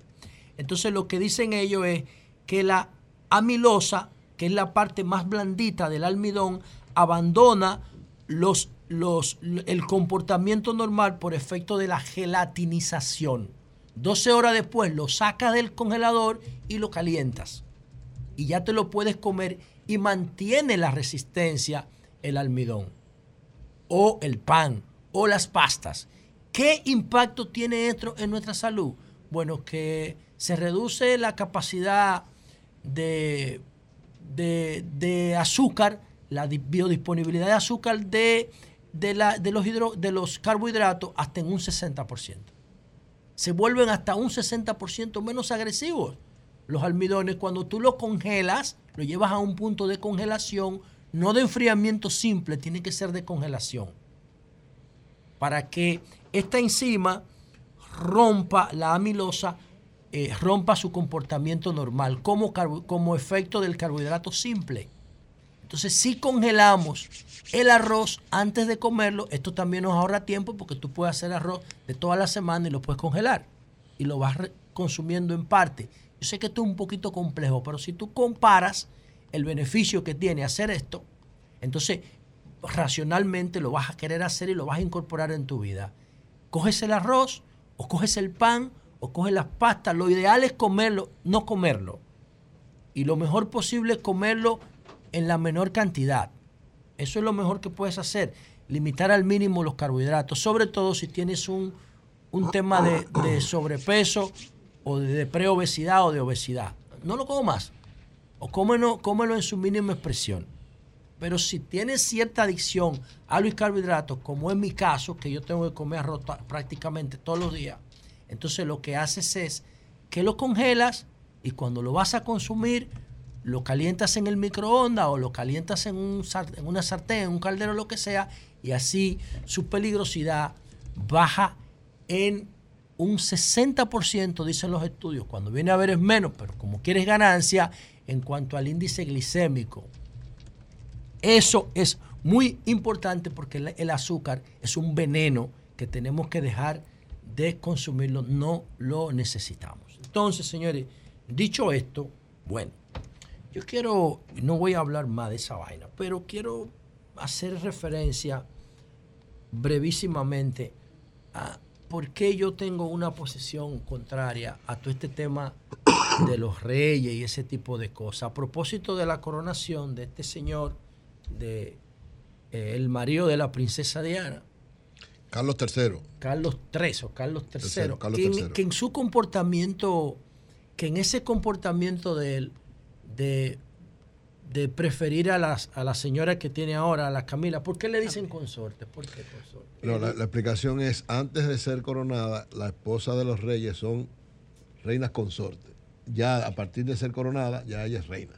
Entonces lo que dicen ellos es que la amilosa, que es la parte más blandita del almidón, abandona los, los, el comportamiento normal por efecto de la gelatinización. 12 horas después lo sacas del congelador y lo calientas. Y ya te lo puedes comer y mantiene la resistencia el almidón o el pan o las pastas. ¿Qué impacto tiene esto en nuestra salud? Bueno, que se reduce la capacidad de, de, de azúcar, la di- biodisponibilidad de azúcar de, de, la- de los hidro- de los carbohidratos hasta en un 60%. Se vuelven hasta un 60% menos agresivos los almidones cuando tú los congelas, lo llevas a un punto de congelación, no de enfriamiento simple, tiene que ser de congelación. Para que esta enzima rompa la amilosa, eh, rompa su comportamiento normal como, como efecto del carbohidrato simple. Entonces, si congelamos el arroz antes de comerlo, esto también nos ahorra tiempo porque tú puedes hacer arroz de toda la semana y lo puedes congelar y lo vas consumiendo en parte. Yo sé que esto es un poquito complejo, pero si tú comparas el beneficio que tiene hacer esto, entonces racionalmente lo vas a querer hacer y lo vas a incorporar en tu vida. Coges el arroz, o coges el pan, o coges las pastas. Lo ideal es comerlo, no comerlo. Y lo mejor posible es comerlo en la menor cantidad. Eso es lo mejor que puedes hacer. Limitar al mínimo los carbohidratos, sobre todo si tienes un, un tema de, sobrepeso o de preobesidad o de obesidad. No lo comas. O cómelo, cómelo en su mínima expresión. Pero si tienes cierta adicción a los carbohidratos, como en mi caso, que yo tengo que comer arroz prácticamente todos los días, entonces lo que haces es que lo congelas y cuando lo vas a consumir, lo calientas en el microondas o lo calientas en, un en una sartén, en un caldero, lo que sea, y así su peligrosidad baja en un 60%, dicen los estudios. Cuando viene a ver es menos, pero como quieres ganancia en cuanto al índice glicémico. Eso es muy importante porque el, el azúcar es un veneno que tenemos que dejar de consumirlo, no lo necesitamos. Entonces, señores, dicho esto, bueno, yo quiero, no voy a hablar más de esa vaina, pero quiero hacer referencia brevísimamente a por qué yo tengo una posición contraria a todo este tema de los reyes y ese tipo de cosas. A propósito de la coronación de este señor, de eh, el marido de la princesa Diana, Carlos III. Carlos III o Carlos III, Tercero, Carlos que, en, III. que en su comportamiento, que en ese comportamiento de él, de, de preferir a, las, a la señora que tiene ahora, a la Camila, ¿por qué le dicen consorte? ¿Por qué consorte? No, la, la explicación es, antes de ser coronada, la esposa de los reyes son reinas consortes. Ya a partir de ser coronada, ya ella es reina.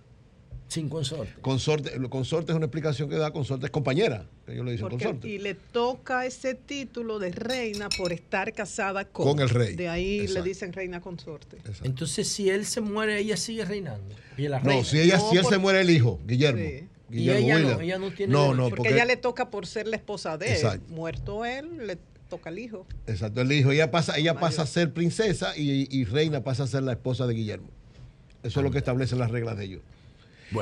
Sin consorte. Consorte, consorte es una explicación que da consorte, es compañera, ellos le dicen Porque- consorte. y le toca ese título de reina por estar casada con, Con el rey. De ahí Exacto. le dicen reina consorte. Entonces, si él se muere, ella sigue reinando. Y la No, reina. si, ella, No, si él se muere el hijo, Guillermo. Sí. Y Guillermo ella no, ella no tiene No, derecho. no, porque, porque, ella le toca por ser la esposa de él. Exacto. Muerto él, le toca al hijo. Exacto, el hijo. Ella pasa, ella pasa a ser princesa y, y reina pasa a ser la esposa de Guillermo. Eso es lo que establecen las reglas de ellos.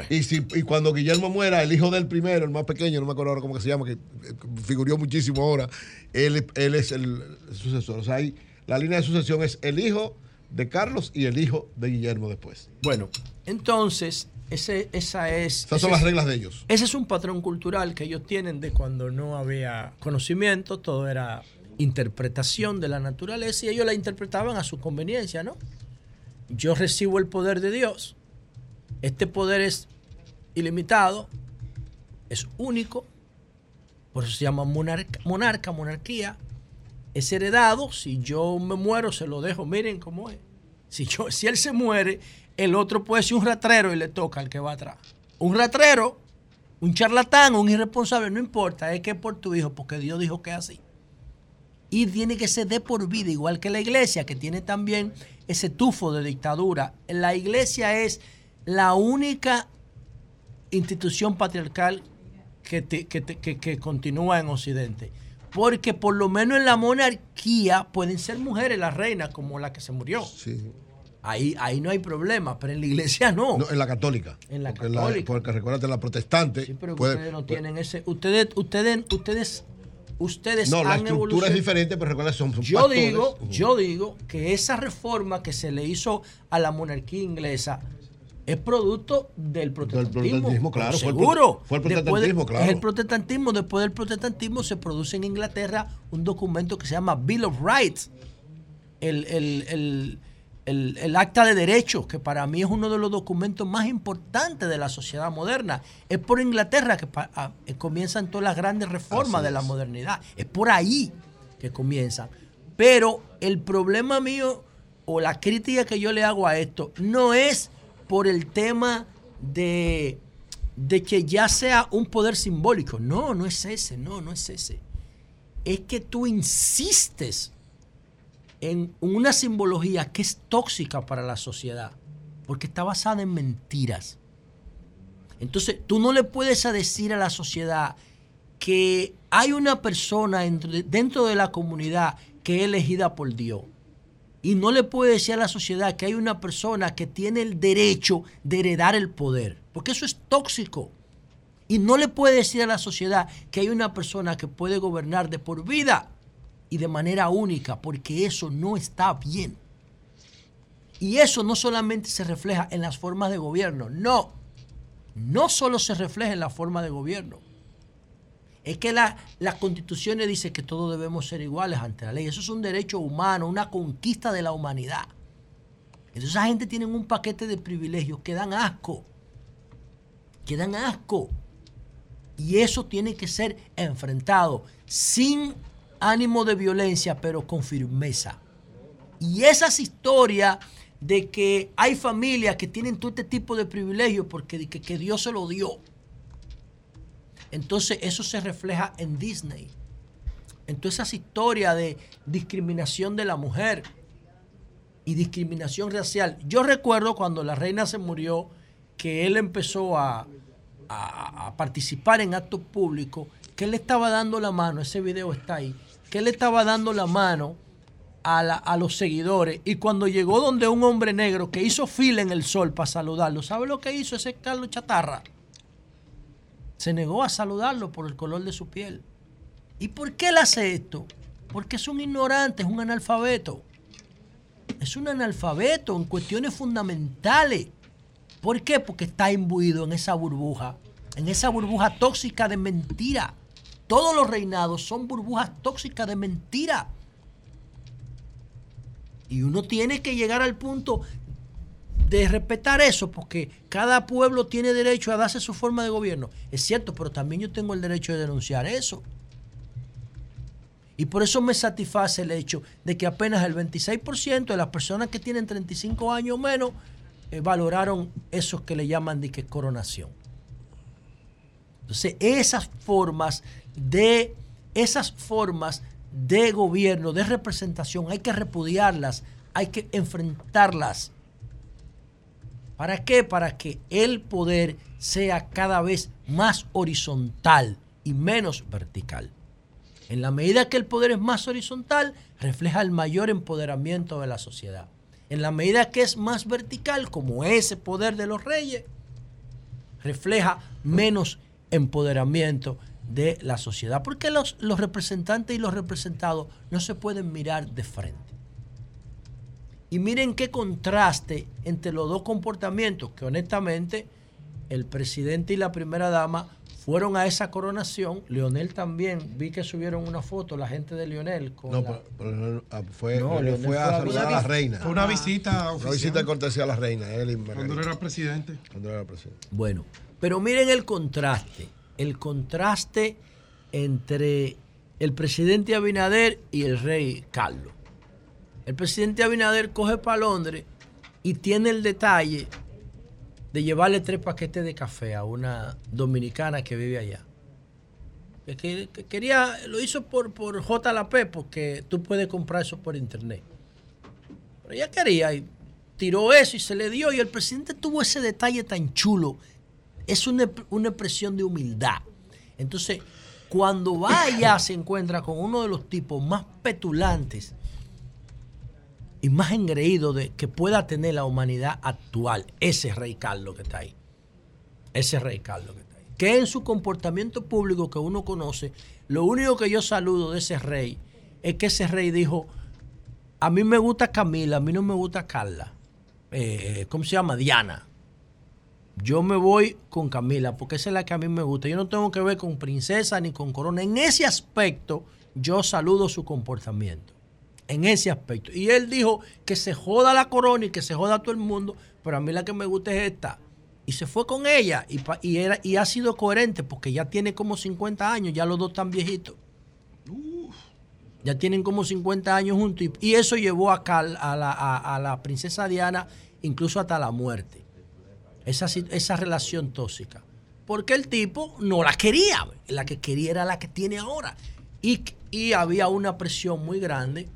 Y, si, y cuando Guillermo muera, el hijo del primero, el más pequeño, no me acuerdo ahora cómo que se llama, que eh, figuró muchísimo ahora, él, él es el sucesor. O sea, ahí, la línea de sucesión es el hijo de Carlos y el hijo de Guillermo después. Bueno, entonces, ese, esa es. Esas son las reglas de ellos. Ese es un patrón cultural que ellos tienen de cuando no había conocimiento, todo era interpretación de la naturaleza y ellos la interpretaban a su conveniencia, ¿no? Yo recibo el poder de Dios, este poder es ilimitado, es único, por eso se llama monarca, monarca monarquía, es heredado, si yo me muero se lo dejo, miren cómo es. Si, yo, si él se muere, el otro puede ser un ratrero y le toca al que va atrás. Un ratrero, un charlatán, un irresponsable, no importa, es que es por tu hijo, porque Dios dijo que es así. Y tiene que ser de por vida, igual que la iglesia, que tiene también ese tufo de dictadura. La iglesia es la única institución patriarcal que, te- que te- que- que continúa en Occidente. Porque por lo menos en la monarquía pueden ser mujeres las reinas, como la que se murió. Ahí, ahí no hay problema, pero en la iglesia no. No, en la católica. En la Porque católica. porque recuérdate, la protestante. Pero que puede- ustedes no puede- tienen ese. Ustedes, ustedes, ustedes, ustedes no, la estructura es diferente, pero recuerda, son, son Yo pastores. digo, yo digo que esa reforma que se le hizo a la monarquía inglesa es producto del protestantismo. protestantismo, claro, seguro. fue el de- protestantismo, claro. Es el protestantismo. Después del protestantismo se produce en Inglaterra un documento que se llama Bill of Rights. El, el- el- acta de derechos, que para mí es uno de los documentos más importantes de la sociedad moderna. Es por Inglaterra que pa- a- eh, comienzan todas las grandes reformas Así de la es. modernidad. Es por ahí que comienzan. Pero el problema mío o la crítica que yo le hago a esto no es por el tema de, de que ya sea un poder simbólico. No, no es ese, no, no es ese. Es que tú insistes en una simbología que es tóxica para la sociedad, porque está basada en mentiras. Entonces, tú no le puedes decir a la sociedad que hay una persona dentro de, dentro de la comunidad que es elegida por Dios. Y no le puedes decir a la sociedad que hay una persona que tiene el derecho de heredar el poder, porque eso es tóxico. Y no le puede decir a la sociedad que hay una persona que puede gobernar de por vida y de manera única, porque eso no está bien. Y eso no solamente se refleja en las formas de gobierno, no. No solo se refleja en la forma de gobierno. Es que la, las constituciones dicen que todos debemos ser iguales ante la ley. Eso es un derecho humano, una conquista de la humanidad. Entonces esa gente tiene un paquete de privilegios que dan asco. Que dan asco. Y eso tiene que ser enfrentado sin ánimo de violencia, pero con firmeza. Y esas historias de que hay familias que tienen todo este tipo de privilegios porque que, que Dios se lo dio. Entonces eso se refleja en Disney. En todas esas historias de discriminación de la mujer y discriminación racial. Yo recuerdo cuando la reina se murió que él empezó a, participar en actos públicos, que él estaba dando la mano, ese video está ahí, que él estaba dando la mano a, a los seguidores y cuando llegó donde un hombre negro que hizo fila en el sol para saludarlo, ¿sabe lo que hizo ese Carlos Chatarra? Se negó a saludarlo por el color de su piel. ¿Y por qué él hace esto? Porque es un ignorante, es un analfabeto. Es un analfabeto en cuestiones fundamentales. ¿Por qué? Porque está imbuido en esa burbuja, en esa burbuja tóxica de mentira. Todos los reinados son burbujas tóxicas de mentira. Y uno tiene que llegar al punto de respetar eso, porque cada pueblo tiene derecho a darse su forma de gobierno. Es cierto, pero también yo tengo el derecho de denunciar eso. Y por eso me satisface el hecho de que apenas el 26% de las personas que tienen 35 años o menos eh, valoraron esos que le llaman de que coronación. Entonces, esas formas de esas formas de gobierno, de representación, hay que repudiarlas, hay que enfrentarlas. ¿Para qué? Para que el poder sea cada vez más horizontal y menos vertical. En la medida que el poder es más horizontal, refleja el mayor empoderamiento de la sociedad. En la medida que es más vertical, como ese poder de los reyes, refleja menos empoderamiento de la sociedad. Porque los, los representantes y los representados no se pueden mirar de frente. Y miren qué contraste entre los dos comportamientos, que honestamente el presidente y la primera dama fueron a esa coronación. Leonel también, vi que subieron una foto, la gente de Leonel. Con No, la- pero, pero no, ah, fue, No, él Leonel fue fue a saludar a la reina. Fue una visita Una oficial. visita de cortesía a la reina, él y Margarita. Cuando era presidente. Cuando era presidente. Bueno, pero miren el contraste, el contraste entre el presidente Abinader y el rey Carlos. El presidente Abinader coge para Londres y tiene el detalle de llevarle tres paquetes de café a una dominicana que vive allá. Que, que- que quería, lo hizo por, por JLP porque tú puedes comprar eso por internet. Pero ella quería y tiró eso y se le dio y el presidente tuvo ese detalle tan chulo. Es una, una expresión de humildad. Entonces, cuando va allá se encuentra con uno de los tipos más petulantes y más engreídos de, que pueda tener la humanidad actual, ese rey Carlos que está ahí. Ese rey Carlos que está ahí. Que en su comportamiento público que uno conoce, lo único que yo saludo de ese rey es que ese rey dijo, a mí me gusta Camila, a mí no me gusta Carla. Eh, ¿Cómo se llama? Diana. Yo me voy con Camila porque esa es la que a mí me gusta. Yo no tengo que ver con princesa ni con corona. En ese aspecto, yo saludo su comportamiento. En ese aspecto. Y él dijo que se joda la corona y que se joda todo el mundo, pero a mí la que me gusta es esta. Y se fue con ella y, y, era, y ha sido coherente porque ya tiene como 50 años, ya los dos están viejitos. Ya tienen como 50 años juntos y, y eso llevó a, Cal- a, la, a- a la princesa Diana incluso hasta la muerte. Esa, esa relación tóxica. Porque el tipo no la quería. La que quería era la que tiene ahora. Y, y había una presión muy grande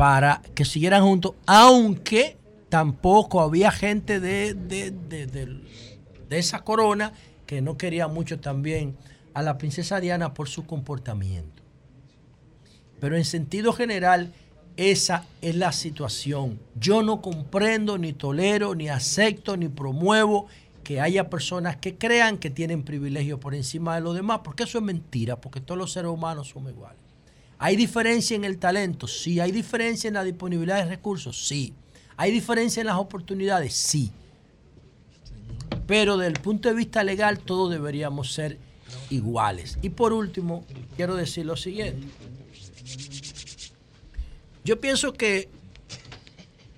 para que siguieran juntos, aunque tampoco había gente de, de, de- de- esa corona que no quería mucho también a la princesa Diana por su comportamiento. Pero en sentido general, esa es la situación. Yo no comprendo, ni tolero, ni acepto, ni promuevo que haya personas que crean que tienen privilegios por encima de los demás, porque eso es mentira, porque todos los seres humanos somos iguales. ¿Hay diferencia en el talento? Sí. ¿Hay diferencia en la disponibilidad de recursos? Sí. ¿Hay diferencia en las oportunidades? Sí. Pero desde el punto de vista legal todos deberíamos ser iguales. Y por último, quiero decir lo siguiente. Yo pienso que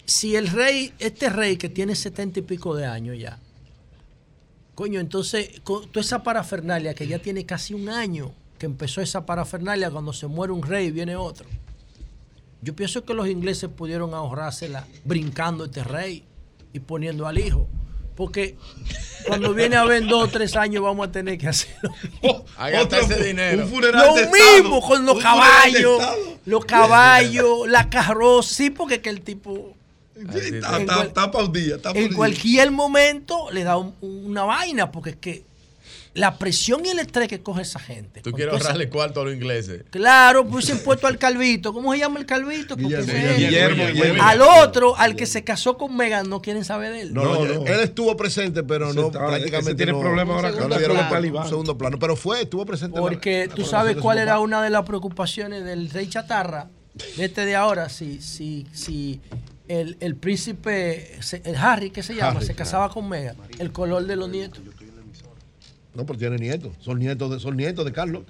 si el rey, este rey que tiene setenta y pico de años ya, Coño, entonces, con toda esa parafernalia que ya tiene casi un año que empezó esa parafernalia, cuando se muere un rey viene otro. Yo pienso que los ingleses pudieron ahorrársela brincando este rey y poniendo al hijo. Porque cuando viene a ver dos o tres años vamos a tener que hacerlo. (laughs) Gastar ese dinero. Un funeral Lo de mismo Estado. con los caballos, los caballos, la carroza. Sí, porque que el tipo Sí, está, está, está pa' un día, está pa' un en día. cualquier momento le da un- una vaina, porque es que la presión y el estrés que coge esa gente. Tú quieres toda esa- ahorrarle cuarto a los ingleses. Claro, pues se puesto al calvito. ¿Cómo se llama el calvito? Guillermo, Guillermo, Guillermo. Al otro, al que se casó con Megan, no quieren saber de él. No, no, él estuvo presente, pero no está- prácticamente. tiene no- problemas ahora no con talibanes. segundo plano. Pero fue, estuvo presente. Porque la tú sabes cuál papá. era una de las preocupaciones del rey Chatarra, de este de ahora, si, si, si el, el príncipe, el Harry, ¿qué se llama? Harry, se casaba con Megan, el color de los nietos. No, pero tiene nietos. Son nietos de, son nietos de Carlos.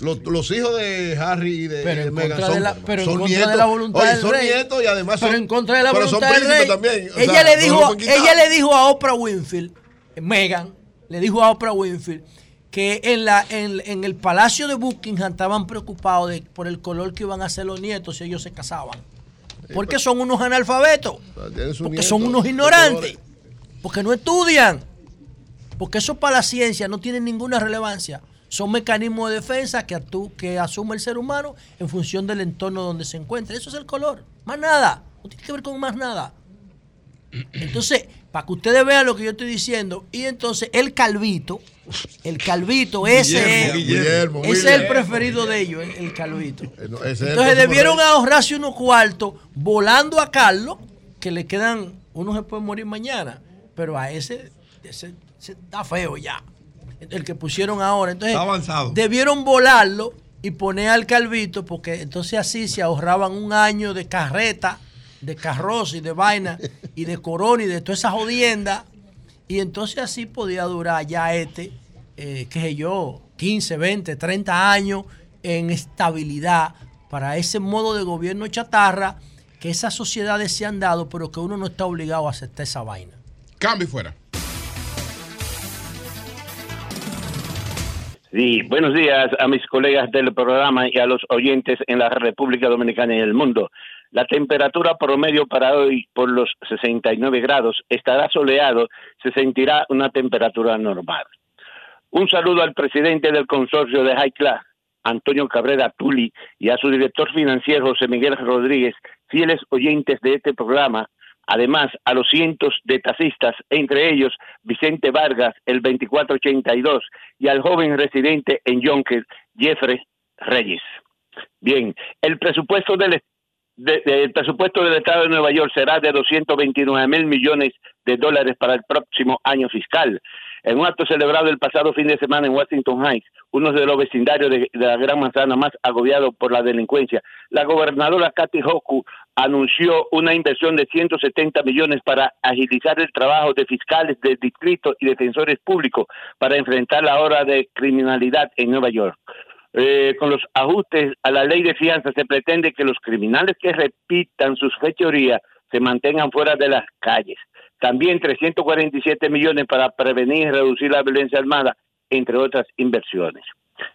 Los, los hijos de Harry y de, Pero y de Meghan son, de la- pero en son contra de nietos. la voluntad Oye, del son rey. nietos y además son. Pero en contra de la pero son del rey. también. o ella, sea, le dijo, ella le dijo a Oprah Winfield, Megan, le dijo a Oprah Winfield que en, la, en, en el palacio de Buckingham estaban preocupados de, por el color que iban a hacer los nietos si ellos se casaban. Porque son unos analfabetos. Porque nieto son unos ignorantes. Porque no estudian. Porque eso para la ciencia no tiene ninguna relevancia. Son mecanismos de defensa que, actú- que asume el ser humano en función del entorno donde se encuentra. Eso es el color. Más nada. No tiene que ver con más nada. Entonces, para que ustedes vean lo que yo estoy diciendo, y entonces el calvito, el calvito, ese es, Guillermo, ese es el preferido de ellos, el, el calvito. Eh, no, Entonces debieron ahorrarse unos cuartos volando a Carlos, que le quedan, uno se puede morir mañana, pero a ese, ese está feo ya. El que pusieron ahora. Entonces, Está avanzado. debieron volarlo y poner al Calvito, porque entonces así se ahorraban un año de carreta, de carroza y de vaina, y de corona y de toda esa jodienda. Y entonces así podía durar ya este, eh, qué sé yo, 15, 20, 30 años en estabilidad para ese modo de gobierno chatarra que esas sociedades se han dado, pero que uno no está obligado a aceptar esa vaina. Cambio y fuera. Sí, buenos días a mis colegas del programa y a los oyentes en la República Dominicana y el mundo. La temperatura promedio para hoy por los 69 grados estará soleado, se sentirá una temperatura normal. Un saludo al presidente del consorcio de High Class, Antonio Cabrera Tuli, y a su director financiero José Miguel Rodríguez, fieles oyentes de este programa, además a los cientos de taxistas, entre ellos Vicente Vargas, el 2482, y al joven residente en Yonker, Jeffrey Reyes. Bien, el presupuesto del, de- de- el presupuesto del Estado de Nueva York será de 229 mil millones de dólares para el próximo año fiscal. En un acto celebrado el pasado fin de semana en Washington Heights, uno de los vecindarios de, la Gran Manzana más agobiados por la delincuencia, la gobernadora Kathy Hoku anunció una inversión de 170 millones para agilizar el trabajo de fiscales del distrito y defensores públicos para enfrentar la hora de criminalidad en Nueva York. Eh, con los ajustes a la ley de fianza se pretende que los criminales que repitan sus fechorías se mantengan fuera de las calles. También 347 millones para prevenir y reducir la violencia armada, entre otras inversiones.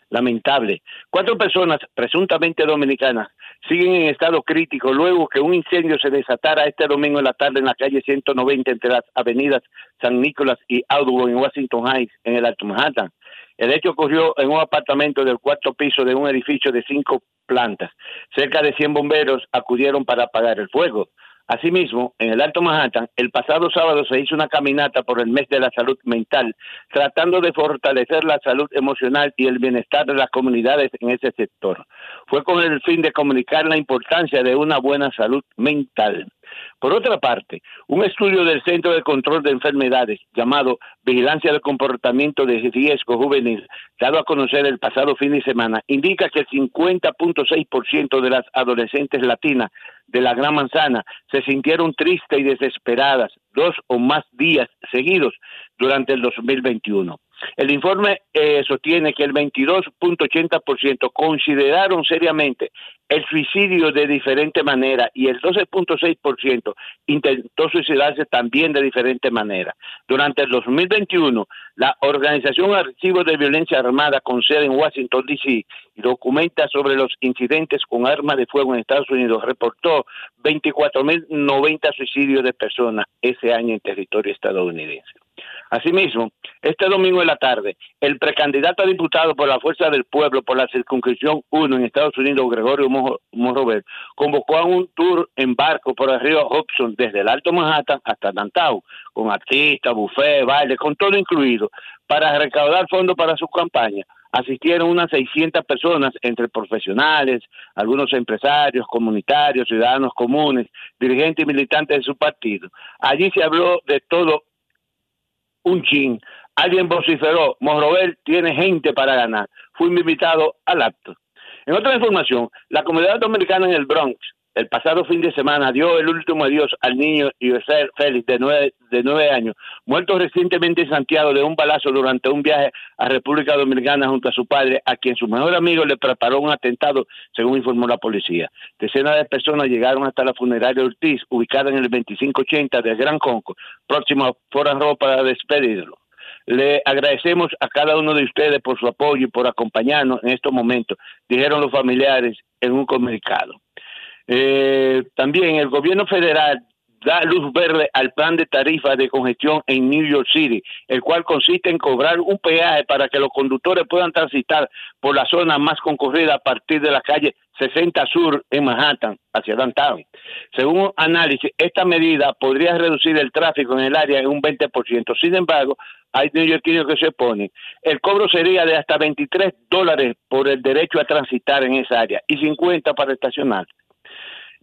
Lamentable. Cuatro personas, presuntamente dominicanas, siguen en estado crítico luego que un incendio se desatara este domingo en la tarde en la calle 190 entre las avenidas San Nicolás y Audubon en Washington Heights, en el Alto Manhattan. El hecho ocurrió en un apartamento del cuarto piso de un edificio de cinco plantas. Cerca de 100 bomberos acudieron para apagar el fuego. Asimismo, en el Alto Manhattan, el pasado sábado se hizo una caminata por el mes de la salud mental, tratando de fortalecer la salud emocional y el bienestar de las comunidades en ese sector. Fue con el fin de comunicar la importancia de una buena salud mental. Por otra parte, un estudio del Centro de Control de Enfermedades llamado Vigilancia del Comportamiento de Riesgo Juvenil, dado a conocer el pasado fin de semana, indica que el 50.6% de las adolescentes latinas de la Gran Manzana se sintieron tristes y desesperadas dos o más días seguidos durante el 2021. El informe eh, sostiene que el 22.80% consideraron seriamente el suicidio de diferente manera y el 12.6% intentó suicidarse también de diferente manera. Durante el 2021, la Organización Archivos de Violencia Armada con sede en Washington, D.C. documenta sobre los incidentes con armas de fuego en Estados Unidos, reportó 24.090 suicidios de personas ese año en territorio estadounidense. Asimismo, este domingo en la tarde, el precandidato a diputado por la Fuerza del Pueblo por la circunscripción 1 en Estados Unidos, Gregorio Mo- Monrover, convocó a un tour en barco por el río Hudson desde el Alto Manhattan hasta Downtown, con artistas, buffet, baile, con todo incluido, para recaudar fondos para su campaña. Asistieron unas 600 personas, entre profesionales, algunos empresarios, comunitarios, ciudadanos comunes, dirigentes y militantes de su partido. Allí se habló de todo un chin. Alguien vociferó, Monrover tiene gente para ganar. Fui invitado al acto. En otra información, la comunidad dominicana en el Bronx el pasado fin de semana dio el último adiós al niño Yosel Félix de nueve, de nueve años, muerto recientemente en Santiago de un balazo durante un viaje a República Dominicana junto a su padre, a quien su mejor amigo le preparó un atentado, según informó la policía. Decenas de personas llegaron hasta la funeraria Ortiz, ubicada en el 2580 del Gran Conco, próximo a Foran Row para despedirlo. Le agradecemos a cada uno de ustedes por su apoyo y por acompañarnos en estos momentos, dijeron los familiares en un comunicado. Eh, también el gobierno federal da luz verde al plan de tarifa de congestión en New York City, el cual consiste en cobrar un peaje para que los conductores puedan transitar por la zona más concurrida a partir de la calle 60 Sur en Manhattan, hacia downtown. Según análisis, esta medida podría reducir el tráfico en el área en un 20%. Sin embargo, hay neoyorquinos que se oponen. El cobro sería de hasta 23 dólares por el derecho a transitar en esa área y 50 para estacionar.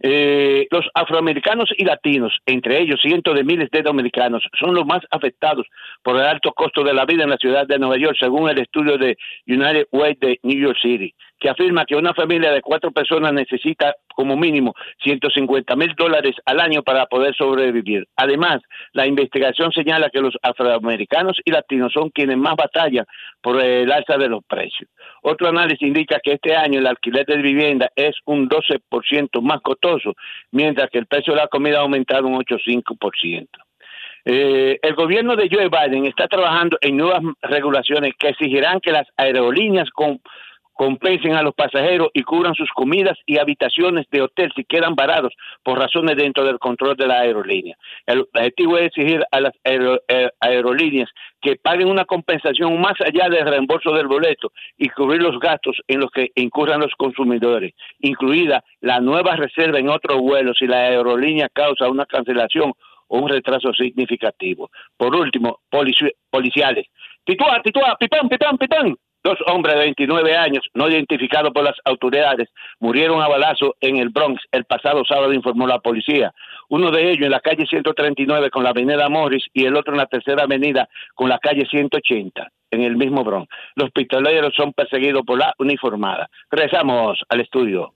Eh, los afroamericanos y latinos, entre ellos cientos de miles de dominicanos, son los más afectados por el alto costo de la vida en la ciudad de Nueva York, según el estudio de United Way de New York City, que afirma que una familia de cuatro personas necesita como mínimo 150 mil dólares al año para poder sobrevivir. Además, la investigación señala que los afroamericanos y latinos son quienes más batallan por el alza de los precios. Otro análisis indica que este año el alquiler de vivienda es un 12% más costoso, mientras que el precio de la comida ha aumentado un 8,5%. Eh, el gobierno de Joe Biden está trabajando en nuevas regulaciones que exigirán que las aerolíneas con, compensen a los pasajeros y cubran sus comidas y habitaciones de hotel si quedan varados por razones dentro del control de la aerolínea. El objetivo es exigir a las eh, aerolíneas que paguen una compensación más allá del reembolso del boleto y cubrir los gastos en los que incurran los consumidores, incluida la nueva reserva en otros vuelos si la aerolínea causa una cancelación o un retraso significativo. Por último, polici- policiales. Titúa, titúa, pipán, pipán, pipán. Dos hombres de 29 años, no identificados por las autoridades, murieron a balazo en el Bronx el pasado sábado, informó la policía. Uno de ellos en la calle 139 con la avenida Morris y el otro en la tercera avenida con la calle 180 en el mismo Bronx. Los pistoleros son perseguidos por la uniformada. Regresamos al estudio.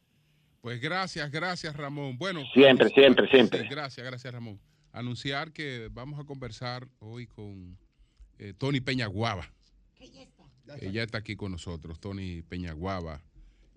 Pues gracias, gracias Ramón. Bueno, Siempre, siempre, siempre. Sí, gracias, gracias Ramón. Anunciar que vamos a conversar hoy con eh, Tony Peñaguaba. Ella está aquí con nosotros, Tony Peñaguaba,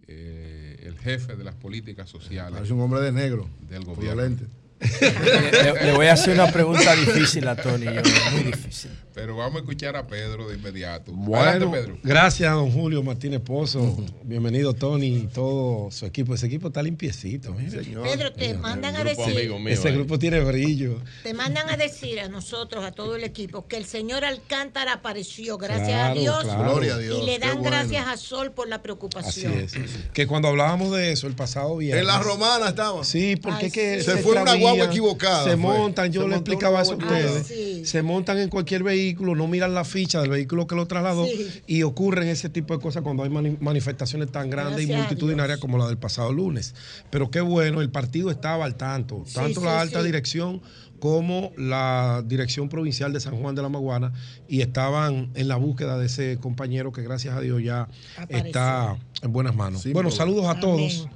eh, el jefe de las políticas sociales. Parece un hombre de negro. Del gobierno. los lentes. Le, le voy a hacer una pregunta difícil a Tony, yo, muy difícil. Pero vamos a escuchar a Pedro de inmediato. Bueno, Adelante, Pedro. gracias a don Julio Martínez Pozo. Bienvenido, Tony, y todo su equipo. Ese equipo está limpiecito, mire. Pedro, te mandan a decir, Ese grupo tiene brillo. te mandan a decir a nosotros, a todo el equipo, que el señor Alcántara apareció, gracias a Dios. claro. Gloria a Dios, Y le dan bueno. gracias a Sol por la Así preocupación. es. Que cuando hablábamos de eso el pasado viernes. En la romana estaba. Sí, porque Ay, es que sí. Se fue una extravían, guagua equivocada, Se fue. montan, yo Se le explicaba eso a ustedes. equivocada. Se montan en cualquier vehículo, no miran la ficha del vehículo que lo trasladó Sí. y ocurren ese tipo de cosas cuando hay mani- manifestaciones tan grandes y Gracias multitudinarias como la del pasado lunes. Pero qué bueno, el partido estaba al tanto, tanto sí, la alta sí. dirección como la dirección provincial de San Juan de la Maguana y estaban en la búsqueda de ese compañero que gracias a Dios ya Apareció. está en buenas manos. Bueno, saludos a Amén. todos.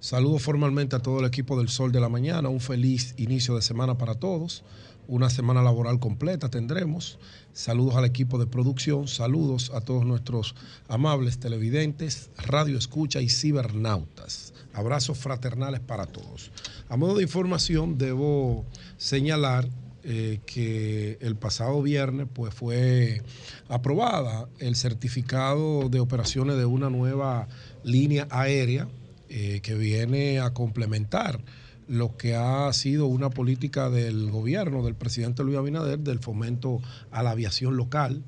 Saludo formalmente a todo el equipo del Sol de la Mañana. Un feliz inicio de semana para todos. Una semana laboral completa tendremos. Saludos al equipo de producción. Saludos a todos nuestros amables televidentes, radio escucha y cibernautas. Abrazos fraternales para todos. A modo de información, debo señalar eh, que el pasado viernes pues, fue aprobada el certificado de operaciones de una nueva línea aérea eh, que viene a complementar lo que ha sido una política del gobierno del presidente Luis Abinader del fomento a la aviación local,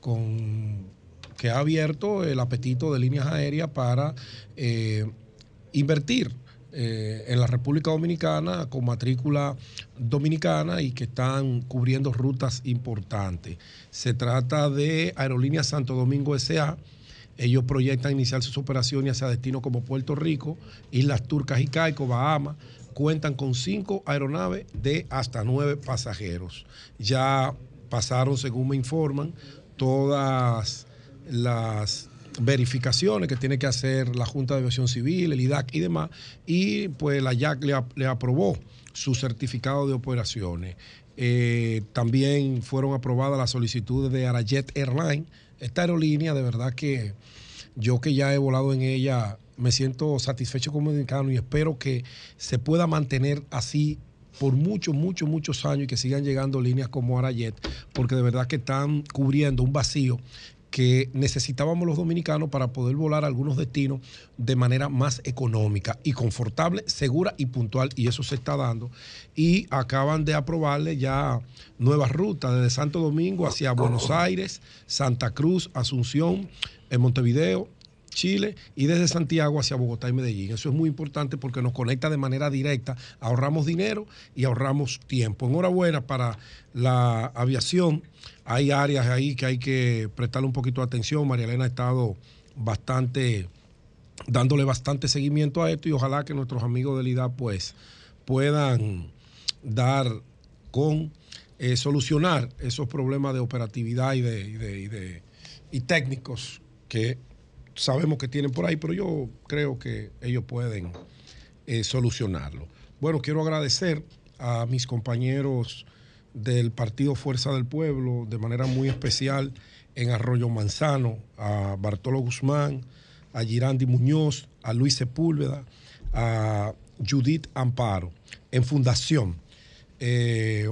con, que ha abierto el apetito de líneas aéreas para eh, invertir eh, en la República Dominicana con matrícula dominicana y que están cubriendo rutas importantes. Se trata de Aerolíneas Santo Domingo SA. Ellos proyectan iniciar sus operaciones hacia destinos como Puerto Rico, Islas Turcas y Caico, Bahamas. Cuentan con cinco aeronaves de hasta nueve pasajeros. Ya pasaron, según me informan, todas las verificaciones que tiene que hacer la Junta de Aviación Civil, el IDAC y demás, y pues la YAC le, aprobó su certificado de operaciones. Eh, también fueron aprobadas las solicitudes de Arajet Airlines. Esta aerolínea, de verdad que yo que ya he volado en ella, me siento satisfecho como dominicano y espero que se pueda mantener así por muchos, muchos, muchos años y que sigan llegando líneas como Arajet, porque de verdad que están cubriendo un vacío que necesitábamos los dominicanos para poder volar a algunos destinos de manera más económica y confortable, segura y puntual, y eso se está dando. Y acaban de aprobarle ya nuevas rutas desde Santo Domingo hacia Buenos Aires, Santa Cruz, Asunción, en Montevideo, Chile y desde Santiago hacia Bogotá y Medellín. Eso es muy importante porque nos conecta de manera directa, ahorramos dinero y ahorramos tiempo. Enhorabuena para la aviación. Hay áreas ahí que hay que prestarle un poquito de atención. María Elena ha estado bastante, dándole bastante seguimiento a esto y ojalá que nuestros amigos del IDA pues puedan dar con eh, solucionar esos problemas de operatividad y de, y de- y de- y técnicos que sabemos que tienen por ahí, pero yo creo que ellos pueden eh, solucionarlo. Bueno, quiero agradecer a mis compañeros del Partido Fuerza del Pueblo, de manera muy especial en Arroyo Manzano, a Bartolo Guzmán, a Girandi Muñoz, a Luis Sepúlveda, a Judith Amparo, en Fundación. Eh,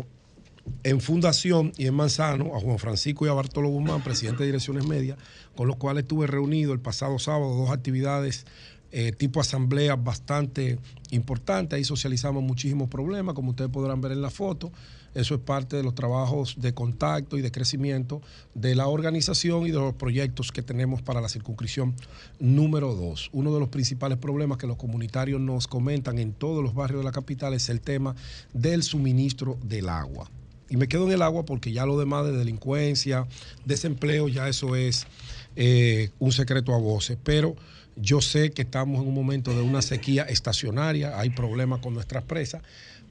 en Fundación y en Manzano, a Juan Francisco y a Bartolo Guzmán, presidente de Direcciones Medias, con los cuales estuve reunido el pasado sábado, dos actividades eh, tipo asamblea bastante importantes. Ahí socializamos muchísimos problemas, como ustedes podrán ver en la foto. Eso es parte de los trabajos de contacto y de crecimiento de la organización y de los proyectos que tenemos para la circunscripción número dos. Uno de los principales problemas que los comunitarios nos comentan en todos los barrios de la capital es el tema del suministro del agua. Y me quedo en el agua porque ya lo demás de delincuencia, desempleo, ya eso es eh, un secreto a voces. Pero yo sé que estamos en un momento de una sequía estacionaria, hay problemas con nuestras presas,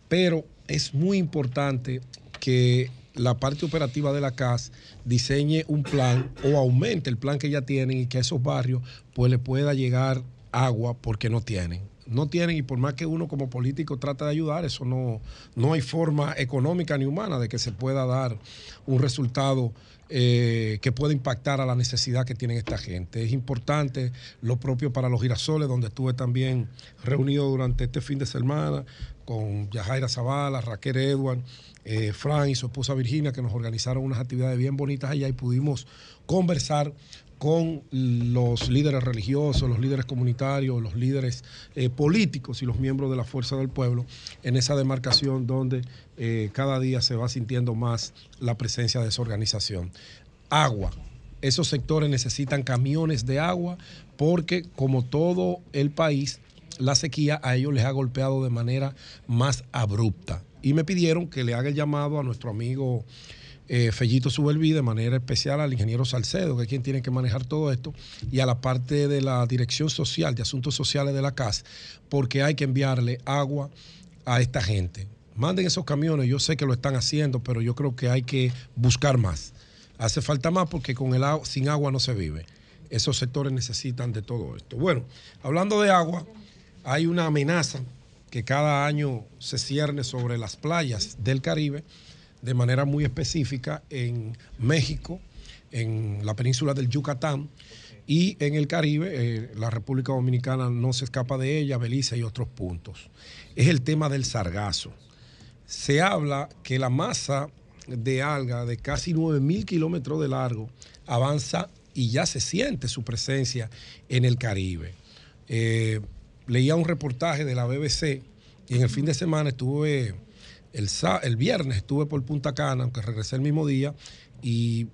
pero es muy importante que la parte operativa de la CAS diseñe un plan o aumente el plan que ya tienen y que a esos barrios pues le pueda llegar agua porque no tienen. No tienen y por más que uno como político trata de ayudar, eso no, no hay forma económica ni humana de que se pueda dar un resultado eh, que pueda impactar a la necesidad que tienen esta gente. Es importante lo propio para los girasoles, donde estuve también reunido durante este fin de semana con Yajaira Zavala, Raquel Edward, eh, Fran y su esposa Virginia, que nos organizaron unas actividades bien bonitas allá y pudimos conversar con los líderes religiosos, los líderes comunitarios, los líderes eh, políticos y los miembros de la Fuerza del Pueblo en esa demarcación donde eh, cada día se va sintiendo más la presencia de esa organización. Agua. Esos sectores necesitan camiones de agua porque como todo el país, la sequía a ellos les ha golpeado de manera más abrupta. Y me pidieron que le haga el llamado a nuestro amigo eh, Fellito Subelví, de manera especial al ingeniero Salcedo, que es quien tiene que manejar todo esto, y a la parte de la Dirección Social, de Asuntos Sociales de la CAS, porque hay que enviarle agua a esta gente. Manden esos camiones, yo sé que lo están haciendo, pero yo creo que hay que buscar más. Hace falta más porque con el agua, sin agua no se vive. Esos sectores necesitan de todo esto. Bueno, hablando de agua, hay una amenaza que cada año se cierne sobre las playas del Caribe de manera muy específica en México, en la península del Yucatán y en el Caribe, eh, la República Dominicana no se escapa de ella, Belice y otros puntos. Es el tema del sargazo. Se habla que la masa de alga de casi 9.000 kilómetros de largo avanza y ya se siente su presencia en el Caribe. Eh, leía un reportaje de la BBC y en el fin de semana estuve, el, el viernes estuve por Punta Cana, aunque regresé el mismo día, y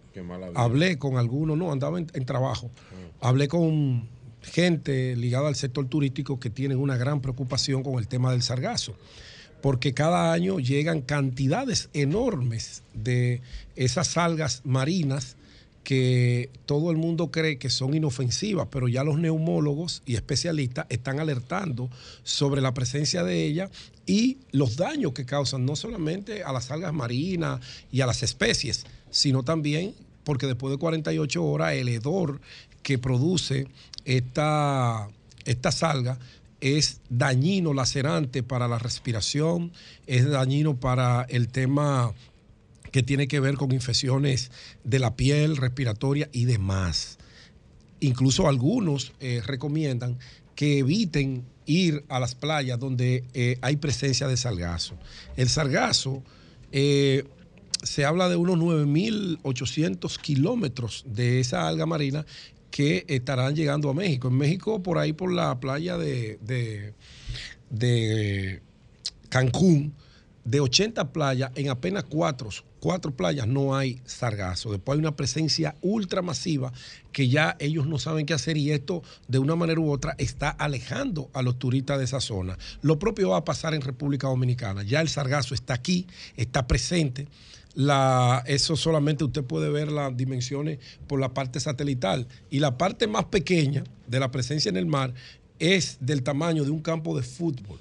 hablé con algunos, no, andaba en, en trabajo, hablé con gente ligada al sector turístico que tienen una gran preocupación con el tema del sargazo porque cada año llegan cantidades enormes de esas algas marinas que todo el mundo cree que son inofensivas, pero ya los neumólogos y especialistas están alertando sobre la presencia de ellas y los daños que causan no solamente a las algas marinas y a las especies, sino también porque después de 48 horas el hedor que produce esta, estas algas es dañino, lacerante para la respiración, es dañino para el tema que tiene que ver con infecciones de la piel, respiratoria y demás. Incluso algunos eh, recomiendan que eviten ir a las playas donde eh, hay presencia de sargazo. El sargazo eh, se habla de unos 9.800 kilómetros de esa alga marina que estarán llegando a México. En México, por ahí por la playa de, de- de Cancún, de 80 playas, en apenas cuatro, cuatro playas no hay sargazo. Después hay una presencia ultramasiva que ya ellos no saben qué hacer y esto de una manera u otra está alejando a los turistas de esa zona. Lo propio va a pasar en República Dominicana. Ya el sargazo está aquí, está presente. Eso solamente usted puede ver las dimensiones por la parte satelital. Y la parte más pequeña de la presencia en el mar es del tamaño de un campo de fútbol.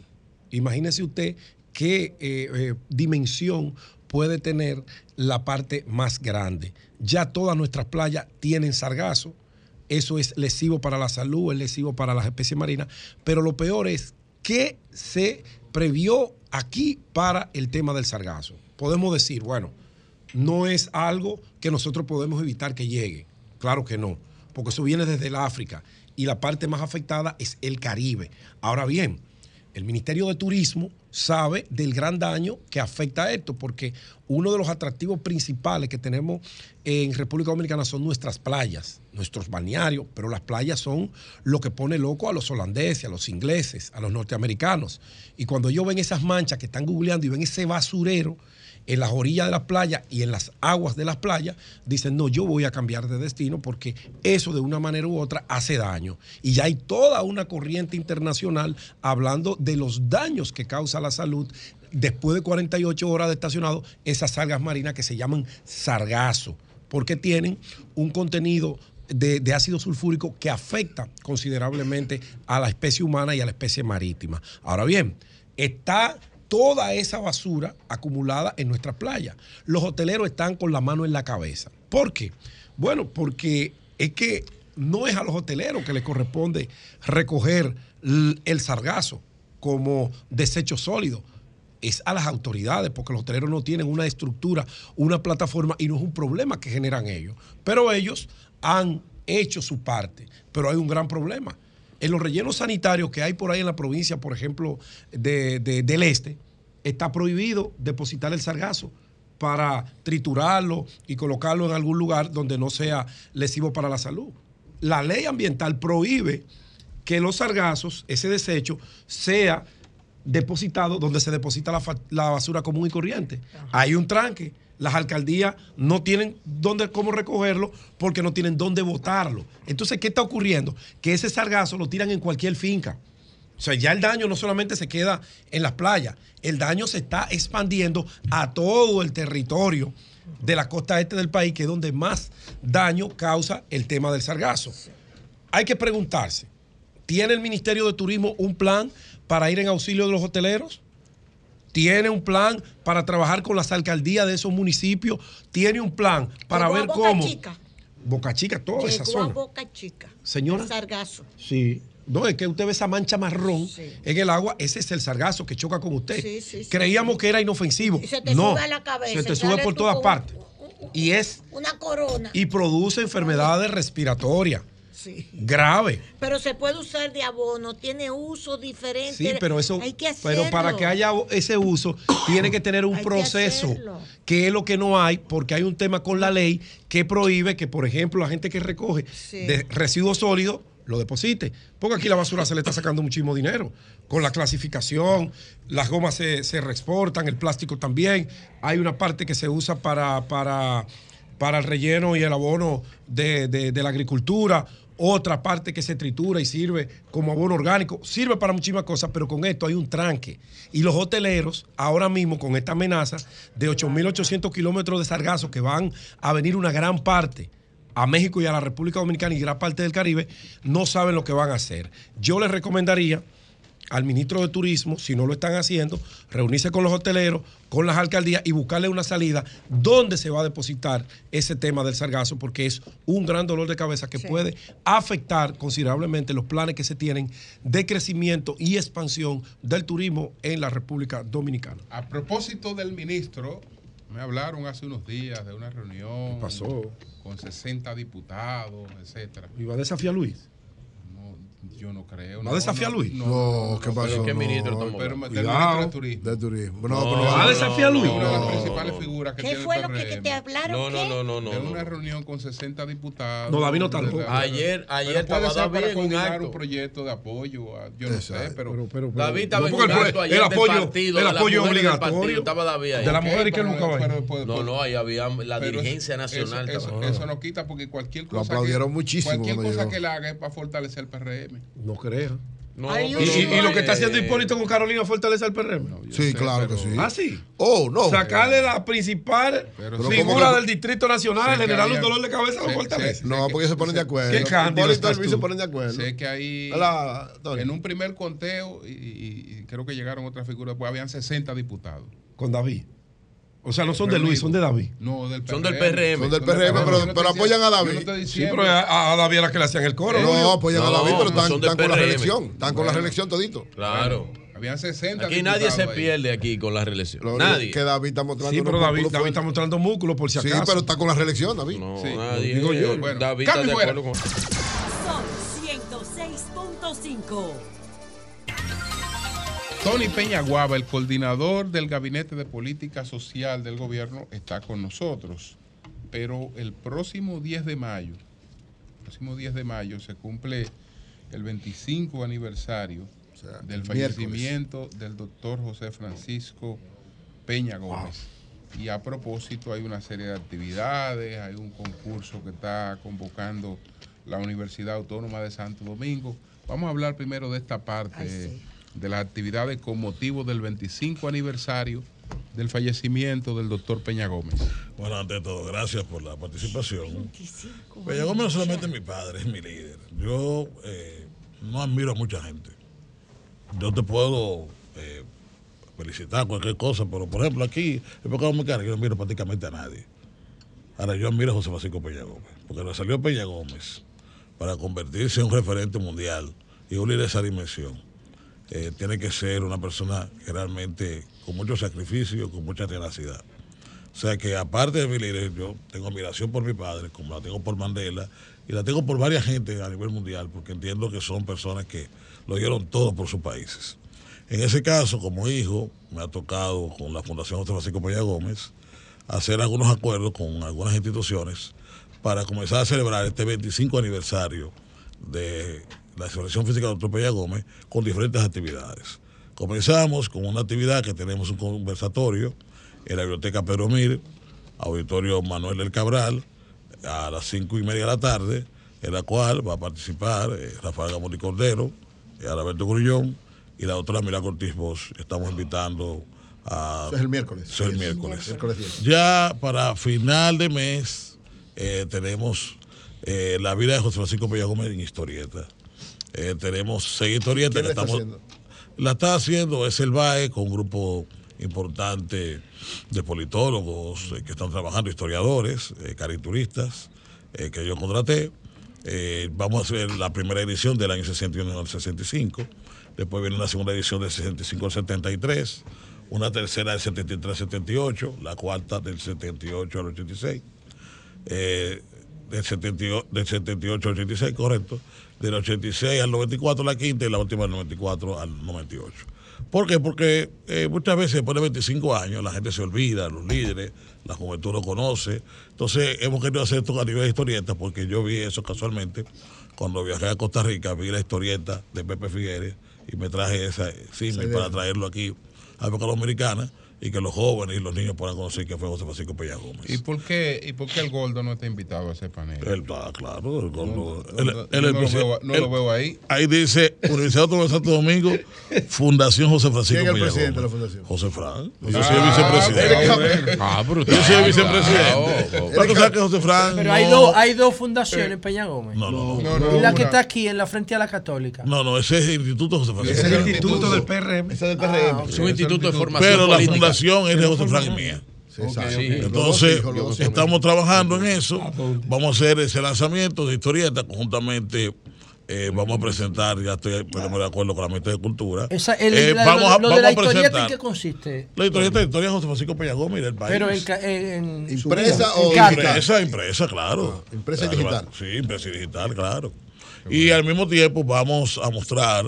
Imagínese usted qué eh, eh, dimensión puede tener la parte más grande. Ya todas nuestras playas tienen sargazo. Eso es lesivo para la salud, es lesivo para las especies marinas. Pero lo peor es que se previó aquí para el tema del sargazo. Podemos decir, bueno, no es algo que nosotros podemos evitar que llegue. Claro que no, porque eso viene desde el África y la parte más afectada es el Caribe. Ahora bien, el Ministerio de Turismo sabe del gran daño que afecta a esto, porque uno de los atractivos principales que tenemos en República Dominicana son nuestras playas, nuestros balnearios, pero las playas son lo que pone loco a los holandeses, a los ingleses, a los norteamericanos. Y cuando ellos ven esas manchas que están googleando y ven ese basurero, en las orillas de las playas y en las aguas de las playas, dicen, no, yo voy a cambiar de destino porque eso de una manera u otra hace daño. Y ya hay toda una corriente internacional hablando de los daños que causa la salud después de 48 horas de estacionado esas algas marinas que se llaman sargazo, porque tienen un contenido de, de ácido sulfúrico que afecta considerablemente a la especie humana y a la especie marítima. Ahora bien, está toda esa basura acumulada en nuestra playa. Los hoteleros están con la mano en la cabeza. ¿Por qué? Bueno, porque es que no es a los hoteleros que les corresponde recoger el sargazo como desecho sólido. Es a las autoridades, porque los hoteleros no tienen una estructura, una plataforma y no es un problema que generan ellos. Pero ellos han hecho su parte. Pero hay un gran problema en los rellenos sanitarios que hay por ahí en la provincia, por ejemplo, de- de- del este, está prohibido depositar el sargazo para triturarlo y colocarlo en algún lugar donde no sea lesivo para la salud. La ley ambiental prohíbe que los sargazos, ese desecho, sea depositado donde se deposita la basura común y corriente. Hay un tranque. Las alcaldías no tienen dónde, cómo recogerlo porque no tienen dónde botarlo. Entonces, ¿qué está ocurriendo? Que ese sargazo lo tiran en cualquier finca. O sea, ya el daño no solamente se queda en las playas, el daño se está expandiendo a todo el territorio de la costa este del país, que es donde más daño causa el tema del sargazo. Hay que preguntarse, ¿tiene el Ministerio de Turismo un plan para ir en auxilio de los hoteleros? ¿Tiene un plan para trabajar con las alcaldías de esos municipios? ¿Tiene un plan para Llegó a ver Boca cómo? Chica. Boca Chica, toda esa Llegó a zona. Boca Chica. Señora. El sargazo. Sí. No, es que usted ve esa mancha marrón en el agua, ese es el sargazo que choca con usted. Sí, sí, Creíamos que era inofensivo. Y se te no, sube a la cabeza, se te sube por todas partes. Y es Una corona. y produce enfermedades respiratorias Sí. graves. Pero se puede usar de abono, tiene uso diferente. Sí, pero eso, Hay que hacerlo. pero para que haya ese uso, tiene que tener un Hay que proceso, hacerlo. que es lo que no hay, porque hay un tema con la ley que prohíbe que, por ejemplo, la gente que recoge Sí. de residuos sólidos lo deposite. Porque aquí la basura se le está sacando muchísimo dinero. Con la clasificación, las gomas se, se reexportan, el plástico también. Hay una parte que se usa para, para, para el relleno y el abono de, de- de la agricultura. Otra parte que se tritura y sirve como abono orgánico. Sirve para muchísimas cosas, pero con esto hay un tranque. Y los hoteleros, ahora mismo con esta amenaza de 8.800 kilómetros de sargazo que van a venir una gran parte a México y a la República Dominicana y gran parte del Caribe, no saben lo que van a hacer. Yo les recomendaría al ministro de Turismo, si no lo están haciendo, reunirse con los hoteleros, con las alcaldías y buscarle una salida donde se va a depositar ese tema del sargazo, porque es un gran dolor de cabeza que Sí. puede afectar considerablemente los planes que se tienen de crecimiento y expansión del turismo en la República Dominicana. A propósito del ministro, me hablaron hace unos días de una reunión. pasó? Con 60 diputados, etcétera. ¿Y va a desafiar a Luis? Yo no creo. ¿Va no, a desafiar a Luis? No, ¿qué pasó? ¿Qué ministro estamos pero de turismo. De turismo. No, No, pero ¿Va a desafiar a Luis? Una de las No. principales figuras que ¿Qué fue lo que, te hablaron? No, no, no, no, no. una reunión con 60 diputados. No, David no loco. Ayer- ayer estaba David en un acto. un proyecto de apoyo. yo no sé, pero, David estaba en un el- acto ayer del partido, el apoyo obligatorio estaba David ahí. de la mujer y que nunca va No, no, ahí había la dirigencia nacional. Eso, no quita porque cualquier Lo cosa. aplaudieron que, muchísimo Cualquier cosa que la haga es para fortalecer el PRM. No creo. No, Y, lo que está haciendo Hipólito con Carolina fortalece al PRM. Sí, sé, claro que sí. ¿Ah, sí? Oh, no. Sacarle la principal Pero figura ¿cómo que- del Distrito Nacional, generar un dolor de cabeza, lo sé- fortalece. sé- No, porque se ponen de acuerdo. ¿Qué Hipólito se ponen de acuerdo. Sé que ahí, en un primer conteo, y, y- y creo que llegaron otras figuras, pues habían 60 diputados. Con David. O sea, no son de Luis, son de David. No, del Son del PRM. Son del PRM, pero- apoyan a David. Sí, pero a, a David era que le hacían el coro. No, apoyan a David, pero son están, con la PRM. reelección. Están con la reelección todito. Claro. Habían 60 Aquí nadie se ahí. pierde aquí con la reelección. Lo Nadie. Que David está mostrando. Sí, pero David, está mostrando músculos por si Sí, acaso. pero está con la reelección, David. No, Sí, nadie. digo yo. Bueno, David está de acuerdo con. Sol 106.5. Tony Peñaguaba, el coordinador del Gabinete de Política Social del gobierno, está con nosotros. Pero el próximo 10 de mayo, el próximo 10 de mayo se cumple el 25 aniversario del el fallecimiento del doctor José Francisco Peña Gómez. Y a propósito hay una serie de actividades, hay un concurso que está convocando la Universidad Autónoma de Santo Domingo. Vamos a hablar primero de esta parte Ay, sí. De las actividades con motivo del 25 aniversario del fallecimiento del doctor Peña Gómez. Bueno, ante todo, gracias por la participación. Peña Gómez no solamente es mi padre, es mi líder. Yo eh, no admiro a mucha gente. Yo te puedo eh, felicitar cualquier cosa, pero por ejemplo aquí, en Pecado Dominicano, yo no admiro prácticamente a nadie. Ahora yo admiro a José Francisco Peña Gómez, porque le salió Peña Gómez para convertirse en un referente mundial y un líder de esa dimensión. Eh, tiene que ser una persona realmente con mucho sacrificio, con mucha tenacidad. O sea que aparte de mi líder, yo tengo admiración por mi padre, como la tengo por Mandela, y la tengo por varias gente a nivel mundial, porque entiendo que son personas que lo dieron todo por sus países. En ese caso, como hijo, me ha tocado con la Fundación José Francisco Peña Gómez hacer algunos acuerdos con algunas instituciones para comenzar a celebrar este 25 aniversario de la Asociación Física del Dr. Peña Gómez con diferentes actividades. Comenzamos con una actividad que tenemos un conversatorio en la Biblioteca Pedro Mir, Auditorio Manuel del Cabral, a las cinco y media de la tarde, en la cual va a participar eh, Rafael Gamón y Cordero, eh, Alberto Grullón y la doctora Mira Cortiz Bosch. Estamos invitando a... Eso es el miércoles. Eso es el miércoles. Ya para final de mes eh, tenemos eh, la vida de José Francisco Peña Gómez en historieta. Eh, tenemos seis historietas ¿Quién que la está estamos. haciendo? La está haciendo es el BAE con un grupo importante de politólogos eh, que están trabajando, historiadores, eh, caricaturistas, eh, que yo contraté. Vamos a hacer la primera edición del año 61 al 65. Después viene una segunda edición del 65 al 73. Una tercera del 73 al 78. La cuarta del 78 al 86. Eh, del, 78, del 78 al 86, correcto. Del 86 al 94 la quinta y la última del 94 al 98. ¿Por qué? Porque eh, muchas veces después de 25 años la gente se olvida, los líderes, la juventud no conoce. Entonces hemos querido hacer esto a nivel de historieta porque yo vi eso casualmente cuando viajé a Costa Rica, vi la historieta de Pepe Figueres y me traje esa símil idea. para traerlo aquí a la época dominicana y que los jóvenes y los niños puedan conocer que fue José Francisco Peña Gómez. ¿Y por qué, y por qué el gordo no está invitado a ese panel? Él está claro, el gordo. No, Él- no, él yo es no el lo veo- no él- lo veo ahí. Ahí dice Universidad Autónoma de Santo Domingo, (laughs) Fundación José Francisco ¿Quién es el Peña presidente de la Gómez. fundación? José Fran. Ah, Yo soy el vicepresidente. Ah, pero Yo soy el vicepresidente. tú sabes que José Fran. Pero hay, no- dos, hay dos fundaciones, Peña Gómez. No, no, no. No, y la que está aquí, en la frente a la Católica. No, no, ese es el Instituto José Francisco. Ese es el Peña instituto Gómez. del PRM. Ese es del Ah, PRM. Es un instituto de formación Pero la política. Es de José Fran y mía. Sí, Entonces, estamos trabajando en eso. Vamos a hacer ese lanzamiento de historieta conjuntamente. eh, vamos a presentar, ya estoy ponemos de acuerdo con la Ministra de Cultura. Esa, el- Eh, la- vamos a, lo vamos de la a historieta, ¿en presentar. qué consiste? La historieta de historia de José Francisco Peña Gómez y del país. Pero en, en- en- ¿Impresa en o digital? Impresa, impresa, claro. Ah, impresa Claro, digital. Sí, impresa digital, claro. Y al mismo tiempo vamos a mostrar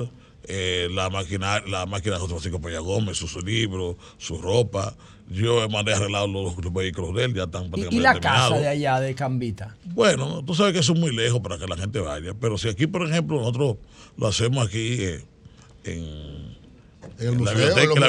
eh, la máquina la máquina de José Francisco Peña Gómez, sus libros, su ropa. Yo mandé arreglar los, los vehículos de él, ya están prácticamente y la casa de allá, de Cambita. Bueno, tú sabes que eso es muy lejos para que la gente vaya, pero si aquí, por ejemplo, nosotros lo hacemos aquí eh, en, En el en la museo, en biblioteca, en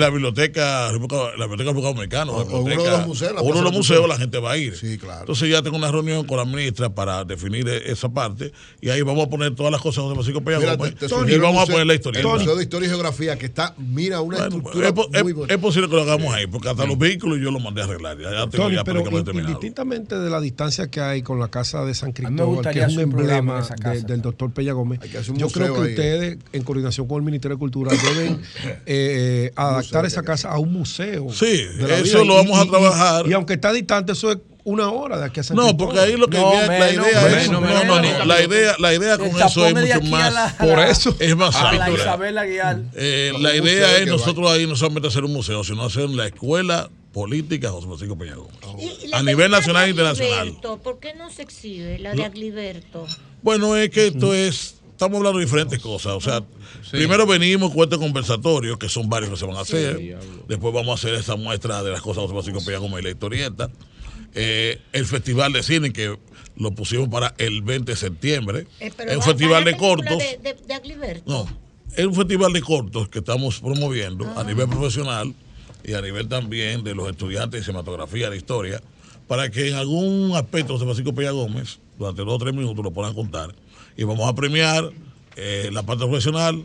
la biblioteca, la biblioteca, biblioteca O- uno de los museos, la uno de Plaza los Museo. museos, la gente va a ir. Sí, claro. Entonces ya tengo una reunión con la ministra para definir e- esa parte y ahí vamos a poner todas las cosas de Francisco Peña Mira, Gómez te- te y vamos a poner la historia. El Museo de Historia y Geografía, que está, mira, una Bueno, estructura es, muy bonita. es posible que lo hagamos ahí, porque hasta los vehículos yo los mandé a arreglar. Ya, ya tengo Tony, ya pero prácticamente in- terminado. indistintamente de la distancia que hay con la casa de San Cristóbal, que es un emblema de- del doctor Peña Gómez, yo creo que ahí. ustedes, en coordinación con el Ministerio de Cultura, deben (coughs) eh, adaptar esa casa a un museo. Sí, eso vida. lo vamos a y- trabajar. Y, aunque está distante, eso es una hora de aquí a San No, porque ahí lo que No, viene- la menos, idea es menos, no, menos, no, no, la idea, la idea con eso es mucho más. la- Por eso. (laughs) Es más A la. Isabel Aguiar. Eh, la idea es nosotros ahí no solamente hacer un museo, sino hacer la escuela política José Francisco Peña Gómez. La A nivel nacional e internacional. ¿Por qué no se exhibe la de Agliberto? Bueno, es que esto es, estamos hablando de diferentes cosas. O sea, primero venimos con este conversatorio, que son varios que se van a hacer. Después vamos a hacer esa muestra de las cosas de José Francisco Peña Gómez y la historieta. Eh, el Festival de Cine, que lo pusimos para el 20 de septiembre. Eh, es un va- festival de cortos. De, de- de Agliberto. No, es un festival de cortos que estamos promoviendo a nivel profesional y a nivel también de los estudiantes de cinematografía, de historia, para que en algún aspecto José Francisco Peña Gómez, durante dos o tres minutos, lo puedan contar. Y vamos a premiar eh, la parte profesional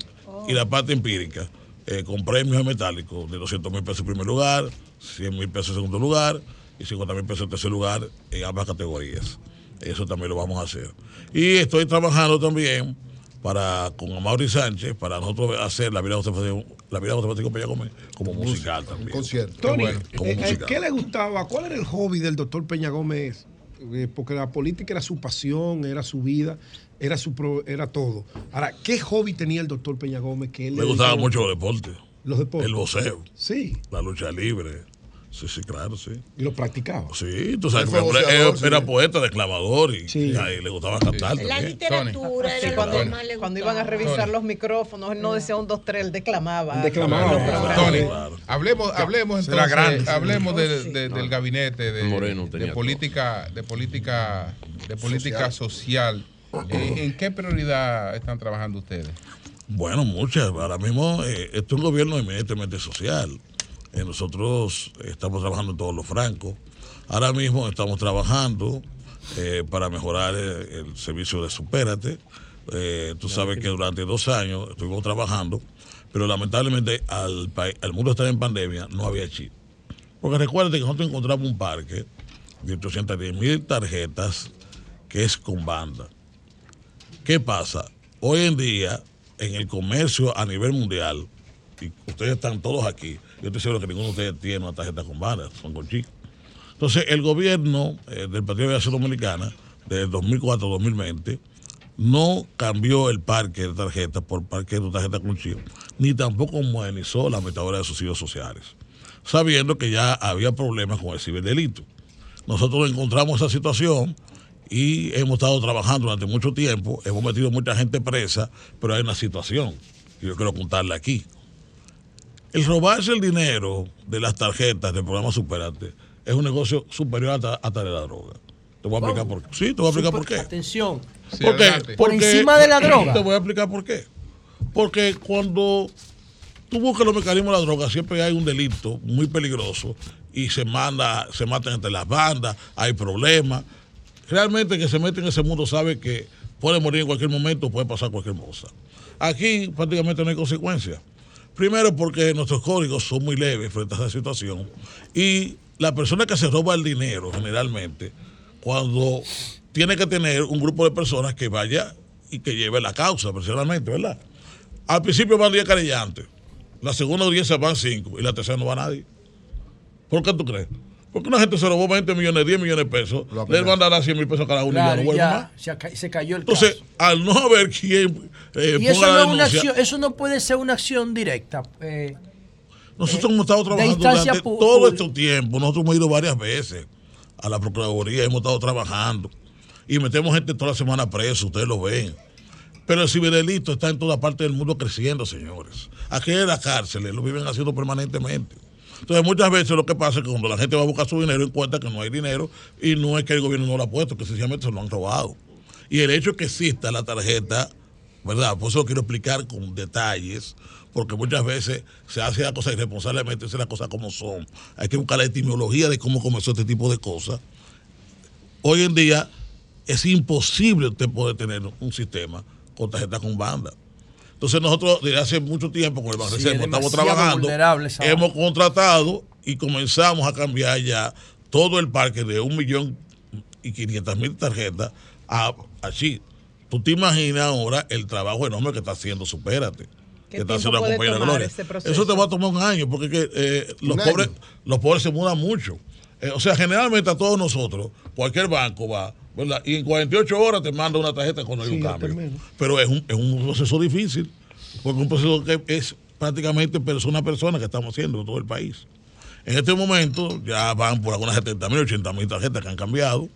y la parte empírica, eh, con premios metálicos de 200 mil pesos en primer lugar, 100 mil pesos en segundo lugar y 50 mil pesos en tercer lugar en ambas categorías. Eso también lo vamos a hacer. Y estoy trabajando también para con Amaury Sánchez para nosotros hacer la vida de José la vida de José Francisco Peña Gómez como musical también. concierto. Tony, bueno, como eh, musical. ¿qué le gustaba? ¿Cuál era el hobby del doctor Peña Gómez? Porque la política era su pasión, era su vida, era su pro- era todo. Ahora, ¿qué hobby tenía el doctor Peña Gómez que él Me le gustaban dedicaba? mucho los deportes. Los deportes. El voceo, Sí, la lucha libre. Sí, sí, claro, sí. y lo practicaba. Sí, tú sabes Él sí. era poeta, declamador y, Sí. y le gustaba cantar La literatura era cuando, lo que más le cuando gustaba. iban a revisar Tony. los micrófonos, él no decía un, dos, tres, él declamaba. Declamaba. Los programas. Tony, Claro. hablemos, hablemos entonces, grande, hablemos de- sí. de- del gabinete de, Moreno de política, de política, de política social. ¿En qué prioridad están trabajando ustedes? Bueno, muchas. Ahora mismo eh, esto es un gobierno eminentemente social. Eh, nosotros estamos trabajando en todos los francos. Ahora mismo estamos trabajando eh, para mejorar eh, el servicio de Supérate. Eh, tú sabes que durante dos años estuvimos trabajando, pero lamentablemente al mundo estar en pandemia no había chip. Porque recuerda que nosotros encontramos un parque de 810 mil tarjetas que es con banda. ¿Qué pasa? Hoy en día, en el comercio a nivel mundial, y ustedes están todos aquí, yo estoy seguro que ninguno de ustedes tiene una tarjeta con banda, son con chicos. Entonces, el gobierno eh, del Partido de Acción Dominicana desde 2004-2020, no cambió el parque de tarjetas por parque de tarjeta con chip, ni tampoco modernizó la metadora de subsidios sociales, sabiendo que ya había problemas con el ciberdelito. Nosotros encontramos esa situación y hemos estado trabajando durante mucho tiempo, hemos metido mucha gente presa, pero hay una situación que yo quiero contarle aquí. El robarse el dinero de las tarjetas del programa Superate es un negocio superior hasta, hasta de la droga. Te voy a explicar por qué. Sí, te voy a explicar por qué. Atención. ¿Por qué? Por Porque- encima de la droga. Te voy a explicar por qué. Porque cuando tú buscas los mecanismos de la droga, siempre hay un delito muy peligroso y se manda, se matan entre las bandas, hay problemas. Realmente que se mete en ese mundo sabe que puede morir en cualquier momento, puede pasar cualquier cosa. Aquí prácticamente no hay consecuencias. Primero porque nuestros códigos son muy leves frente a esa situación y la persona que se roba el dinero generalmente, cuando tiene que tener un grupo de personas que vaya y que lleve la causa personalmente, ¿verdad? Al principio van 10 querellantes, la segunda audiencia van 5 y la tercera no va nadie. ¿Por qué tú crees? Porque una gente se robó 20 millones, 10 millones de pesos, le van a dar 100 mil pesos a cada uno y ya no vuelve ya más. se, ca- se cayó el Entonces, caso. al no haber quien eh, Y eso no, una acción, eso no puede ser una acción directa. eh, Nosotros hemos estado trabajando durante todo este tiempo. Nosotros hemos ido varias veces a la Procuraduría, hemos estado trabajando y metemos gente toda la semana preso, ustedes lo ven. Pero el ciberdelito está en toda parte del mundo creciendo, señores. Aquí en las cárceles lo viven haciendo permanentemente. Entonces, muchas veces lo que pasa es que cuando la gente va a buscar su dinero, encuentra que no hay dinero y no es que el gobierno no lo ha puesto, que sencillamente se lo han robado. Y el hecho de que exista la tarjeta, ¿verdad? Por eso lo quiero explicar con detalles, porque muchas veces se hace la cosa irresponsablemente, se hace las cosas como son. Hay que buscar la etimología de cómo comenzó este tipo de cosas. Hoy en día es imposible usted poder tener un sistema con tarjeta con banda. Entonces nosotros desde hace mucho tiempo con el Banco Sí, Reserva es estamos trabajando, hemos contratado y comenzamos a cambiar ya todo el parque de un millón y quinientas mil tarjetas a, a chip. Tú te imaginas ahora el trabajo enorme que está haciendo Supérate. ¿Qué Que está haciendo la puede compañía de tomar Gloria. proceso? Eso te va a tomar un año, porque que, eh, los, ¿Un pobres, año? los pobres se mudan mucho. Eh, o sea, generalmente a todos nosotros, cualquier banco va, ¿verdad? Y en 48 horas te manda una tarjeta cuando hay un Sí, cambio. Pero es un, es un proceso difícil, porque es un proceso que es prácticamente persona a persona que estamos haciendo en todo el país. En este momento ya van por algunas 70 mil, 80 mil tarjetas que han cambiado.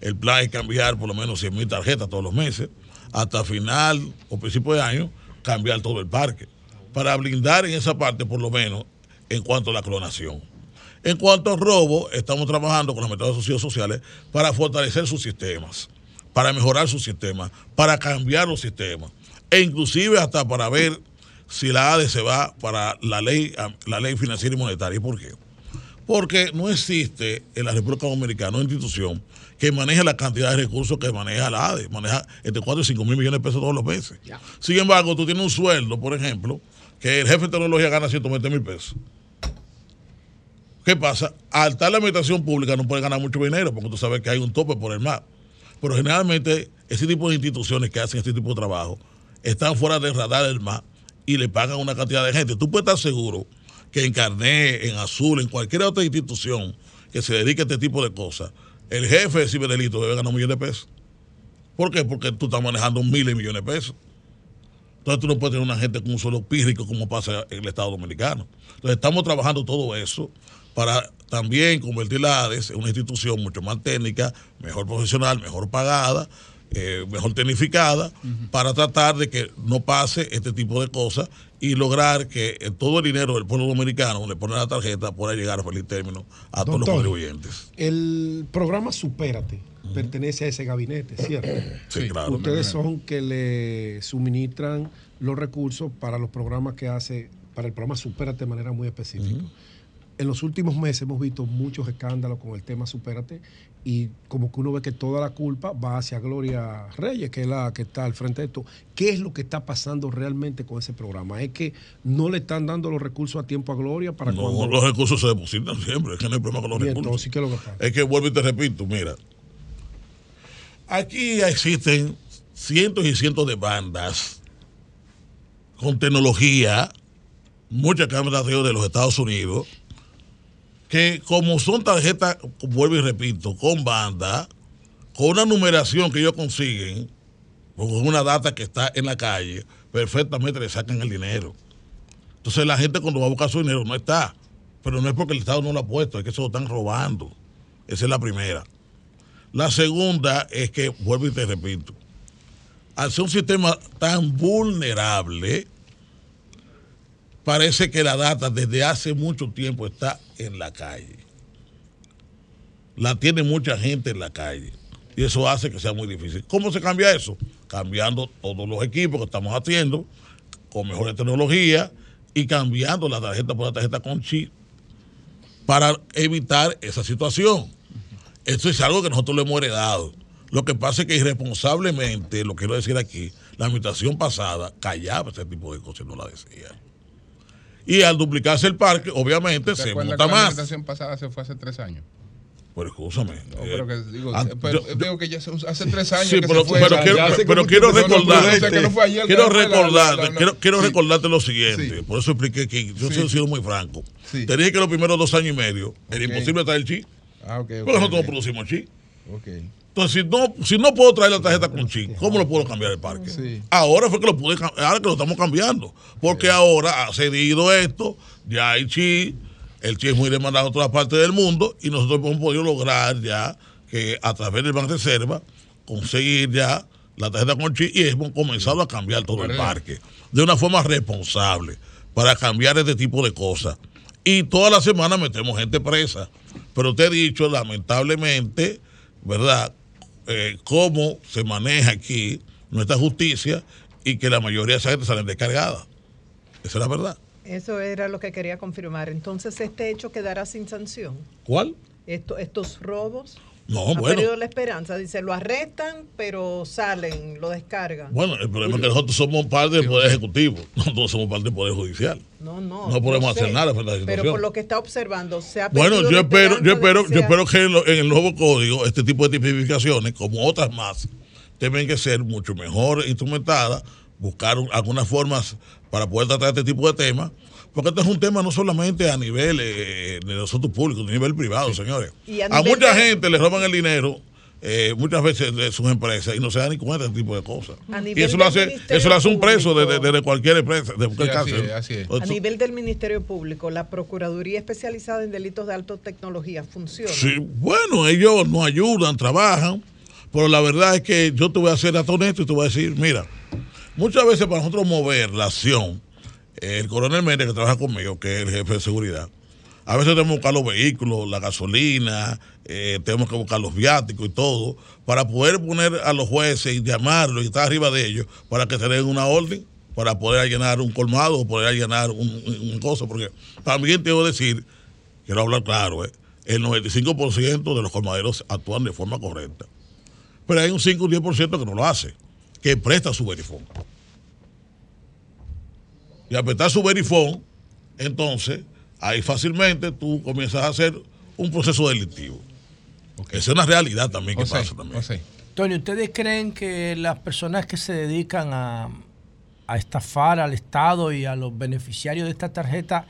El plan es cambiar por lo menos 100 mil tarjetas todos los meses. Hasta final o principio de año, cambiar todo el parque. Para blindar en esa parte, por lo menos, en cuanto a la clonación. En cuanto al robo, estamos trabajando con los métodos sociales para fortalecer sus sistemas, para mejorar sus sistemas, para cambiar los sistemas, e inclusive hasta para ver si la ADE se va para la ley, la ley financiera y monetaria. ¿Y por qué? Porque no existe en la República Dominicana una institución que maneje la cantidad de recursos que maneja la ADE, maneja entre 4 y 5 mil millones de pesos todos los meses. Sin embargo, tú tienes un sueldo, por ejemplo, que el jefe de tecnología gana 120 mil pesos. ¿Qué pasa? Al estar la administración pública no puede ganar mucho dinero porque tú sabes que hay un tope por el mar. Pero generalmente ese tipo de instituciones que hacen este tipo de trabajo están fuera del radar del mar y le pagan una cantidad de gente. Tú puedes estar seguro que en Carnet, en Azul, en cualquier otra institución que se dedique a este tipo de cosas, el jefe de ciberdelito debe ganar un millón de pesos. ¿Por qué? Porque tú estás manejando miles de millones de pesos. Entonces tú no puedes tener una gente con un solo pírrico como pasa en el Estado Dominicano. Entonces estamos trabajando todo eso para también convertir la ADES en una institución mucho más técnica, mejor profesional, mejor pagada, eh, mejor tecnificada, para tratar de que no pase este tipo de cosas y lograr que eh, todo el dinero del pueblo dominicano le pone la tarjeta pueda llegar a feliz término a todos los contribuyentes. El programa Supérate pertenece a ese gabinete, ¿cierto? Sí, claro. Ustedes son que le suministran los recursos para los programas que hace, para el programa Supérate de manera muy específica. En los últimos meses hemos visto muchos escándalos con el tema Supérate y como que uno ve que toda la culpa va hacia Gloria Reyes, que es la que está al frente de esto. ¿Qué es lo que está pasando realmente con ese programa? ¿Es que no le están dando los recursos a tiempo a Gloria para No, cuando... los recursos se depositan siempre, es que no hay problema con los Y recursos. entonces, ¿qué es lo que pasa? Es que vuelvo y te repito, mira, aquí existen cientos y cientos de bandas con tecnología, muchas cámaras de de los Estados Unidos, como son tarjetas, vuelvo y repito, con banda, con una numeración que ellos consiguen, con una data que está en la calle, perfectamente le sacan el dinero. Entonces la gente cuando va a buscar su dinero no está. Pero no es porque el Estado no lo ha puesto, es que se lo están robando. Esa es la primera. La segunda es que, vuelvo y te repito, al ser un sistema tan vulnerable, parece que la data desde hace mucho tiempo está en la calle. La tiene mucha gente en la calle. Y eso hace que sea muy difícil. ¿Cómo se cambia eso? Cambiando todos los equipos que estamos haciendo, con mejores tecnologías, y cambiando la tarjeta por la tarjeta con chip para evitar esa situación. Esto es algo que nosotros le hemos heredado. Lo que pasa es que irresponsablemente, lo quiero decir aquí, la administración pasada callaba ese tipo de cosas y no la decía. Y al duplicarse el parque, obviamente, ¿Te se monta la más. administración pasada se fue hace tres años? Pero escúchame. No, pero que digo, ah, pero yo- digo que ya hace tres años Sí, que pero, se fue. pero ya- quiero, pero quiero recordarte, quiero la- la- recordarte, la- la- quiero, quiero sí. recordarte lo siguiente, por eso expliqué que yo he sido muy franco. Te dije que los primeros dos años y medio era Ok. imposible traer el chi, Ah, ok, porque ok, nosotros ok. no producimos chi. Entonces, si no, si no puedo traer la tarjeta con chi, ¿cómo lo puedo cambiar el parque? Ahora fue que lo pude, ahora que lo estamos cambiando, porque ahora ha cedido esto, ya hay chi, el chi es muy demandado en todas partes del mundo y nosotros hemos podido lograr ya que a través del Banco de Reserva conseguir ya la tarjeta con chi y hemos comenzado a cambiar todo el parque de una forma responsable para cambiar este tipo de cosas. Y toda la semana metemos gente presa. Pero te he dicho, lamentablemente, ¿verdad? Eh, cómo se maneja aquí nuestra justicia y que la mayoría de esa gente salen descargada. Esa es la verdad. Eso era lo que quería confirmar. Entonces, ¿este hecho quedará sin sanción? ¿Cuál? Esto, ¿Estos robos? No, ha bueno. perdido la esperanza. Dice, lo arrestan, pero salen, lo descargan. Bueno, el problema es que nosotros somos parte del Poder Ejecutivo, (laughs) nosotros somos parte del Poder Judicial. No, no. No podemos yo hacer sé, nada frente a la Pero situación. por lo que está observando, se ha Bueno, perdido yo la espero, yo espero, que yo espero que en, lo- en el nuevo código este tipo de tipificaciones, como otras más, deben que ser mucho mejor instrumentadas, buscar un- algunas formas para poder tratar este tipo de temas, porque este es un tema no solamente a nivel eh, de nosotros públicos, a nivel privado, señores. Y a mucha de- gente le roban el dinero. eh, muchas veces de sus empresas y no se dan ni cuenta de este tipo de cosas. Y eso lo hace, eso lo hace un preso desde de, cualquier empresa, de cualquier así cárcel. es, así es. A nivel del Ministerio Público, la Procuraduría Especializada en Delitos de Alta Tecnología funciona. Sí, bueno, ellos nos ayudan, trabajan, pero la verdad es que yo te voy a ser honesto y te voy a decir, mira, muchas veces para nosotros mover la acción, el coronel Méndez que trabaja conmigo, que es el jefe de seguridad, a veces tenemos que buscar los vehículos, la gasolina, eh, tenemos que buscar los viáticos y todo, para poder poner a los jueces y llamarlos y estar arriba de ellos para que se den una orden, para poder allanar un colmado o poder allanar un, un- cosa, porque también te voy a decir, quiero hablar claro, ¿eh? el 95% de los colmaderos actúan de forma correcta. Pero hay un 5 o 10% que no lo hace, que presta su verifón. Y al prestar su verifón, entonces, ahí fácilmente tú comienzas a hacer un proceso delictivo. Esa es una realidad también que pasa también. Tony, ¿ustedes creen que las personas que se dedican a, a estafar al Estado y a los beneficiarios de esta tarjeta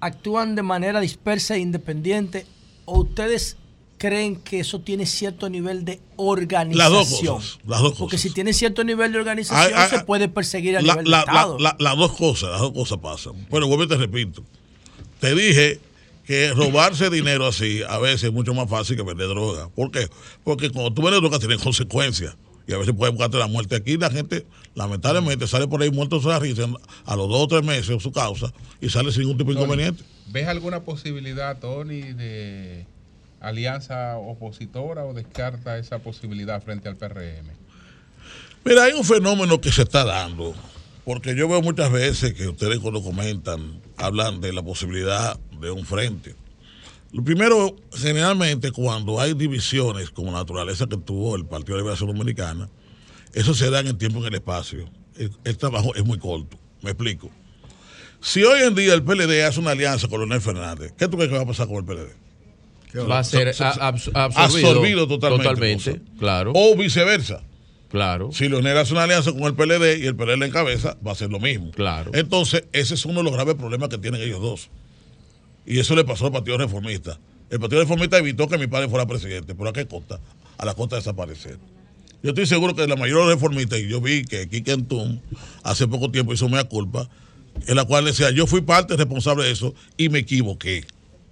actúan de manera dispersa e independiente? ¿O ustedes creen que eso tiene cierto nivel de organización? Las dos cosas, las dos Porque si tiene cierto nivel de organización, Ay, ay, se puede perseguir a La- nivel la- de Estado. la- la- las dos cosas, las dos cosas pasan. Pero vuelvo y te repito. Te dije que robarse dinero así a veces es mucho más fácil que vender droga. ¿Por qué? Porque cuando tú vendes droga tiene consecuencias. Y a veces puede buscarte la muerte. Aquí la gente, lamentablemente, sale por ahí muerto de la risa a los dos o tres meses su causa y sale sin ningún tipo de inconveniente. ¿Ves alguna posibilidad, Tony, de alianza opositora o descarta esa posibilidad frente al PRM? Mira, hay un fenómeno que se está dando, porque yo veo muchas veces que ustedes cuando comentan, hablan de la posibilidad de un frente. Lo primero, generalmente cuando hay divisiones como la naturaleza que tuvo el Partido de Liberación Dominicana, eso se da en el tiempo y en el espacio. El, el trabajo es muy corto, me explico. Si hoy en día el PLD hace una alianza con Leonel Fernández, ¿qué tú crees que va a pasar con el PLD? Va a ser abs- absorbido, absorbido totalmente. totalmente, claro. O viceversa. Claro. Si Leonel hace una alianza con el PLD y el PLD le encabeza, va a ser lo mismo. Claro. Entonces, ese es uno de los graves problemas que tienen ellos dos. Y eso le pasó al Partido Reformista. El Partido Reformista evitó que mi padre fuera presidente. ¿Por a qué costa? a la costa desaparecer. Yo estoy seguro que la mayoría de los reformistas, y yo vi que Quique Antún hace poco tiempo hizo mea culpa, en la cual decía, yo fui parte responsable de eso y me equivoqué.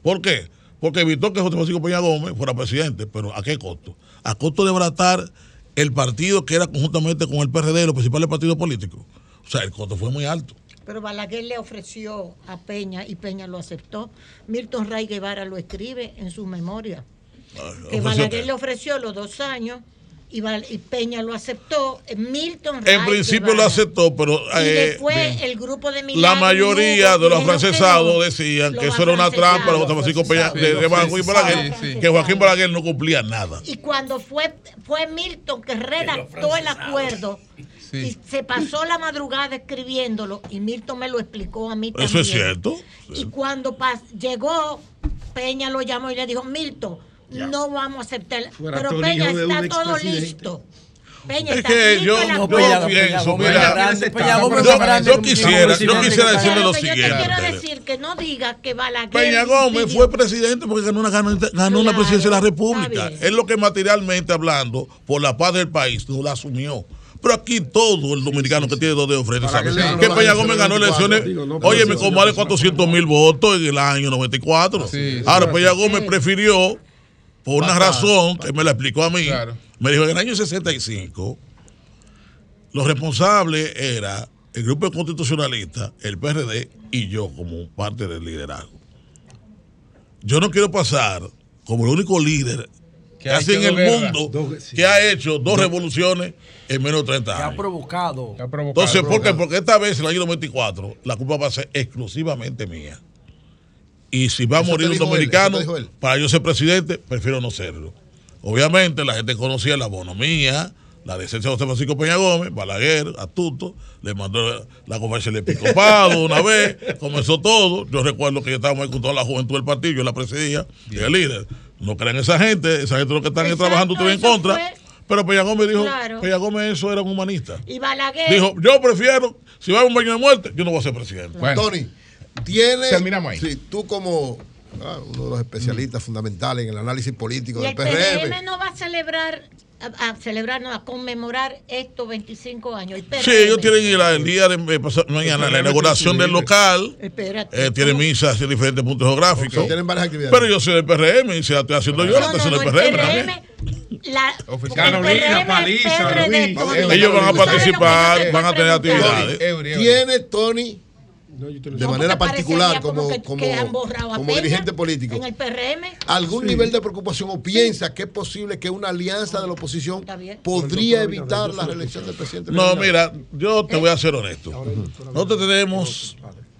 ¿Por qué? Porque evitó que José Francisco Peña Gómez fuera presidente, pero ¿a qué costo? A costo de abratar el partido que era conjuntamente con el PRD, los principales partidos políticos. O sea, el costo fue muy alto. Pero Balaguer le ofreció a Peña y Peña lo aceptó. Milton Ray Guevara lo escribe en su memoria. Que Balaguer qué? le ofreció los dos años y, Peña lo aceptó. Milton Ray En principio lo aceptó, pero Y eh, después el grupo de la Milagro mayoría Lugo de los francesados no. decían que eso era una trampa de Francisco Peña, de, de Joaquín Balaguer, Sí, sí. que Joaquín Balaguer no cumplía nada. Y cuando fue, fue Milton que redactó el acuerdo y se pasó la madrugada escribiéndolo y Milton me lo explicó a mí también. Eso es cierto. Y cuando llegó, Peña lo llamó y le dijo, Milton, no vamos a aceptar. Fuera Pero Peña está todo listo. Peña Es está que listo yo, el yo acuerdo. pienso, mira, Peña yo- Gómez yo, grande, yo quisiera, yo quisiera decirle lo Pero yo te quiero siguiente. decir que no diga que Balaguer Peña Gómez fue presidente porque ganó una, ganó, ganó una presidencia de la República. Es lo que materialmente hablando, por la paz del país, no la asumió. Pero aquí todo el dominicano que tiene dos dedos frente sabe que Peña Gómez ganó 24, elecciones. Oye, me ya con más de 400 mil votos en el año 94. Ahora. Peña Gómez prefirió, por una razón que me la explicó a mí, Claro. me dijo en el año 65 los responsables era el grupo constitucionalista, el PRD y yo como parte del liderazgo. Yo no quiero pasar como el único líder Que ha casi en hecho el dos mundo que ha hecho dos revoluciones en menos de 30 Que ha años. provocado. Entonces, ¿por qué? Porque esta vez, en el año 94, la culpa va a ser exclusivamente mía. Y si va a morir un dominicano, él. para yo ser presidente, prefiero no serlo. Obviamente, la gente conocía la bonomía, la decencia de José Francisco Peña Gómez, Balaguer, astuto, le mandó la conversación del episcopado una (laughs) vez, comenzó todo. Yo recuerdo que yo estábamos ahí con toda la juventud del partido, yo la presidía, y el líder. No crean esa gente, esa gente lo que están es trabajando ustedes en contra. fue- Pero Peña Gómez dijo, Claro. Peña Gómez eso era un humanista. Y Balaguer. Dijo, yo prefiero, si va a un baño de muerte, yo no voy a ser presidente. Tony, tiene. Terminamos ahí. Sí, tú como ah, uno de los especialistas fundamentales en el análisis político Y del el PRM. PRM no va a celebrar, a, a celebrar, no, a conmemorar estos 25 años. El PRM. Sí, ellos tienen el, el día de eh, pasado- mañana, la inauguración del local. Espérate. Eh, tienen misas en diferentes puntos geográficos. Ok, tienen varias actividades. Pero yo soy del PRM y se la estoy haciendo yo, la estoy haciendo del PRM también. La, Carolina, Paliza, PRD. Ellos van a ¿Tú sabes participar, que van a tener actividades. Tiene Tony de No, manera particular como, que- como, que como dirigente político En el PRM. algún Sí. nivel de preocupación o piensa que es posible que una alianza de la oposición podría evitar la reelección del presidente? No, Leonardo? mira, yo te voy a ser honesto. Nosotros tenemos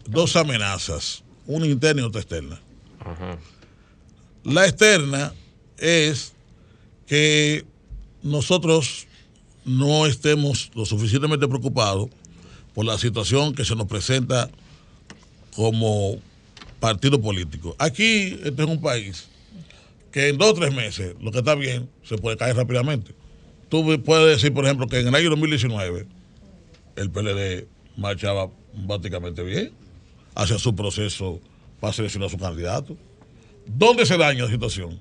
dos amenazas, una interna y otra externa. La externa es que nosotros no estemos lo suficientemente preocupados por la situación que se nos presenta como partido político. Aquí, este es un país que en dos o tres meses, lo que está bien, se puede caer rápidamente. Tú puedes decir, por ejemplo, que en el año 2019 el PLD marchaba prácticamente bien, hacia su proceso para seleccionar a su candidato. ¿Dónde se daña la situación?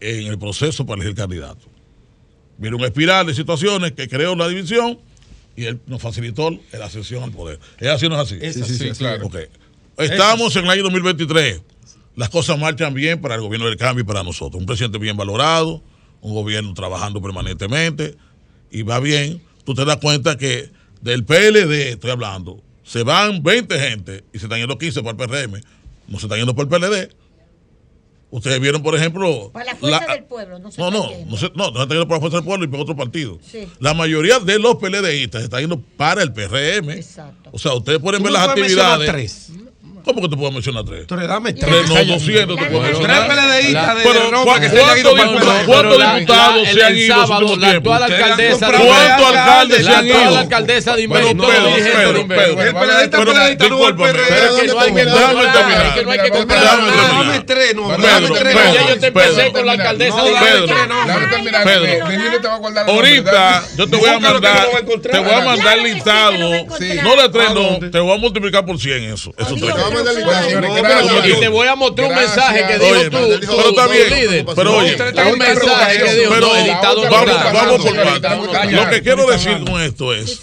En el proceso para elegir candidato. Viene una espiral de situaciones que creó la división y él nos facilitó la ascensión al poder. ¿Es así o no es así? Es así, claro. Ok. Estamos en el año 2023. Las cosas marchan bien para el gobierno del cambio y para nosotros. Un presidente bien valorado, un gobierno trabajando permanentemente y va bien. Tú te das cuenta que del PLD, estoy hablando, se van 20 gente y se están yendo 15 para el PRM. No se están yendo por el PLD. Ustedes vieron, por ejemplo. Para la fuerza la- del pueblo. No, se no, no, está yendo. no, se, no, no se están yendo por la fuerza del pueblo y por otro partido. Sí. La mayoría de los PLDistas se están yendo para el PRM. O sea, ustedes pueden ver las actividades. ¿Cómo que te puedo mencionar tres? Tres, dame tres. Tres, no, 200 te puedo Tres. PLDistas de Pero, renombre ¿cu- que se hayan ido para el ¿Cuántos la- diputados la- se han el ido en su la tiempo? actual alcaldesa de ¿Cuántos alcaldes se la han actual ido? alcaldesa de Inver- Pero, todos Pedro, Pedro, Pedro, El PLDista, no discúlpame, PRD. pero Que no hay que déjame comparar, terminar. que no hay que Déjame comparar. terminar. Dame tres, no, Pedro, dame tres, Pedro, no. Ya yo te empecé con la alcaldesa de dame Pedro, Ahorita yo te voy a mandar, te voy a mandar listado, no de tres, ¿A no, te voy a multiplicar por 100 eso. Tres. Y te voy a mostrar un mensaje que dijo tú, pero está bien. Pero oye, un mensaje que dijo, vamos, por está. Lo que quiero decir con esto es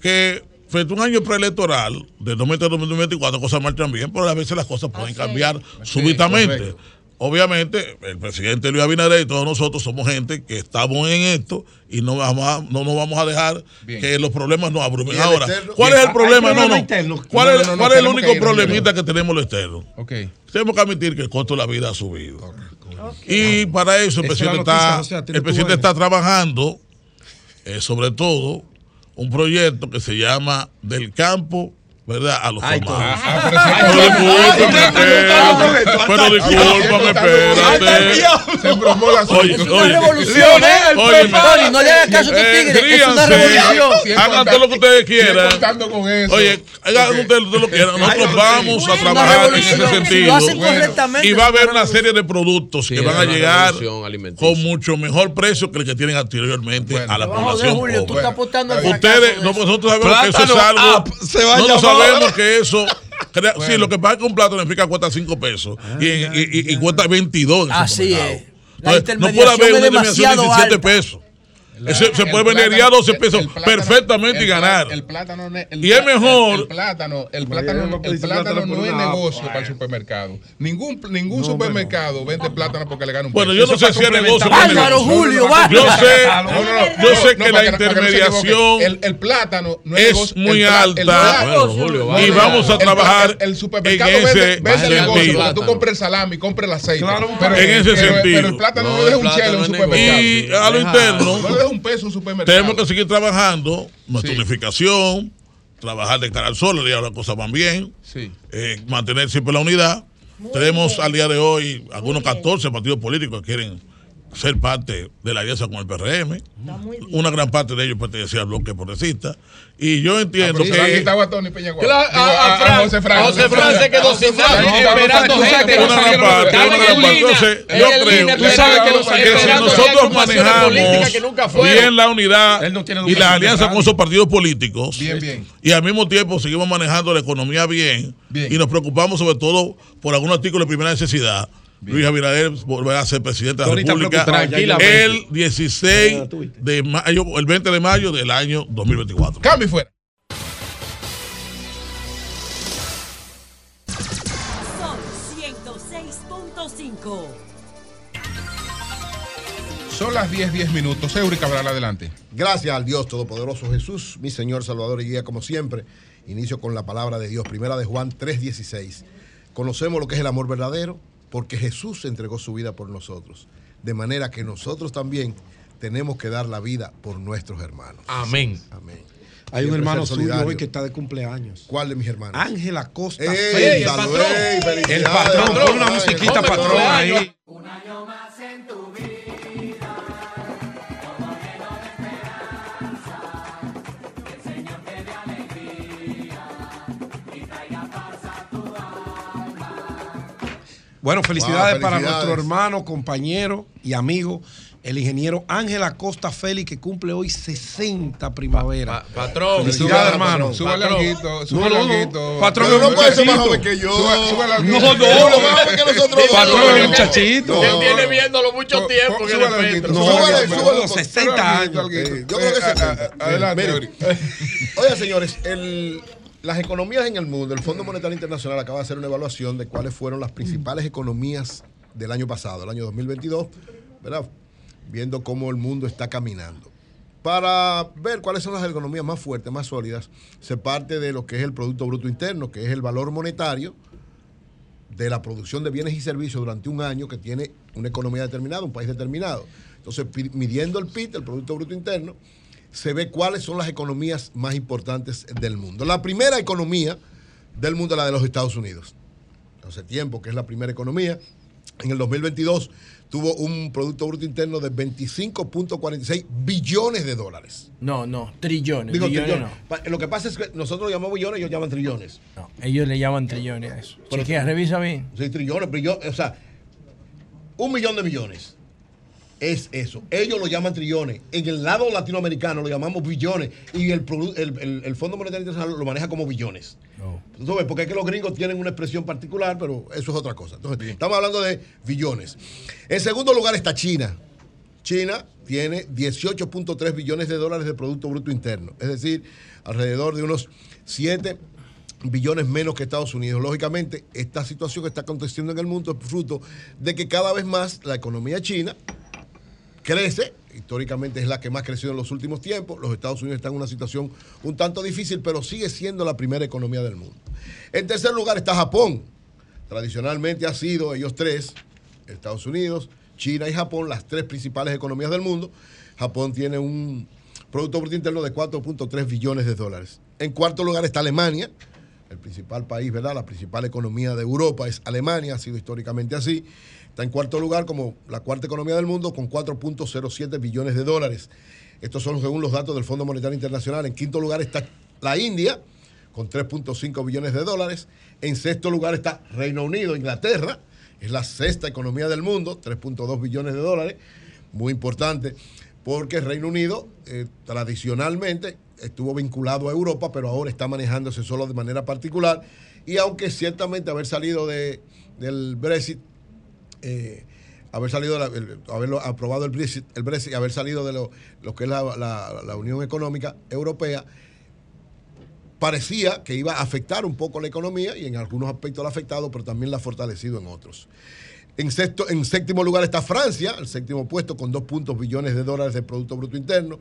que frente a un año preelectoral de 2020 a 2024 cosas marchan bien, pero a veces las cosas pueden cambiar súbitamente. Obviamente, el presidente Luis Abinader y todos nosotros somos gente que estamos en esto y no vamos a, no nos vamos a dejar que los problemas nos abrumen. ¿Y el Ahora, externo? ¿cuál Bien. es el ¿Hay problema? No, problema no. interno? ¿Cuál No, es, no, no, cuál es el que único no, problemita que tenemos lo externo? Ok. Tenemos que admitir que el costo de la vida ha subido. Y para eso el presidente, noticia, está, el presidente está trabajando, eh, sobre todo, un proyecto que se llama Del campo, ¿verdad? A los Ay, formados. ah, pero discúlpame, espérate, pero discúlpame, espérate. Se embromó la Oye, Es una oye, revolución, ¿eh? El óyeme. Pepari, no le hagas caso a Eh, tigres, es una revolución. Hagan todo lo que ustedes quieran. Oye, hagan ustedes todo lo que quieran. Nosotros vamos a trabajar en ese sentido. lo hacen correctamente, Y va a haber una serie de productos que van a llegar con mucho mejor precio que el que tienen anteriormente a la población Julio, tú pobre. estás apostando al Ustedes, nosotros sabemos que eso es algo. se va a sabemos que eso. crea- Sí, lo que pasa es que un plato en Frica cuesta 5 pesos y, en- y- y- y cuesta 22 en el Así es. La Entonces, no puede haber intermediación una de demasiado 17 alta. pesos. La- se el puede vender ya plátano- 12 el- pesos el plátano- perfectamente y el ganar. El plátano, no es- el Y es mejor- El, el plátano, el plátano, no el plátano es negocio para el supermercado. Ningún, ningún supermercado vende plátano porque le gana un Bueno, peso. yo no sé si es negocio es Álvaro negocio. Julio. Yo sé, yo sé no, que la intermediación el, el plátano no es, es negocio. muy el alta el Bueno, y vamos a el trabajar el, el supermercado en ese vende, sentido. negocio tú compras el salami, compras el aceite. pero, en ese sentido. Pero el plátano no, el un chelo en un es supermercado. Y a lo interno, un peso en un supermercado. tenemos que seguir trabajando nuestra unificación, trabajar de cara al sol, y ahora las cosas van bien, Sí. eh, mantener siempre la unidad. Tenemos al día de hoy algunos 14 partidos políticos que quieren ser parte de la alianza con el PRM. Una gran parte de ellos pertenecía al bloque progresista. Y yo entiendo Ah, que. a Tony a- a Fran- José Fran. a José Fran se quedó sin nada, esperando gente. que no Una gran parte, los- una gran parte. Entonces, yo creo que, tú sabes que si nosotros manejamos bien la unidad y la alianza con esos partidos políticos, y al mismo tiempo seguimos manejando la economía bien, Bien. y nos preocupamos sobre todo por algún artículo de primera necesidad. Luis Abinader volverá a ser presidente de la República el 16 de mayo, el 20 de mayo del año 2024. Cambio y fuera. Son 106.5. Son las 10, 10 minutos. Eury Cabral, adelante. Gracias al Dios Todopoderoso Jesús, mi Señor, Salvador y Guía, como siempre. Inicio con la palabra de Dios, primera de Juan 3:16. Conocemos lo que es el amor verdadero porque Jesús entregó su vida por nosotros. De manera que nosotros también tenemos que dar la vida por nuestros hermanos. Amén. Amén. Hay un hermano suyo hoy que está de cumpleaños. ¿Cuál de mis hermanos? Ángela Costa. ¡Ey, Félix. salud! ¡Ey! El patrón, Patrón, pon una ay, musiquita hombre, patrón cumpleaños. Bueno, felicidades, Wow, para felicidades. nuestro hermano, compañero y amigo, el ingeniero Ángel Acosta Félix, que cumple hoy 60 primavera. patrón. Felicidades, hermano. No, súbale no, no. alguito. Patrón, no puede ser más joven que yo. Alguito. No, no. Pero más joven que nosotros. Patrón, No, el no, muchachito. Él tiene viéndolo mucho Po- tiempo po- que súbale de alguito, repente. No, súbale, no, súbale, no, súbale. 60 años. Alguito. Yo creo que Eh, a- 70. a- Adelante. Eury. Oiga, señores, el- las economías en el mundo, el Fondo Monetario Internacional acaba de hacer una evaluación de cuáles fueron las principales economías del año pasado, el año 2022, ¿verdad? Viendo cómo el mundo está caminando. Para ver cuáles son las economías más fuertes, más sólidas, se parte de lo que es el Producto Bruto Interno, que es el valor monetario de la producción de bienes y servicios durante un año que tiene una economía determinada, un país determinado. Entonces, midiendo el PIB, el Producto Bruto Interno, se ve cuáles son las economías más importantes del mundo. La primera economía del mundo es la de los Estados Unidos. Hace tiempo que es la primera economía. En el 2022 tuvo un Producto Bruto Interno de 25.46 billones de dólares. No, no, trillones. Digo, billones trillones. Lo que pasa es que nosotros lo llamamos billones, ellos llaman trillones. no. No, ellos le llaman trillones a eso. Pero- Chequea, revisa bien. Sí, trillones, billones, o sea, un millón de millones. Es eso. Ellos lo llaman trillones. En el lado latinoamericano lo llamamos billones. Y el, el, el- el Fondo Monetario Internacional lo maneja como billones. Tú ves, Porque es que los gringos tienen una expresión particular, pero eso es otra cosa. Entonces, estamos hablando de billones. En segundo lugar está China. China tiene 18.3 billones de dólares de Producto Bruto Interno, es decir, alrededor de unos 7 billones menos que Estados Unidos. Lógicamente, esta situación que está aconteciendo en el mundo es fruto de que cada vez más la economía china crece, históricamente es la que más creció en los últimos tiempos, los Estados Unidos están en una situación un tanto difícil, pero sigue siendo la primera economía del mundo. En tercer lugar está Japón. Tradicionalmente ha sido ellos tres, Estados Unidos, China y Japón, las tres principales economías del mundo. Japón tiene un Producto Bruto Interno de 4.3 billones de dólares. En cuarto lugar está Alemania, el principal país, ¿verdad? La principal economía de Europa es Alemania, ha sido históricamente así. Está en cuarto lugar como la cuarta economía del mundo con 4.07 billones de dólares. Estos son según los datos del Fondo Monetario Internacional. En quinto lugar está la India con 3.5 billones de dólares. En sexto lugar está Reino Unido, Inglaterra. Es la sexta economía del mundo, 3.2 billones de dólares. Muy importante porque Reino Unido eh, tradicionalmente estuvo vinculado a Europa, pero ahora está manejándose solo de manera particular. Y aunque ciertamente haber salido de, del Brexit, eh, haber salido, haberlo aprobado el Brexit, el Brexit y haber salido de lo, lo que es la, la- la Unión Económica Europea, parecía que iba a afectar un poco la economía y en algunos aspectos la ha afectado, pero también la ha fortalecido en otros. En, sexto, en séptimo lugar está Francia, el séptimo puesto con 2 puntos billones de dólares de Producto Bruto Interno.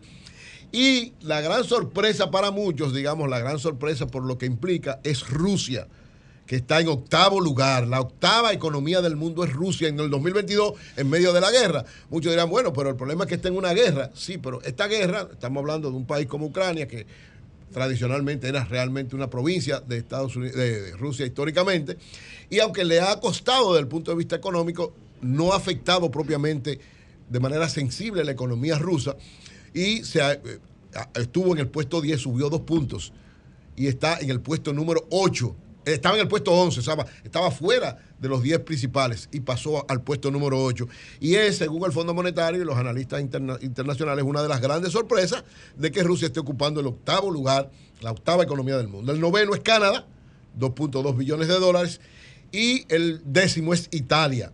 Y la gran sorpresa para muchos, digamos, la gran sorpresa por lo que implica es Rusia, que está en octavo lugar. La octava economía del mundo es Rusia en el 2022 en medio de la guerra. Muchos dirán, bueno, pero el problema es que está en una guerra. Sí, pero esta guerra, estamos hablando de un país como Ucrania, que tradicionalmente era realmente una provincia de Estados Unidos, de, Rusia históricamente, y aunque le ha costado desde el punto de vista económico, no ha afectado propiamente de manera sensible la economía rusa y se eh, estuvo en el puesto 10, subió dos puntos y está en el puesto número 8. Estaba en el puesto 11, estaba, estaba fuera de los 10 principales y pasó al puesto número 8. Y es, según el Fondo Monetario y los analistas interna- internacionales, una de las grandes sorpresas de que Rusia esté ocupando el octavo lugar, la octava economía del mundo. El noveno es Canadá, 2.2 billones de dólares. Y el décimo es Italia,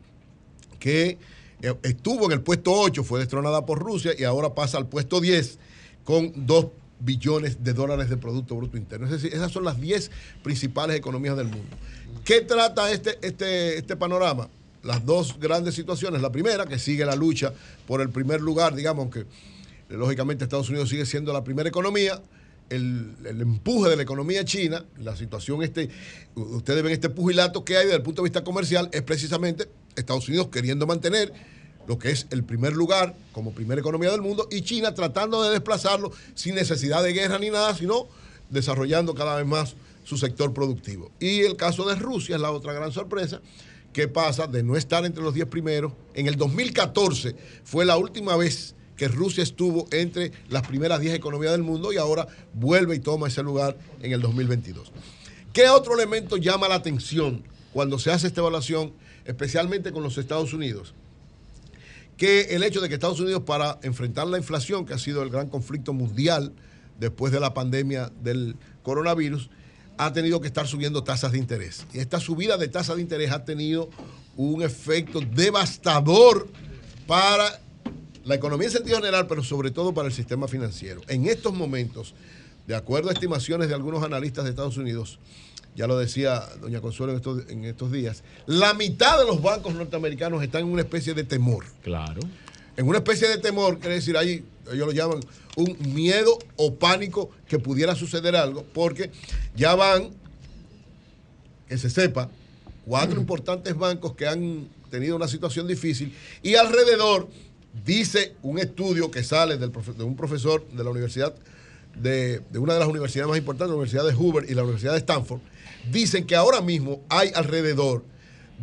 que eh, estuvo en el puesto 8, fue destronada por Rusia y ahora pasa al puesto 10 con 2 billones de dólares de Producto Bruto Interno. Es decir, esas son las 10 principales economías del mundo. ¿Qué trata este, este, este panorama? Las dos grandes situaciones. La primera, que sigue la lucha por el primer lugar, digamos, aunque eh, lógicamente Estados Unidos sigue siendo la primera economía. El, el empuje de la economía china, la situación, este, ustedes ven este pugilato que hay desde el punto de vista comercial, es precisamente Estados Unidos queriendo mantener lo que es el primer lugar como primera economía del mundo y China tratando de desplazarlo sin necesidad de guerra ni nada, sino desarrollando cada vez más su sector productivo. Y el caso de Rusia es la otra gran sorpresa, que pasa de no estar entre los 10 primeros. En el 2014 fue la última vez que Rusia estuvo entre las primeras 10 economías del mundo y ahora vuelve y toma ese lugar en el 2022. ¿Qué otro elemento llama la atención cuando se hace esta evaluación, especialmente con los Estados Unidos? Que el hecho de que Estados Unidos para enfrentar la inflación, que ha sido el gran conflicto mundial después de la pandemia del coronavirus, ha tenido que estar subiendo tasas de interés. Y esta subida de tasas de interés ha tenido un efecto devastador para la economía en sentido general, pero sobre todo para el sistema financiero. En estos momentos, de acuerdo a estimaciones de algunos analistas de Estados Unidos, ya lo decía doña Consuelo en estos, en estos días, la mitad de los bancos norteamericanos están en una especie de temor. Claro. En una especie de temor, quiere decir, ahí ellos lo llaman un miedo o pánico que pudiera suceder algo, porque ya van, que se sepa, cuatro (clears throat) importantes bancos que han tenido una situación difícil y alrededor dice un estudio que sale del de un profesor de la universidad, de, de una de las universidades más importantes, la Universidad de Hoover y la Universidad de Stanford, dicen que ahora mismo hay alrededor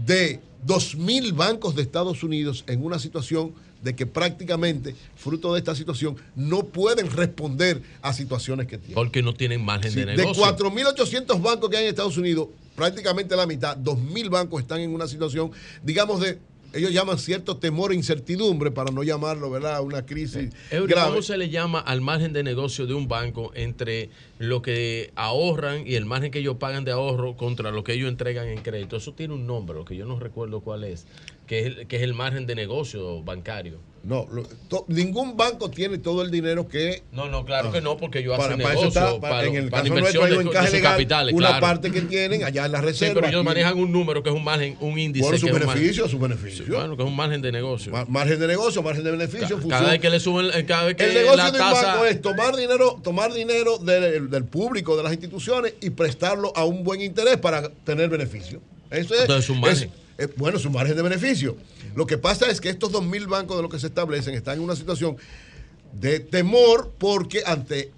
de 2.000 bancos de Estados Unidos en una situación de que prácticamente, fruto de esta situación, no pueden responder a situaciones que tienen. Porque no tienen margen Sí, de de negocio. 4.800 bancos que hay en Estados Unidos, prácticamente la mitad, 2.000 bancos están en una situación, digamos, de ellos llaman cierto temor e incertidumbre para no llamarlo, ¿verdad? Una crisis Eury, grave. ¿cómo se le llama al margen de negocio de un banco entre lo que ahorran y el margen que ellos pagan de ahorro contra lo que ellos entregan en crédito? Eso tiene un nombre, lo que yo no recuerdo cuál es, que es que es el margen de negocio bancario. No, lo- to- ningún banco tiene todo el dinero que. No, no, claro que no, porque Ah. Para- hacen negocio, está, para- para, en el para caso nuestro, de, hay un de encaje sus legal, capitales, una claro. parte que tienen allá en la Sí, reserva. pero ellos manejan un número que es un margen, un índice. Por su que es un margen- beneficio, su beneficio. Sí, bueno, que es un margen de negocio. Ma- Margen de negocio, margen de beneficio. Cada vez que le suben, eh, cada vez que el negocio la de un tasa- banco es tomar dinero, tomar dinero del, del público, de las instituciones y prestarlo a un buen interés para tener beneficio. Eso es, Entonces, un margen. es- es- bueno, es un margen de beneficio. Lo que pasa es que estos 2.000 bancos de los que se establecen están en una situación de temor porque ante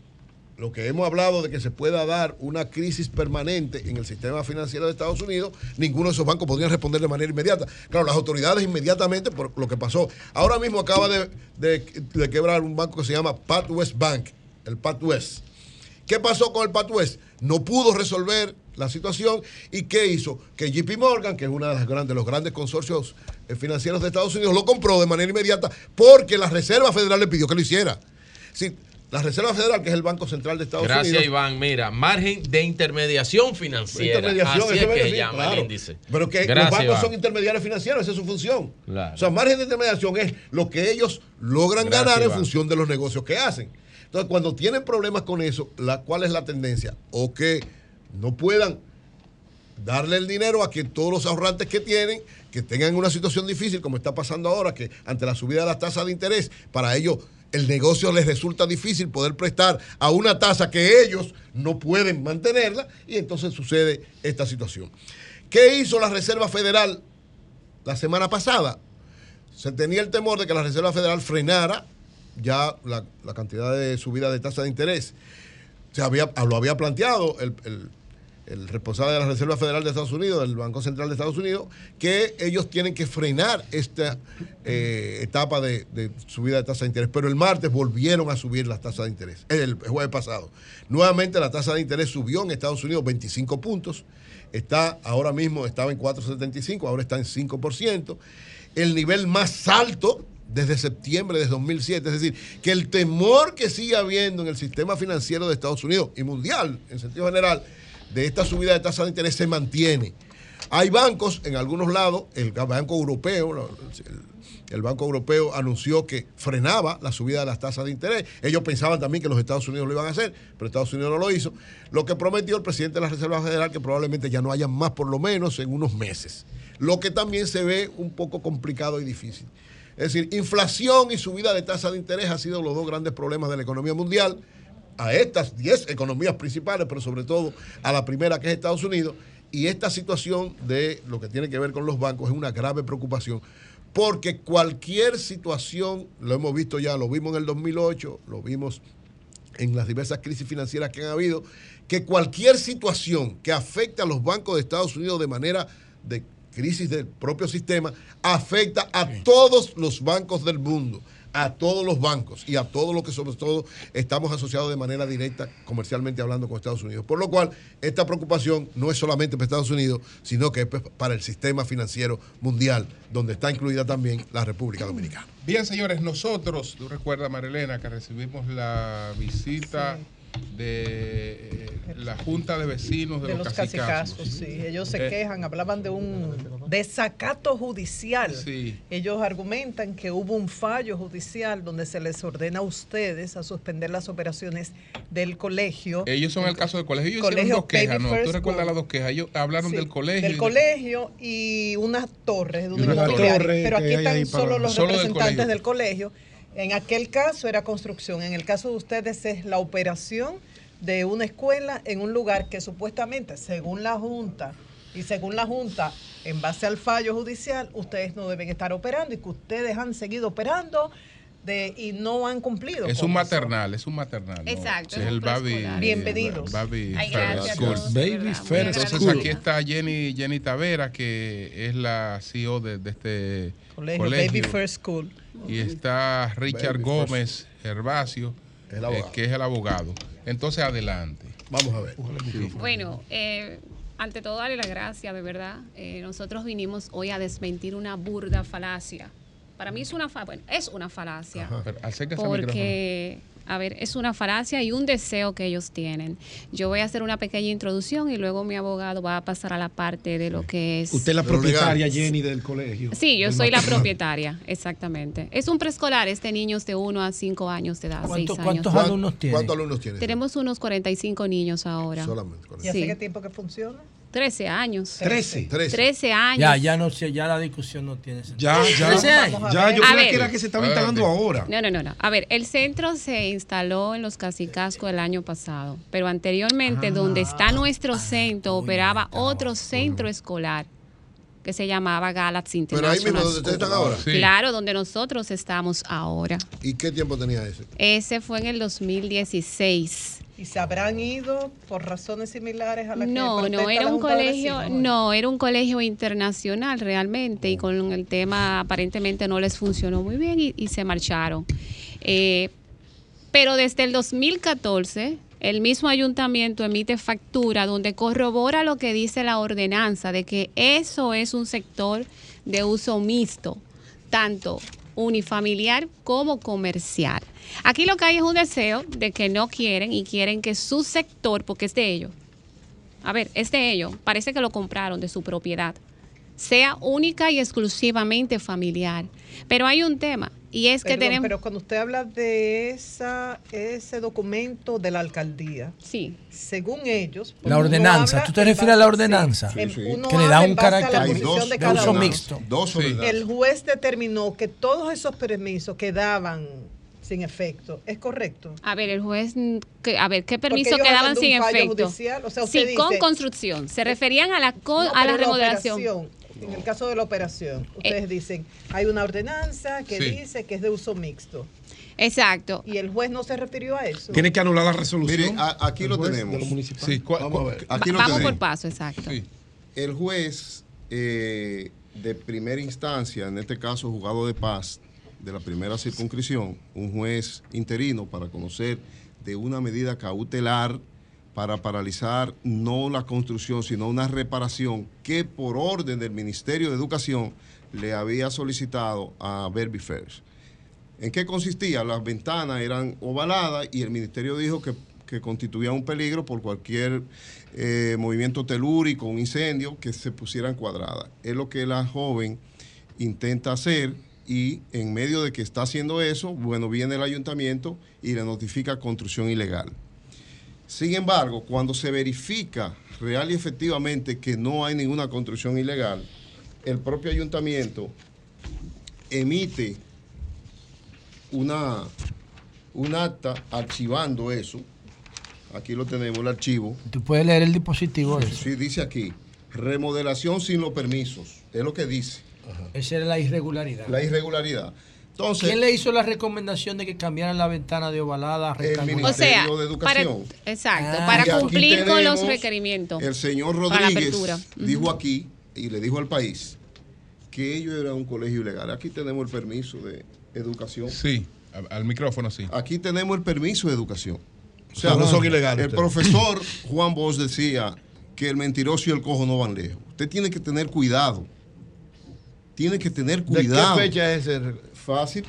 lo que hemos hablado de que se pueda dar una crisis permanente en el sistema financiero de Estados Unidos, ninguno de esos bancos podría responder de manera inmediata. Claro, las autoridades inmediatamente por lo que pasó. Ahora mismo acaba de, de- de quebrar un banco que se llama PatWest Bank, el PatWest. ¿Qué pasó con el PatWest? No pudo resolver la situación y ¿qué hizo? Que JP Morgan, que es uno de, las grandes, de los grandes consorcios eh, financieros de Estados Unidos, lo compró de manera inmediata porque la Reserva Federal le pidió que lo hiciera. Sí, la Reserva Federal, que es el Banco Central de Estados Gracias, Unidos. Iván. Mira, margen de intermediación financiera. Intermediación, Así eso es que decir, llama claro. el índice. Pero que Gracias, los bancos Iván. son intermediarios financieros, esa es su función. Claro. O sea, margen de intermediación es lo que ellos logran Gracias, ganar en Iván. función de los negocios que hacen. Entonces, cuando tienen problemas con eso, la, ¿cuál es la tendencia? O que no puedan darle el dinero a que todos los ahorrantes que tienen, que tengan una situación difícil, como está pasando ahora, que ante la subida de las tasas de interés, para ellos el negocio les resulta difícil poder prestar a una tasa que ellos no pueden mantenerla, y entonces sucede esta situación. ¿Qué hizo la Reserva Federal la semana pasada? Se tenía el temor de que la Reserva Federal frenara ya la, cantidad de subida de tasa de interés. Se había, lo había planteado el- el responsable de la Reserva Federal de Estados Unidos, del Banco Central de Estados Unidos, que ellos tienen que frenar esta eh, etapa de, subida de tasa de interés. Pero el martes volvieron a subir las tasas de interés, el jueves pasado. Nuevamente la tasa de interés subió en Estados Unidos 25 puntos. Está ahora mismo, estaba en 4,75, ahora está en 5%. El nivel más alto desde septiembre de 2007. Es decir, que el temor que sigue habiendo en el sistema financiero de Estados Unidos y mundial, en sentido general, de esta subida de tasa de interés se mantiene. Hay bancos en algunos lados, el Banco Europeo, el, Banco Europeo anunció que frenaba la subida de las tasas de interés. Ellos pensaban también que los Estados Unidos lo iban a hacer, pero Estados Unidos no lo hizo. Lo que prometió el presidente de la Reserva Federal que probablemente ya no haya más, por lo menos en unos meses. Lo que también se ve un poco complicado y difícil. Es decir, inflación y subida de tasa de interés han sido los dos grandes problemas de la economía mundial, a estas 10 economías principales, pero sobre todo a la primera que es Estados Unidos. Y esta situación de lo que tiene que ver con los bancos es una grave preocupación, porque cualquier situación, lo hemos visto ya, lo vimos en el 2008, lo vimos en las diversas crisis financieras que han habido, que cualquier situación que afecte a los bancos de Estados Unidos de manera de crisis del propio sistema, afecta a todos los bancos del mundo, a todos los bancos y a todos los que sobre todo estamos asociados de manera directa, comercialmente hablando con Estados Unidos. Por lo cual, esta preocupación no es solamente para Estados Unidos, sino que es pues, para el sistema financiero mundial, donde está incluida también la República Dominicana. Bien, señores, nosotros, tú recuerdas, Marilena, que recibimos la visita de eh, la Junta de Vecinos de, de los, los Cacicazos. casicazos, sí. Ellos se Eh, quejan, hablaban de un desacato judicial. Sí. Ellos argumentan que hubo un fallo judicial donde se les ordena a ustedes a suspender las operaciones del colegio. Ellos son el caso del colegio. Ellos Colegio hicieron dos quejas, ¿no? Tú recuerdas las dos quejas. Ellos hablaron Sí, del colegio. Del colegio y unas torres de inmobiliaria. torre Pero aquí están solo los Solo del representantes colegio. del colegio. En aquel caso era construcción. En el caso de ustedes es la operación de una escuela en un lugar que supuestamente, según la Junta, y según la Junta, en base al fallo judicial, ustedes no deben estar operando y que ustedes han seguido operando de, y no han cumplido. Es un eso. maternal, es un maternal. Exacto, es el Baby. Bienvenidos. Baby Ay, gracias School. todos, Baby Fair Entonces School. aquí está Jenny, Jenny Tavera, que es la CEO de, de este Colegio, colegio. Baby First School. Y está Richard Baby Gómez Gervasio, El eh, que es el abogado. Entonces, adelante. Vamos a ver. Bueno, eh, ante todo, darle las gracias, de verdad. Eh, nosotros vinimos hoy a desmentir una burda falacia. Para mí es una, fa- bueno, es una falacia. Pero Porque, a ver, es una falacia y un deseo que ellos tienen. Yo voy a hacer una pequeña introducción y luego mi abogado va a pasar a la parte de lo que es... Usted es la propietaria. Jenny, del colegio. Sí, yo soy la propietaria, exactamente. Es un preescolar, este niño es de 1 a 5 años de edad, 6 ¿Cuánto- años. cuántos alumnos tiene? ¿Cuántos alumnos tiene? Tenemos unos 45 niños ahora. Solamente. ¿Y hace Sí. qué tiempo que funciona? 13 años. 13. 13 años. Ya, ya no sé, ya la discusión no tiene sentido. Ya, ya. 13 años. Ya, yo A creía ver. que era que se estaba instalando ahora. No, no, no, no. A ver, el centro se instaló en los Casicascos el año pasado, pero anteriormente donde está nuestro centro operaba otro centro escolar que se llamaba Galaxy Pero ahí International mismo donde ustedes están ahora. Sí. Claro, donde nosotros estamos ahora. ¿Y qué tiempo tenía ese? Ese fue en el 2016. ¿Y se habrán ido por razones similares a las que No, no, protesta era un colegio, no, era un colegio internacional realmente y con el tema aparentemente no les funcionó muy bien y, y se marcharon. Eh, pero desde el 2014 el mismo ayuntamiento emite factura donde corrobora lo que dice la ordenanza de que eso es un sector de uso mixto, tanto unifamiliar como comercial. Aquí lo que hay es un deseo de que no quieren y quieren que su sector, porque es de ellos, a ver, es de ellos, parece que lo compraron de su propiedad, sea única y exclusivamente familiar. Pero hay un tema y es que Perdón, tenemos... Pero cuando usted habla de esa, ese documento de la alcaldía, sí. según ellos, La uno ordenanza, ¿tú te refieres a la ordenanza? sí, uno Que le da un la carácter de cada uso uno. mixto. Dos ordenanzas. El juez determinó que todos esos permisos quedaban sin efecto. ¿Es correcto? A ver, el juez, que- a ver, ¿qué permiso quedaban sin efecto? judicial, o sea, usted sí, con dice- construcción. Se referían a la, con- No, a la remodelación. operación, en el caso de la operación, ustedes dicen, hay una ordenanza que Sí. dice que es de uso mixto. Exacto. Y el juez no se refirió a eso. Tiene que anular la resolución. Mire, a- aquí lo tenemos. Sí, ¿cuál- Vamos a ver. Aquí lo Vamos por paso, exacto. El juez eh, de primera instancia, en este caso juzgado de paz de la primera circunscripción, un juez interino para conocer de una medida cautelar para paralizar no la construcción, sino una reparación que por orden del Ministerio de Educación le había solicitado a Berby. ¿En qué consistía? Las ventanas eran ovaladas y el ministerio dijo que, que constituía un peligro por cualquier eh, movimiento telúrico, un incendio, que se pusieran cuadradas. Es lo que la joven intenta hacer y en medio de que está haciendo eso, bueno, viene el ayuntamiento y le notifica construcción ilegal. Sin embargo, cuando se verifica real y efectivamente que no hay ninguna construcción ilegal, el propio ayuntamiento emite una, un acta archivando eso. Aquí lo tenemos, el archivo. Tú puedes leer el dispositivo eso. Sí, dice aquí, remodelación sin los permisos. Es lo que dice. Esa era la irregularidad. La irregularidad. Entonces, ¿Quién le hizo la recomendación de que cambiaran la ventana de ovalada a rectangular? O sea, Ministerio de para, Educación. exacto, Ah. para cumplir con los requerimientos. El señor para la Rodríguez dijo aquí y le dijo al país que ellos eran un colegio ilegal. Aquí tenemos el permiso de educación. Sí, al micrófono sí. Aquí tenemos el permiso de educación. O sea, no son ilegales El profesor Juan Bosch decía que el mentiroso y el cojo no van lejos. Usted tiene que tener cuidado. Tiene que tener ¿De qué cuidado. fecha es ese? Fácil.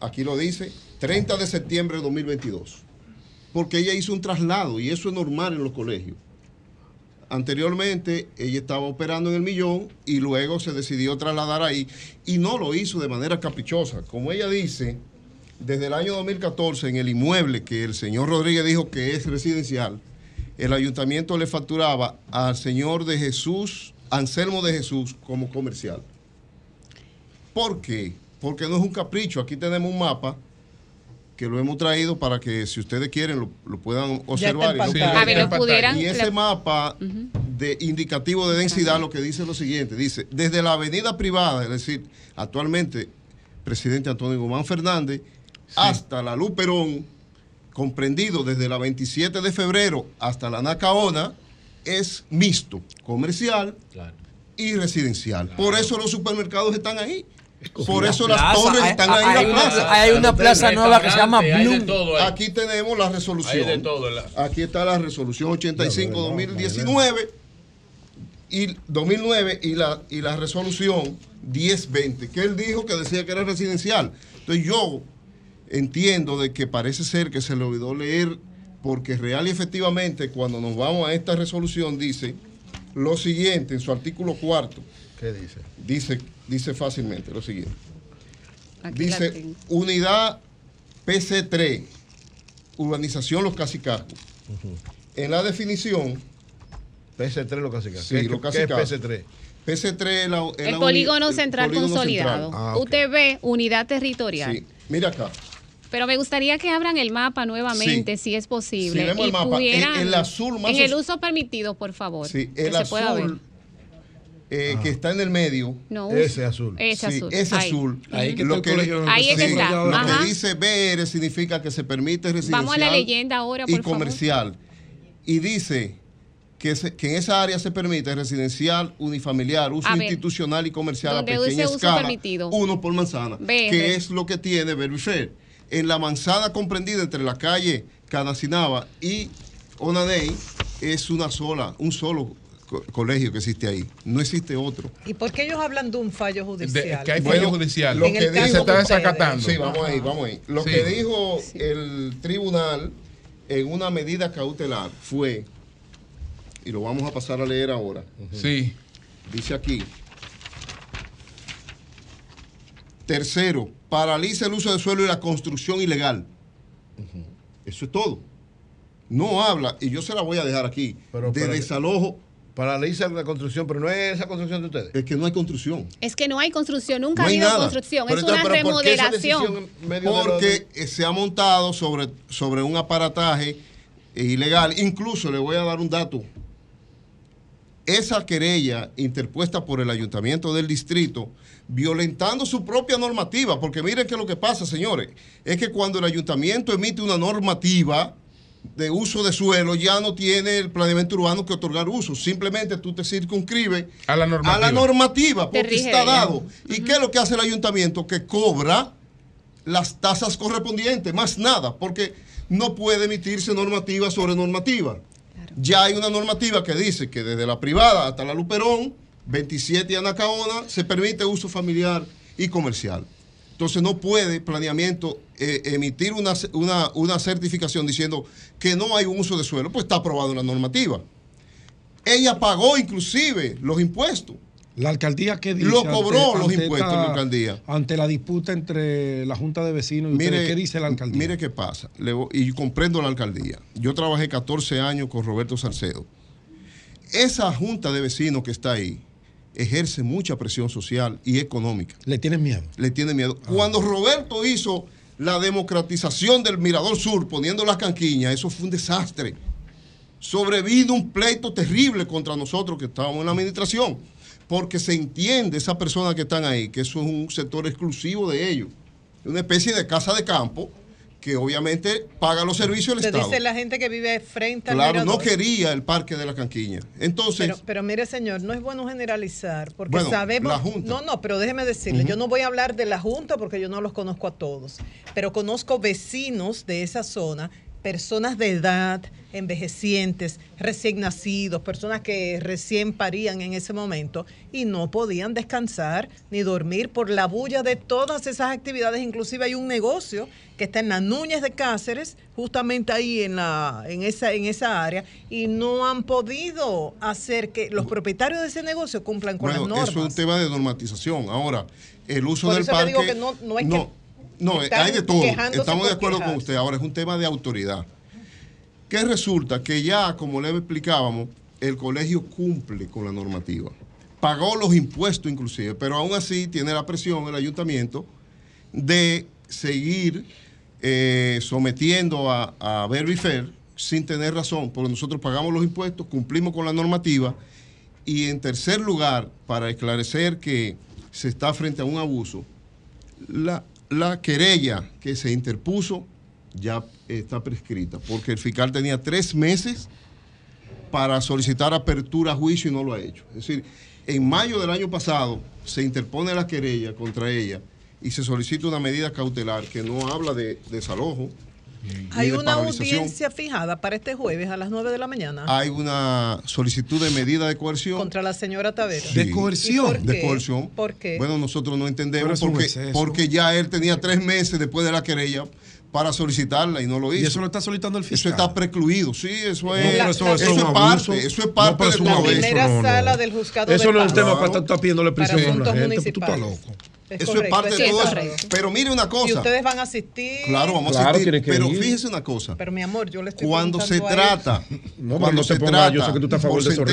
Aquí lo dice. 30 de septiembre de 2022. Porque ella hizo un traslado y eso es normal en los colegios. Anteriormente ella estaba operando en el millón y luego se decidió trasladar ahí y no lo hizo de manera caprichosa. Como ella dice, desde el año 2014 en el inmueble que el señor Rodríguez dijo que es residencial, el ayuntamiento le facturaba al señor de Jesús, Anselmo de Jesús, como comercial. ¿Por qué? Porque no es un capricho. Aquí tenemos un mapa que lo hemos traído para que si ustedes quieren lo, lo puedan observar. y lo- pantalla. A ver, lo pudieran- y ese mapa de indicativo de densidad lo que dice es lo siguiente, dice, desde la avenida privada, es decir, actualmente presidente Antonio Guzmán Fernández, hasta la Luperón, comprendido desde la 27 de febrero hasta la Nacaona, es mixto, comercial y residencial. Por eso los supermercados están ahí. Por eso las plaza, torres hay- están ahí hay en la una- plaza. hay una plaza nueva que se llama Bloom. todo ahí. Aquí tenemos la resolución. Hay de todo, la- Aquí está la resolución 85-2019 y 2009 y la, y la resolución 1020, que él dijo que decía que era residencial. Entonces yo entiendo de que parece ser que se le olvidó leer, porque real y efectivamente cuando nos vamos a esta resolución dice lo siguiente en su artículo cuarto. ¿Qué dice? Dice, dice fácilmente lo siguiente. Aquí dice unidad PC3, urbanización Los Casicascos. En la definición... PC3 Los Casicascos. Sí, ¿Qué- Los qué es Casicascos. PC3? PC3 es la, es El la polígono el central polígono consolidado. central. Ah, ok. Usted ve unidad territorial. Sí. Mira acá. Pero me gustaría que abran el mapa nuevamente, si es posible. Vemos y el mapa. En- pudieran- el azul más En el uso permitido, por favor. Sí, el se pueda ver. azul eh, que está en el medio. No, Ese azul. ese Sí, azul. ese Ahí. azul. Ahí que lo Ahí es que sí, está, Lo ajá. que dice BR significa que se permite residencial Vamos a la leyenda ahora, y favor. comercial. Y dice que, se- que en esa área se permite residencial, unifamiliar, uso A ver. institucional y comercial a pequeña escala, permitido. uno por manzana, BR. que es lo que tiene Berbifer. En la manzana comprendida entre la calle Canacinaba y Onaney es una sola, un solo co- colegio que existe ahí. No existe otro. ¿Y por qué ellos hablan de un fallo judicial? que hay Bueno, fallo judicial. Lo que dijo, se está de desacatando. Sí, vamos ahí, vamos ahí. Lo Sí. que dijo el tribunal en una medida cautelar fue, y lo vamos a pasar a leer ahora. Sí. Dice aquí. Tercero, paraliza el uso de suelo y la construcción ilegal. Eso es todo. No habla, y yo se la voy a dejar aquí, Pero de para-. Paraliza la construcción, pero no es esa construcción de ustedes. Es que no hay construcción. Es que no hay construcción, nunca No ha habido nada. construcción, Pero es entonces, una ¿pero por qué esa remodelación. Porque se ha montado sobre, sobre un aparataje ilegal. Incluso le voy a dar un dato. Esa querella interpuesta por el ayuntamiento del distrito, violentando su propia normativa, porque miren qué es lo que pasa, señores, es que cuando el ayuntamiento emite una normativa de uso de suelo, ya no tiene el planeamiento urbano que otorgar uso, simplemente tú te circunscribes A la normativa. a la normativa, porque rige está ella. dado. ¿Y qué es lo que hace el ayuntamiento? Que cobra las tasas correspondientes, más nada, porque no puede emitirse normativa sobre normativa. Ya hay una normativa que dice que desde la privada hasta la Luperón, 27 y Anacaona, se permite uso familiar y comercial. Entonces no puede planeamiento eh, emitir una, una, una certificación diciendo que no hay un uso de suelo, pues está aprobado en la normativa. Ella pagó inclusive los impuestos. La alcaldía que dice Lo cobró ante- los ante impuestos esta- la alcaldía. Ante la disputa entre la Junta de Vecinos y ustedes, ¿qué dice la alcaldía? Mire qué pasa, Le y comprendo la alcaldía. Yo trabajé 14 años con Roberto Salcedo. Esa junta de vecinos que está ahí ejerce mucha presión social y económica. ¿Le tienen miedo? Le tiene miedo. Cuando Roberto hizo la democratización del Mirador Sur poniendo las canquiñas, eso fue un desastre. Sobrevino un pleito terrible contra nosotros que estábamos en la administración, porque se entiende esa persona que están ahí, que eso es un sector exclusivo de ellos. Una especie de casa de campo que obviamente paga los servicios del Te Estado. dice la gente que vive frente al Claro, no quería el parque de la canquiña. Entonces, Pero, pero mire, señor, no es bueno generalizar, porque Bueno, sabemos. la Junta. No, no, pero déjeme decirle, yo no voy a hablar de la Junta porque yo no los conozco a todos, pero conozco vecinos de esa zona, personas de edad, envejecientes, recién nacidos, personas que recién parían en ese momento y no podían descansar ni dormir por la bulla de todas esas actividades. Inclusive hay un negocio que está en las Núñez de Cáceres, justamente ahí en, la, en, esa, en esa área, y no han podido hacer que los propietarios de ese negocio cumplan con bueno, las normas. eso es un tema de normatización. Ahora, el uso Por del eso parque. digo que no- no es que no, hay de todo. Estamos de acuerdo con usted. Ahora es un tema de autoridad. Que resulta que ya, como le explicábamos, el colegio cumple con la normativa. Pagó los impuestos inclusive, pero aún así tiene la presión el ayuntamiento de seguir eh, sometiendo a, a Verbifer sin tener razón, porque nosotros pagamos los impuestos, cumplimos con la normativa y en tercer lugar, para esclarecer que se está frente a un abuso, la, la querella que se interpuso ya está prescrita, porque el fiscal tenía tres meses para solicitar apertura a juicio y no lo ha hecho. Es decir, en mayo del año pasado se interpone la querella contra ella y se solicita una medida cautelar que no habla de desalojo, hay una audiencia fijada para este jueves a las 9 de la mañana. Hay una solicitud de medida de coerción. Contra la señora Tavera. De coerción. De coerción. ¿Por qué? Bueno, nosotros no entendemos porque, es porque ya él tenía tres meses después de la querella para solicitarla y no lo hizo. Y eso lo está solicitando el fiscal. Eso está precluido, sí, eso es. No, eso, eso, eso, es parte, eso es parte no, de la primera no, sala del juzgado. Eso no es un tema para estar pidiéndole prisión a la gente. Tú estás loco. Es eso correcto, es parte de todo eso. Pero mire una cosa. Ustedes van a asistir. Claro, vamos claro, a asistir. Pero ir. fíjese una cosa. Pero mi amor, yo le estoy Cuando se trata. No, cuando se ponga, trata. Yo sé que tú estás a favor de eso.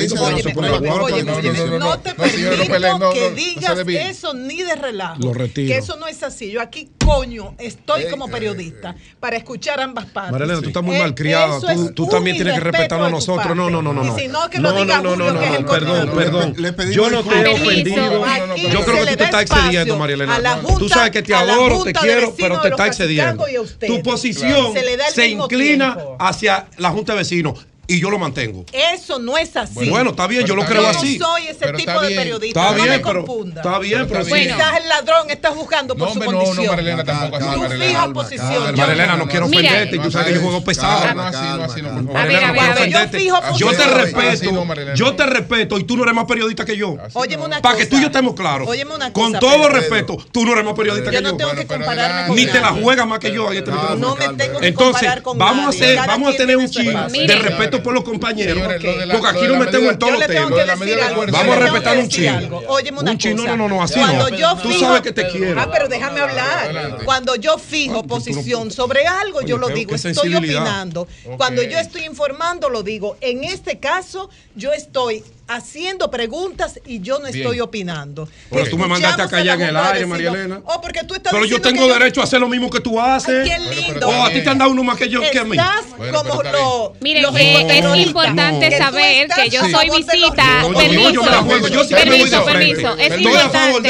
No te permito que digas eso ni de relajo. Lo retiro. Que eso no es así. Yo aquí, coño, estoy como periodista para escuchar ambas partes. Marilena, tú estás muy eh, mal criada. Tú también tienes que respetarnos a nosotros. No, no, no, no. Y si no, que lo diga Julio, que Perdón, perdón. Yo no te he ofendido. Yo creo que tú te estás excediendo, María Elena. Tú sabes que te adoro, te quiero, pero te está excediendo. Tu posición se, inclina hacia la Junta de Vecinos y yo lo mantengo. Eso no es así. Bueno, está bien, yo lo creo así. Yo no soy ese tipo de periodista. Está no bien, me confunda. Está bien, pero, pero quizás el ladrón está jugando no, por su condición. No, Marilena tampoco así. Tu fija posición. Marilena, no quiero ofenderte. Tú sabes que yo juego pesado. No, así, no, no. A ver, a ver. Yo fijo Yo te respeto. Yo te respeto y tú no eres más periodista que yo. Óyeme. Para que tú y yo estemos claros. Con todo respeto, tú no eres más periodista que yo. Yo no tengo que compararme con Ni te la juegas más que yo. Este no me tengo que comparar con Entonces, vamos a tener un chip de respeto por los compañeros. Porque aquí nos metemos en todos los temas. Vamos a respetar un chino. Un chino no, no, así no. Tú sabes que te quiero. Ah, pero déjame hablar. Cuando yo fijo posición sobre algo, yo lo digo. Estoy opinando. Cuando yo estoy informando, lo digo. En este caso, yo estoy haciendo preguntas y yo no estoy Bien. opinando. Pero tú me mandaste a callar en el aire, María Elena. Oh, porque tú estás pero yo tengo derecho yo... a hacer lo mismo que tú haces. Ay, qué lindo. Oh, a ti te han dado uno más que yo que a mí. Bueno, como lo, Miren, no, es importante no. saber que, que yo soy visita. No, permiso, yo me la juego. Yo sí permiso, permiso. Es importante.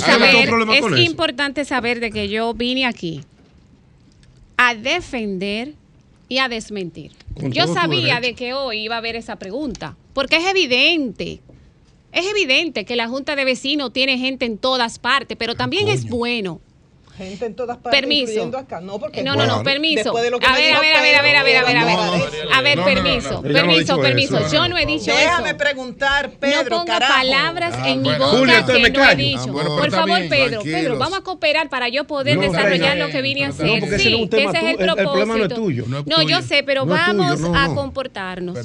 saber. Es importante saber de que yo vine aquí a defender y a desmentir. Yo sabía de que hoy iba a haber esa pregunta, porque es evidente. Es evidente que la Junta de Vecinos tiene gente en todas partes, pero también es bueno permiso. No, no, no, permiso. De lo a, ver, a, ver, a ver, a ver, a ver, a ver, a ver, a ver. A ver, permiso, permiso, permiso. Yo no he dicho Déjame eso. Déjame preguntar, Pedro, No ponga palabras en mi boca Julia, que no he dicho. Por favor, Pedro. Pedro, vamos a cooperar para yo poder no, desarrollar lo que vine a hacer. No, sí, ese es el propósito. El problema no es tuyo. No, yo sé, pero vamos a comportarnos.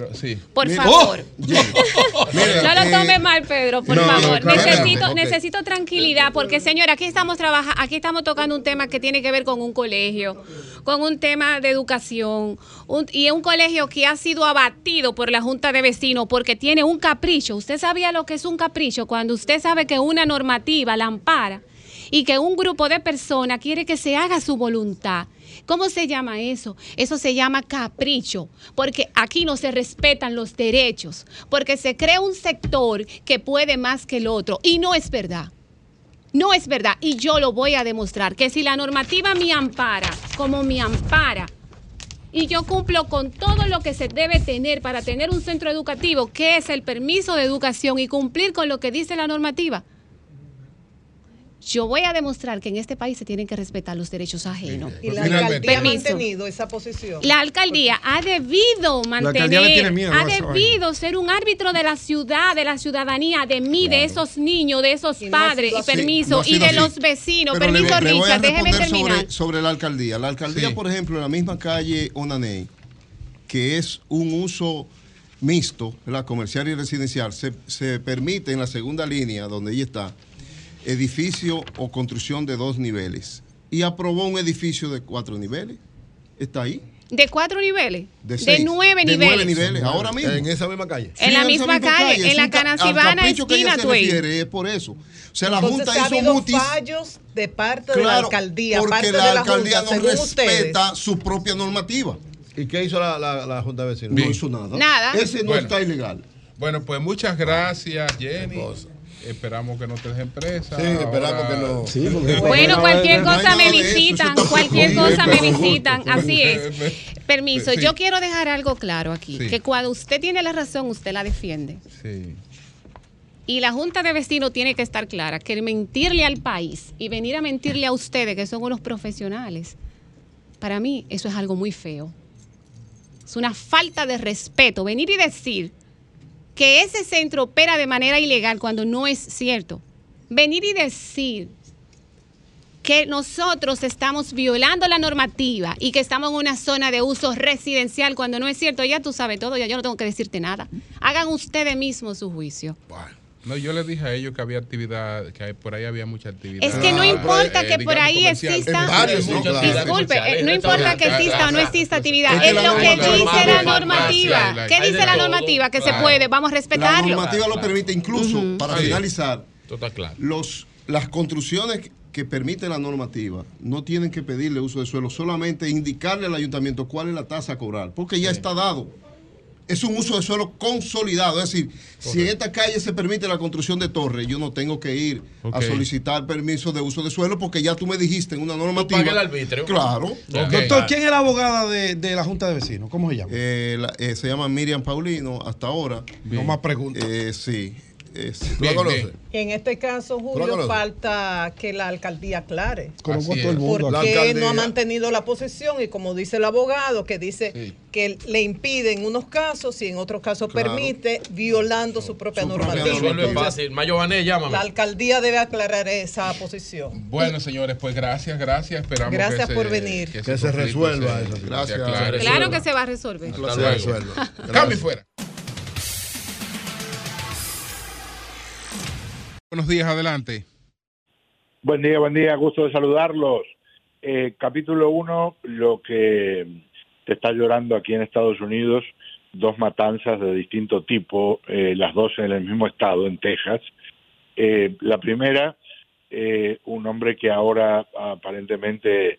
Por favor. No lo tome mal, Pedro, por favor. Necesito necesito tranquilidad porque, señor, aquí estamos trabajando, aquí estamos tocando tocando un tema que tiene que ver con un colegio, con un tema de educación, y un colegio que ha sido abatido por la Junta de Vecinos porque tiene un capricho. ¿Usted sabía lo que es un capricho? Cuando usted sabe que una normativa la ampara y que un grupo de personas quiere que se haga su voluntad. ¿Cómo se llama eso? Eso se llama capricho, porque aquí no se respetan los derechos, porque se crea un sector que puede más que el otro y no es verdad. No es verdad y yo lo voy a demostrar, que si la normativa me ampara, como me ampara, y yo cumplo con todo lo que se debe tener para tener un centro educativo, que es el permiso de educación y cumplir con lo que dice la normativa, yo voy a demostrar que en este país se tienen que respetar los derechos ajenos. Pues y la alcaldía ha mantenido esa posición. La alcaldía ha debido mantener, ha debido ser un árbitro de la ciudad, de la ciudadanía, de mí, de esos niños, de esos padres, y permiso, y de los vecinos. Permiso, le, Richard, le déjeme terminar. Sobre, sobre, la alcaldía. La alcaldía, por ejemplo, en la misma calle Onaney, que es un uso mixto, la comercial y residencial, se, se permite en la segunda línea donde ella está edificio o construcción de dos niveles y aprobó un edificio de cuatro niveles. Está ahí. ¿De cuatro niveles? De, nueve niveles. De nueve niveles, ahora mismo. En esa misma calle. En la misma, calle, en la Canacibana, esquina Es por eso. O sea, la Junta hizo ha mutis. fallos de parte de la alcaldía. Porque la, alcaldía no respeta ustedes. su propia normativa. ¿Y qué hizo la, Junta de Vecinos? No hizo nada. Nada. Ese no está ilegal. Bueno, pues muchas gracias, Jenny. Esperamos que no te dejen presa. Sí, esperamos que no. Sí, porque- Bueno, cualquier cosa me visitan, cualquier cosa me visitan, así es. (laughs) Permiso, Sí. yo quiero dejar algo claro aquí, Sí. que cuando usted tiene la razón, usted la defiende. Sí. Y la Junta de Vecinos tiene que estar clara que mentirle al país y venir a mentirle a ustedes, que son unos profesionales, para mí eso es algo muy feo. Es una falta de respeto venir y decir que ese centro opera de manera ilegal cuando no es cierto. Venir y decir que nosotros estamos violando la normativa y que estamos en una zona de uso residencial cuando no es cierto, ya tú sabes todo, ya yo no tengo que decirte nada. Hagan ustedes mismos su juicio. No, yo les dije a ellos que había actividad, que por ahí había mucha actividad. Es que no importa que por ahí exista, disculpe, eh, no importa que exista o no claro. exista actividad, Es la lo que dice la normativa. ¿Qué dice la normativa? Que se puede, vamos a La respetarlo. normativa lo permite, incluso para finalizar, claro. los, las construcciones que- que permite la normativa no tienen que pedirle uso de suelo, solamente indicarle al ayuntamiento cuál es la tasa a cobrar, porque ya está dado. Es un uso de suelo consolidado, es decir, si en esta calle se permite la construcción de torres, yo no tengo que ir a solicitar permiso de uso de suelo porque ya tú me dijiste en una normativa. el arbitrio. Claro. Doctor, ¿quién es la abogada de, de la Junta de Vecinos? ¿Cómo se llama? Eh, la- eh, se llama Miriam Paulino hasta ahora. No más preguntas. Eh, sí. Eh. En este caso, Julio, falta que la alcaldía aclare. Conozco todo el mundo. Porque La alcaldía- no ha mantenido la posición y como dice el abogado, que dice que le impide en unos casos y en otros casos Claro. permite, violando su propia normativa. Resuelve Entonces, fácil. Mayo Vané, llámame. la alcaldía debe aclarar esa posición. Bueno, señores, pues gracias, gracias. Esperamos Gracias que por se, venir. Que, se resuelva se- eso. se Gracias. Claro que se va a resolver. Se. Cambio y fuera. Buenos días, adelante. Buen día, buen día, gusto de saludarlos. Eh, capítulo 1, lo que te está llorando aquí en Estados Unidos, dos matanzas de distinto tipo, eh, las dos en el mismo estado, en Texas. Eh, la primera, eh, un hombre que ahora aparentemente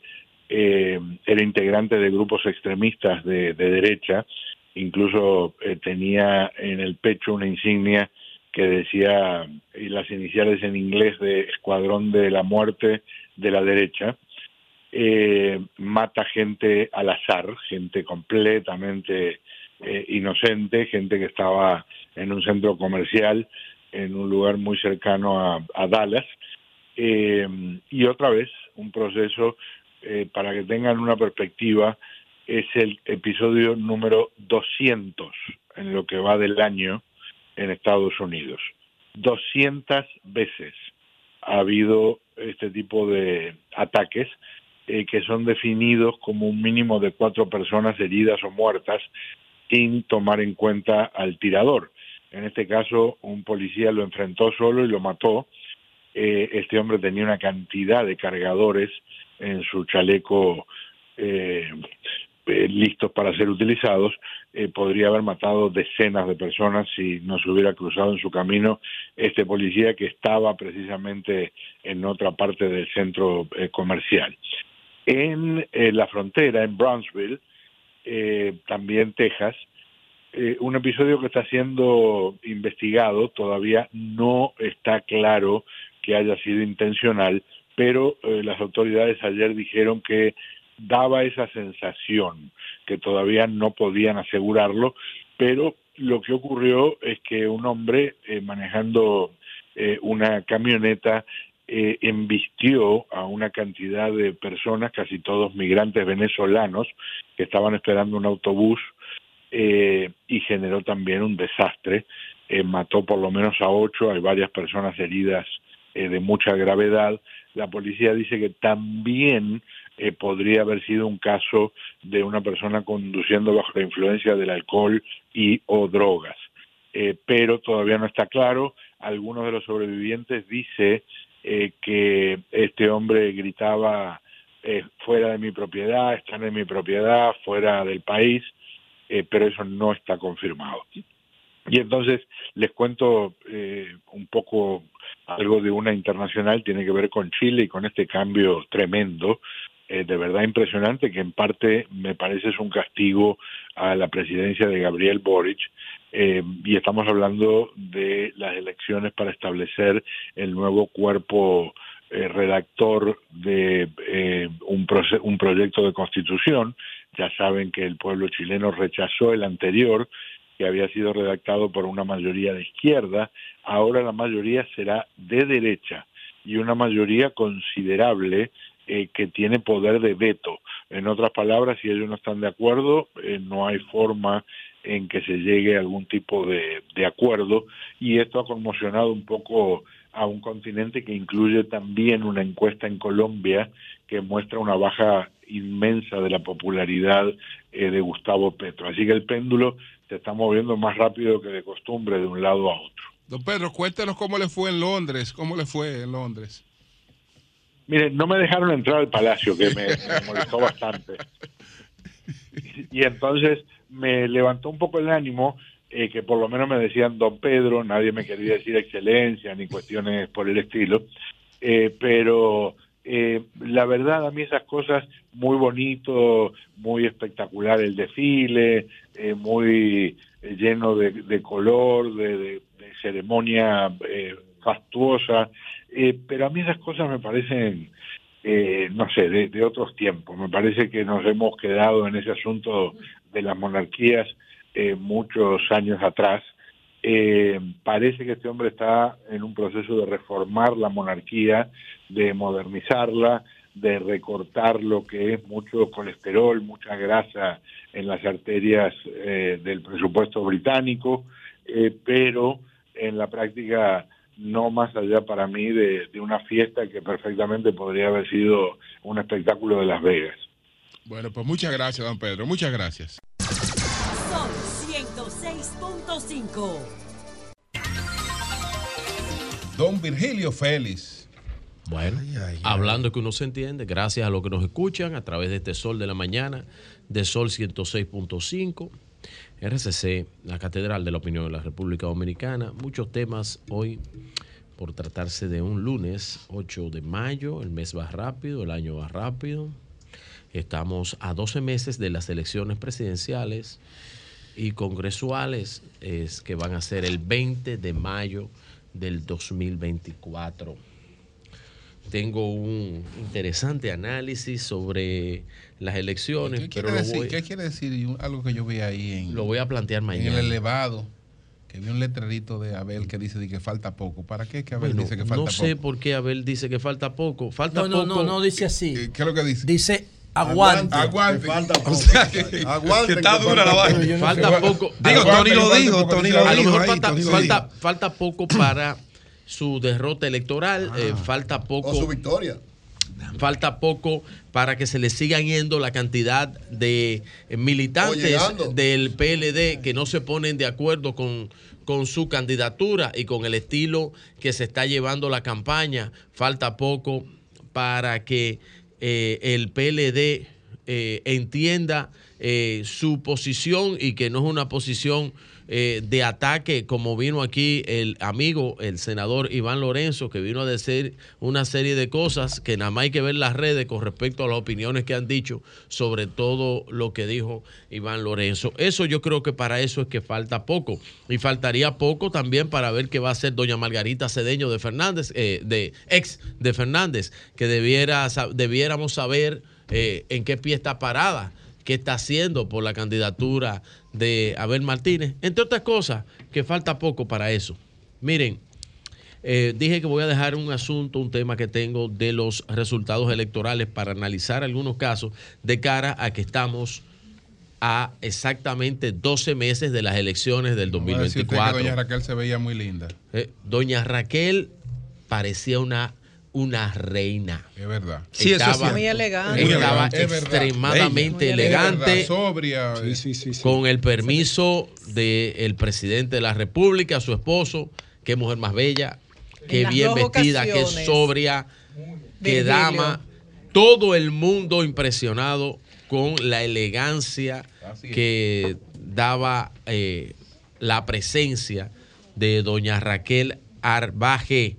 era integrante de grupos extremistas de, de derecha, incluso tenía en el pecho una insignia que decía y las iniciales en inglés de Escuadrón de la Muerte de la Derecha, eh, mata gente al azar, gente completamente eh, inocente, gente que estaba en un centro comercial, en un lugar muy cercano a, Dallas, eh, y otra vez un proceso para que tengan una perspectiva es el episodio número 200 en lo que va del año en Estados Unidos. 200 veces ha habido este tipo de ataques eh, que son definidos como un mínimo de cuatro personas heridas o muertas sin tomar en cuenta al tirador. En este caso, un policía lo enfrentó solo y lo mató. Eh, este hombre tenía una cantidad de cargadores en su chaleco eh, eh, listos para ser utilizados, eh, podría haber matado decenas de personas si no se hubiera cruzado en su camino este policía que estaba precisamente en otra parte del centro eh, comercial. En eh, la frontera, en Brownsville, también Texas, un episodio que está siendo investigado, todavía no está claro que haya sido intencional, pero las autoridades ayer dijeron que daba esa sensación, que todavía no podían asegurarlo, pero lo que ocurrió es que un hombre eh, manejando eh, una camioneta eh, embistió a una cantidad de personas, casi todos migrantes venezolanos, que estaban esperando un autobús y generó también un desastre. Mató por lo menos a ocho, hay varias personas heridas de mucha gravedad. La policía dice que también eh, podría haber sido un caso de una persona conduciendo bajo la influencia del alcohol y o drogas. Eh, pero todavía no está claro. Algunos de los sobrevivientes dice eh, que este hombre gritaba eh, fuera de mi propiedad, están en mi propiedad, fuera del país, pero eso no está confirmado. Y entonces les cuento eh, un poco algo de una internacional, tiene que ver con Chile y con este cambio tremendo, eh, de verdad impresionante, que en parte me parece es un castigo a la presidencia de Gabriel Boric, eh, y estamos hablando de las elecciones para establecer el nuevo cuerpo eh, redactor de eh, un, un proyecto de constitución. Ya saben que el pueblo chileno rechazó el anterior que había sido redactado por una mayoría de izquierda, ahora la mayoría será de derecha y una mayoría considerable eh, que tiene poder de veto. En otras palabras, si ellos no están de acuerdo, eh, no hay forma en que se llegue a algún tipo de, de acuerdo y esto ha conmocionado un poco a un continente que incluye también una encuesta en Colombia que muestra una baja inmensa de la popularidad eh, de Gustavo Petro. Así que el péndulo se está moviendo más rápido que de costumbre de un lado a otro. Don Pedro, cuéntenos cómo le fue en Londres. ¿Cómo le fue en Londres? Mire, no me dejaron entrar al palacio, que me, molestó bastante. Y entonces me levantó un poco el ánimo eh, que por lo menos me decían don Pedro, nadie me quería decir excelencia ni cuestiones por el estilo, eh, pero eh, la verdad a mí esas cosas muy bonito, muy espectacular el desfile, eh, muy lleno de, de color, de, de- de ceremonia eh, fastuosa, eh, pero a mí esas cosas me parecen, eh, no sé, de, de otros tiempos. Me parece que nos hemos quedado en ese asunto de las monarquías eh, muchos años atrás. Eh, parece que este hombre está en un proceso de reformar la monarquía, de modernizarla, de recortar lo que es mucho colesterol, mucha grasa en las arterias eh, del presupuesto británico, eh, pero en la práctica no más allá para mí de, de una fiesta que perfectamente podría haber sido un espectáculo de Las Vegas. Bueno, pues muchas gracias, don Pedro. Muchas gracias. Sol 106.5. Don Virgilio Félix. Bueno, hablando que uno se entiende, gracias a los que nos escuchan a través de este Sol de la Mañana, de Sol 106.5, RCC, la Catedral de la Opinión de la República Dominicana. Muchos temas hoy por tratarse de un lunes 8 de mayo, el mes va rápido, el año va rápido. Estamos a 12 meses de las elecciones presidenciales y congresuales es que van a ser el 20 de mayo del 2024 tengo un interesante análisis sobre las elecciones, ¿Qué pero quiere lo decir? voy, ¿Qué quiere decir? Algo que yo vi ahí en, lo voy a plantear en mañana. el elevado, que vi un letrerito de Abel que dice de que falta poco. ¿Para qué que Abel Bueno, dice que falta no sé poco? por qué Abel dice que falta poco. Falta No, no, poco. no, no dice así. ¿Qué es lo que dice? Dice aguante. Aguante. Que (laughs) O sea, que- Aguante, que está que dura la falta vaina. poco. Falta poco. Digo, Tony lo falta dijo, poco, Tony lo Abel. A lo dijo mejor ahí, falta, falta, dijo. falta poco para su derrota electoral, eh, falta poco. O su victoria. Falta poco para que se le sigan yendo la cantidad de eh, militantes del PLD que no se ponen de acuerdo con, con su candidatura y con el estilo que se está llevando la campaña. Falta poco para que eh, el PLD eh, entienda eh, su posición y que no es una posición eh, de ataque como vino aquí el amigo, el senador Iván Lorenzo, que vino a decir una serie de cosas que nada más hay que ver las redes con respecto a las opiniones que han dicho sobre todo lo que dijo Iván Lorenzo. Eso yo creo que para eso es que falta poco. Y faltaría poco también para ver qué va a hacer doña Margarita Cedeño de Fernández, eh, de ex de Fernández, que debiera, debiéramos saber eh, en qué pie está parada, qué está haciendo por la candidatura de Abel Martínez. Entre otras cosas, que falta poco para eso. Miren, eh, dije que voy a dejar un asunto, un tema que tengo de los resultados electorales para analizar algunos casos de cara a que estamos a exactamente 12 meses de las elecciones del Va a decir usted que 2024. doña Raquel se veía muy linda. Eh, doña Raquel parecía una, una reina. Es verdad. Sí, eso es cierto. Muy elegante. Estaba Es extremadamente elegante. Sobria. Con el permiso del presidente de la República, su esposo. Qué mujer más bella. Qué bien vestida, qué sobria. Qué Virgilio. dama. Todo el mundo impresionado con la elegancia que daba eh, la presencia de doña Raquel Arbaje.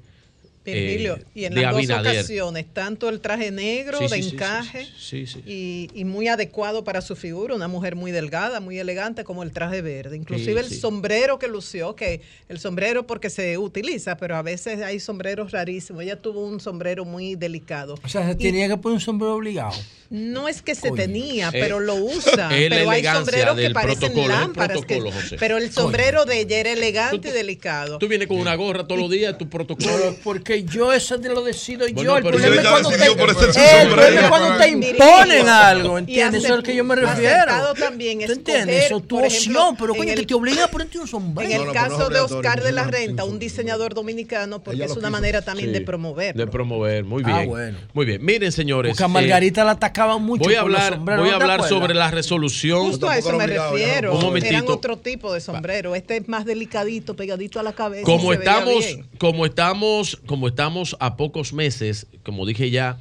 Virgilio, eh, y en de las dos ocasiones, tanto el traje negro Sí, de sí, sí, sí, encaje Sí, sí. y, y muy adecuado para su figura, una mujer muy delgada, muy elegante, como el traje verde. Inclusive Sí, el sí. sombrero que lució, que el sombrero porque se utiliza, pero a veces hay sombreros rarísimos. Ella tuvo un sombrero muy delicado. O sea, se Y tenía que poner un sombrero obligado. no es que se Coño. tenía, Eh, pero lo (laughs) usa. pero hay sombreros que parecen lámparas. que- pero el sombrero de ella era elegante y delicado. Tú vienes con una gorra todos los días, tu protocolo. Porque yo eso te lo decido yo. Bueno, el pero problema es cuando te, el sombrero. problema es cuando te imponen algo, Y ¿entiendes? Eso es lo que yo me refiero. también ¿Tú entiendes? Eso es tu opción, pero coño, que el- te obliga a ponerte un sombrero. En el caso de Oscar de la Renta, un diseñador dominicano, porque es una quiso. manera también Sí, de promover. De promover, muy Ah, bien. bueno. Muy bien. Miren, señores. Porque a eh, Margarita la atacaban mucho voy a hablar, voy a ¿no te hablar sobre la resolución. Justo a eso me refiero. Un Eran momentito. otro tipo de sombrero. Este es más delicadito, pegadito a la cabeza. Como estamos, como estamos, como estamos a pocos meses, como dije ya,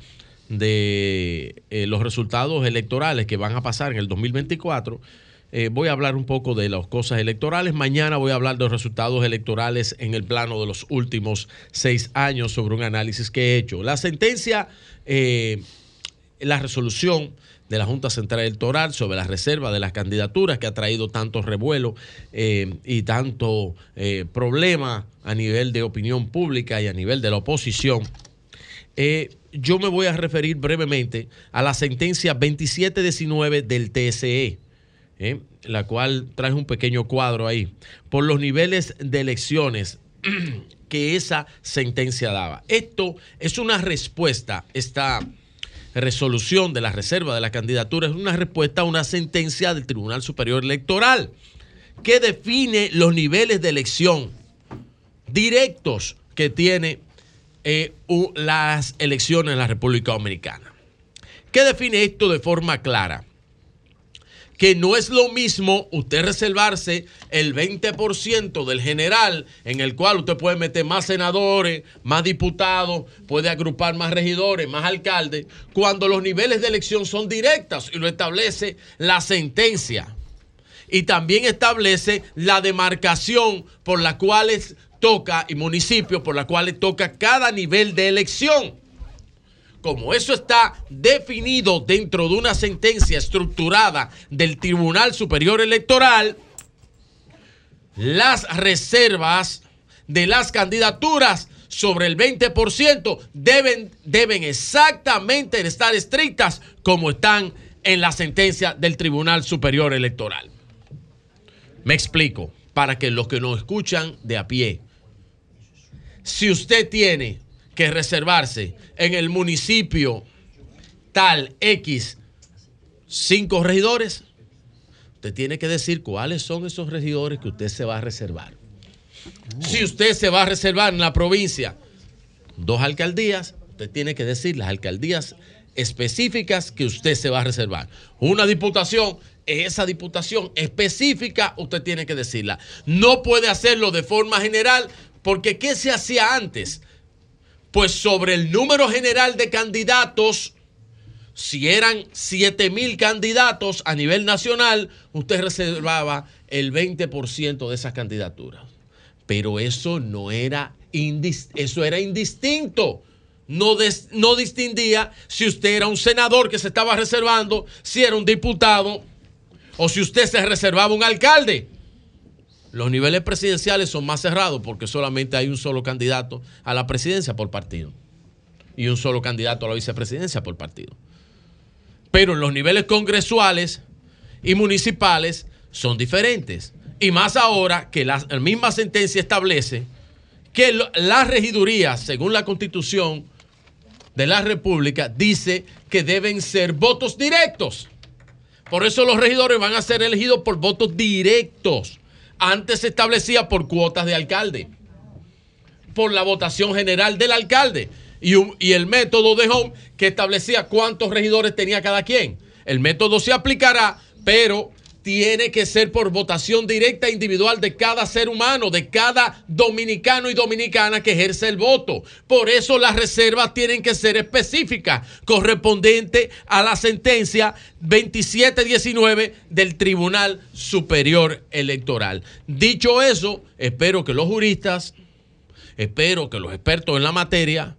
de eh, los resultados electorales que van a pasar en el 2024, eh, voy a hablar un poco de las cosas electorales. Mañana voy a hablar de los resultados electorales en el plano de los últimos seis años sobre un análisis que he hecho. La sentencia, eh, la resolución de la Junta Central Electoral sobre la reserva de las candidaturas que ha traído tanto revuelo eh, y tanto eh, problema a nivel de opinión pública y a nivel de la oposición. Eh, yo me voy a referir brevemente a la sentencia 2719 del TSE, eh, la cual trae un pequeño cuadro ahí, por los niveles de elecciones (clears throat) que esa sentencia daba. Esto es una respuesta, esta resolución de la reserva de la candidatura es una respuesta a una sentencia del Tribunal Superior Electoral que define los niveles de elección directos que tiene eh, las elecciones en la República Dominicana. ¿Qué define esto de forma clara? Que no es lo mismo usted reservarse el 20% del general, en el cual usted puede meter más senadores, más diputados, puede agrupar más regidores, más alcaldes, cuando los niveles de elección son directas y lo establece la sentencia y también establece la demarcación por la cual toca y municipios por la cuales toca cada nivel de elección. Como eso está definido dentro de una sentencia estructurada del Tribunal Superior Electoral, las reservas de las candidaturas sobre el 20% deben, deben exactamente estar estrictas como están en la sentencia del Tribunal Superior Electoral. Me explico, para que los que nos escuchan de a pie, si usted tiene que reservarse en el municipio tal X cinco regidores, usted tiene que decir cuáles son esos regidores que usted se va a reservar. Si usted se va a reservar en la provincia dos alcaldías, usted tiene que decir las alcaldías específicas que usted se va a reservar. Una diputación, esa diputación específica, usted tiene que decirla. No puede hacerlo de forma general, porque ¿qué se hacía antes? Pues sobre el número general de candidatos, si eran 7 mil candidatos a nivel nacional, usted reservaba el 20% de esas candidaturas. Pero eso no era, eso era indistinto. No, no distinguía si usted era un senador que se estaba reservando, si era un diputado o si usted se reservaba un alcalde. Los niveles presidenciales son más cerrados porque solamente hay un solo candidato a la presidencia por partido y un solo candidato a la vicepresidencia por partido. Pero los niveles congresuales y municipales son diferentes. Y más ahora que la, misma sentencia establece que las regidurías, según la constitución de la República, dice que deben ser votos directos. Por eso los regidores van a ser elegidos por votos directos. Antes se establecía por cuotas de alcalde, por la votación general del alcalde y, el método de Home que establecía cuántos regidores tenía cada quien. El método se aplicará, pero tiene que ser por votación directa e individual de cada ser humano, de cada dominicano y dominicana que ejerce el voto. Por eso las reservas tienen que ser específicas, correspondiente a la sentencia 2719 del Tribunal Superior Electoral. Dicho eso, espero que los juristas espero que los expertos en la materia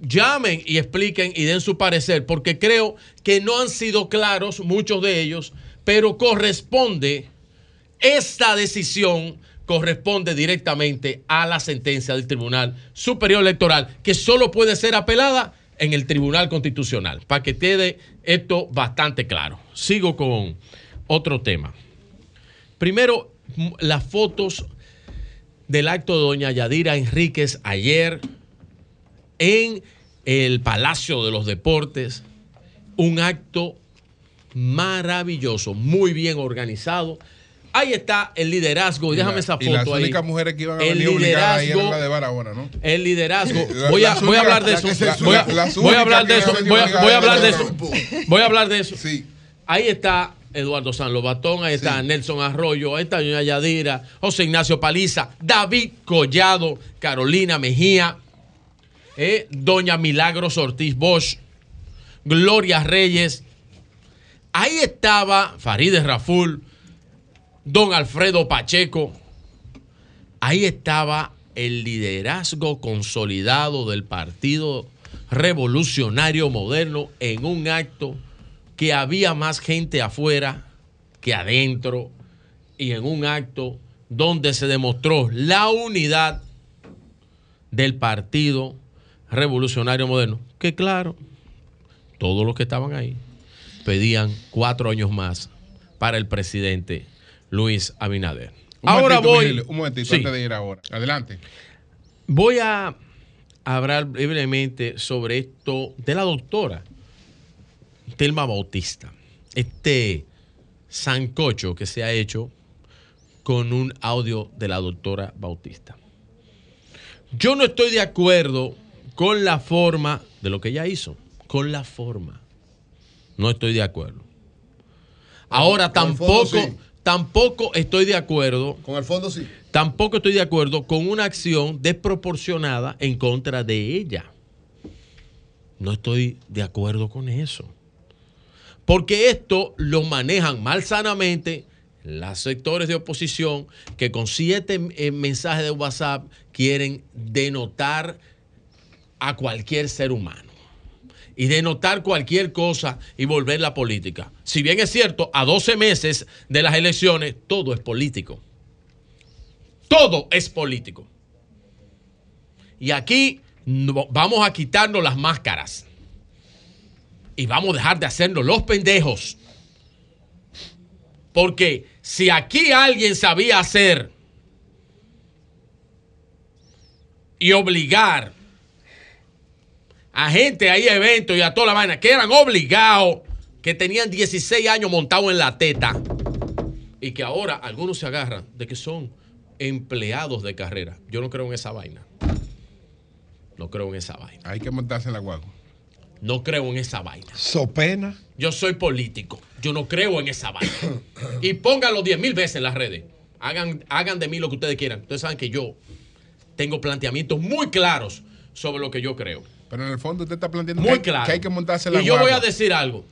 llamen y expliquen y den su parecer, porque creo que no han sido claros muchos de ellos, pero corresponde, esta decisión corresponde directamente a la sentencia del Tribunal Superior Electoral, que solo puede ser apelada en el Tribunal Constitucional, para que quede esto bastante claro. Sigo con otro tema. Primero, las fotos del acto de doña Yadira Enríquez ayer en el Palacio de los Deportes. Un acto maravilloso, muy bien organizado. Ahí está el liderazgo. Y Déjame la- esa Y las foto ahí. únicas mujeres que iban a El venir obligadas ahí eran las de Barahona, ¿no? El liderazgo. La- Voy a, voy a hablar de la eso. Voy a, hablar de eso. Voy a, hablar de eso. Voy a hablar de eso. Ahí está Eduardo San Lobatón, ahí está Nelson Arroyo, ahí está Doña Yadira, José Ignacio Paliza, David Collado, Carolina Mejía, eh, Doña Milagros Ortiz Bosch, Gloria Reyes. Ahí estaba Farideh Raful, Don Alfredo Pacheco. Ahí estaba el liderazgo consolidado del Partido Revolucionario Moderno en un acto que había más gente afuera que adentro y en un acto donde se demostró la unidad del Partido Revolucionario Moderno. Que claro, todos los que estaban ahí pedían cuatro años más para el presidente Luis Abinader. Un Ahora voy. Un momentito Sí. antes de ir ahora. Adelante. Voy a hablar brevemente sobre esto de la doctora Telma Bautista. Este sancocho que se ha hecho con un audio de la doctora Bautista. Yo no estoy de acuerdo con la forma de lo que ella hizo, con la forma. No estoy de acuerdo. Ahora Con el fondo, tampoco, sí. tampoco estoy de acuerdo Con el fondo sí. Tampoco estoy de acuerdo con una acción desproporcionada en contra de ella. No estoy de acuerdo con eso. Porque esto lo manejan malsanamente los sectores de oposición que con siete eh, mensajes de WhatsApp quieren denotar a cualquier ser humano y denotar cualquier cosa y volver la política. Si bien es cierto, a 12 meses de las elecciones todo es político. Todo es político. Y aquí vamos a quitarnos las máscaras. Y vamos a dejar de hacernos los pendejos. Porque si aquí alguien sabía hacer y obligar a gente a ir a eventos y a toda la vaina que eran obligados, que tenían 16 años montados en la teta y que ahora algunos se agarran de que son empleados de carrera. Yo no creo en esa vaina. No creo en esa vaina. Hay que montarse en la guagua. No creo en esa vaina. So pena. Yo soy político. Yo no creo en esa vaina. Y pónganlo 10 mil veces en las redes. Hagan, hagan de mí lo que ustedes quieran. Ustedes saben que yo tengo planteamientos muy claros sobre lo que yo creo. Pero en el fondo usted está planteando Muy que, hay, claro. que hay que montarse la Y yo voy a decir algo.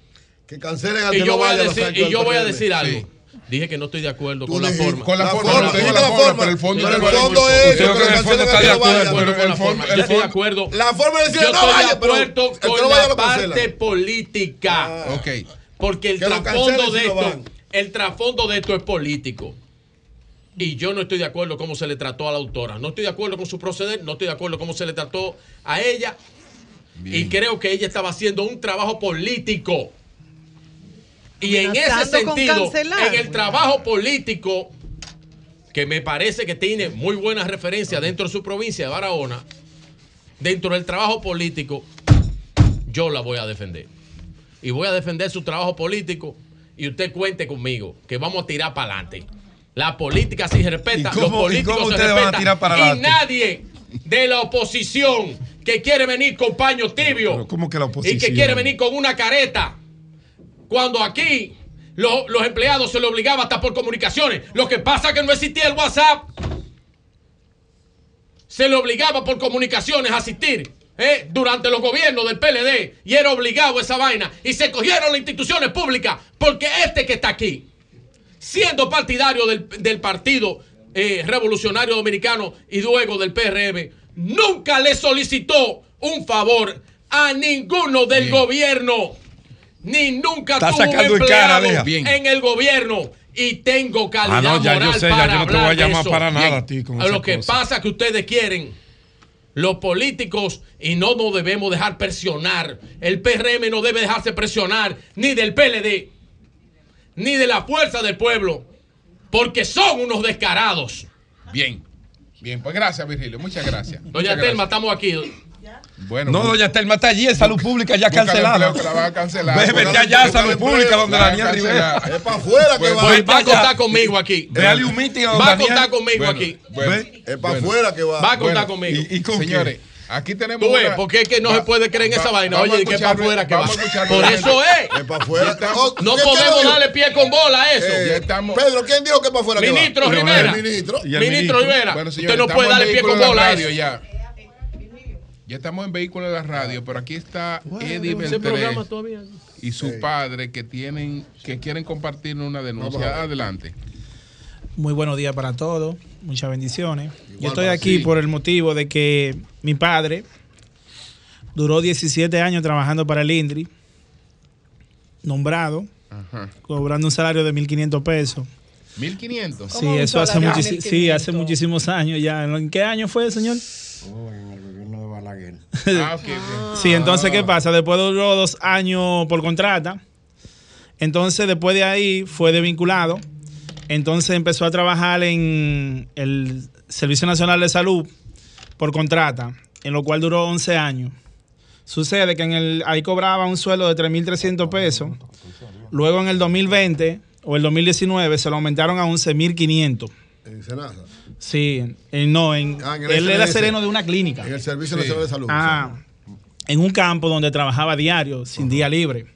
Que cancelen al Y yo no voy a a decir, y yo voy a decir algo. Sí. Dije que no estoy de acuerdo con la forma. Con la La forma, con pero el fondo Pero el fondo es con que el fondo está de acuerdo, pero con la forma. Yo estoy de acuerdo. La forma de decir Yo no estoy vaya, de pero acuerdo el que con no vaya la parte política. Ok. Porque el trasfondo de esto, el trasfondo de esto es político. Y yo no estoy de acuerdo cómo se le trató a la autora. No estoy de acuerdo con su proceder, no estoy de acuerdo cómo se le trató a ella. Y creo que ella estaba haciendo un trabajo político. Y en ese sentido, en el trabajo político, que me parece que tiene muy buena referencia dentro de su provincia de Barahona, dentro del trabajo político, yo la voy a defender. Y voy a defender su trabajo político y usted cuente conmigo, que vamos a tirar para adelante. La política sí se respeta, ¿Y cómo- los políticos y cómo se ustedes van a respetan. tirar para y adelante? nadie de la oposición que quiere venir con paño tibio ¿Cómo que la y que quiere venir con una careta. Cuando aquí los, los empleados se le obligaba hasta por comunicaciones. Lo que pasa es que no existía el WhatsApp. Se le obligaba por comunicaciones a asistir ¿eh? durante los gobiernos del PLD y era obligado esa vaina. Y se cogieron las instituciones públicas porque este que está aquí, siendo partidario del, del Partido eh, Revolucionario Dominicano y luego del PRM, nunca le solicitó un favor a ninguno del Bien. gobierno, ni nunca Está tuvo un en empleado cara, deja. Bien. en el gobierno. Y tengo calidad Ah, no, ya yo moral sé, ya para yo no te voy a llamar eso. para nada Bien. a ti con Lo que cosa. pasa que ustedes quieren los políticos y no nos debemos dejar presionar. El PRM no debe dejarse presionar ni del PLD ni de la fuerza del pueblo porque son unos descarados. Bien. Bien, pues gracias, Virgilio. Muchas gracias. Doña Muchas Telma, gracias. estamos aquí. Bueno, No, bu- doña Telma está allí en Salud Pública ya cancelada. que la van a cancelar. Ve, vete allá a Salud Pública donde Daniel Rivera. Es para afuera que Bueno, va. Pues va a vaya. contar conmigo aquí. Véale un meeting a don Va a Daniel. contar conmigo aquí. Es para afuera que va. Va a contar conmigo. ¿Y, y con Señores, qué? Aquí tenemos. Tú ves, una- porque es que no se puede creer en va- esa vaina. Oye, que escuchar- para afuera que va. vamos a escuchar Por eso es. Es para afuera. No ¿quién podemos darle pie con bola a eso. Eh, ya estamos. Pedro, ¿quién dijo que para afuera que va? Ministro El Rivera. ministro. El Ministro. Rivera, Bueno, usted no puede estamos en darle pie vehículo con de la bola a radio eso. ya. Ya estamos en vehículo de la radio, pero aquí está Eddie Ese Beltré programa todavía. y su padre que tienen que quieren compartir una denuncia. Adelante. Muy buenos días para todos, muchas bendiciones. Yo estoy aquí por el motivo de que mi padre duró 17 años trabajando para el INDRI, nombrado, Ajá. cobrando un salario de 1.500 pesos. 1500. Sí, eso hace, muchis- sí, 1.500? hace muchísimos años ya. ¿En qué año fue, señor? en el gobierno de Balaguer. Ah, ok, ok. Sí, entonces, ¿qué pasa? Después duró dos años por contrata. Entonces, después de ahí, fue desvinculado. Entonces, empezó a trabajar en el Servicio Nacional de Salud por contrata, en lo cual duró 11 años. Sucede que en el, ahí cobraba un sueldo de 3.300 pesos. Luego, en el 2020 o el 2019, se lo aumentaron a 11.500. En Senasa. Sí, eh, no, en, Ah, en él era sereno de una clínica. En el Servicio Sí. Nacional de Salud. Ah, en un campo donde trabajaba diario, sin día libre.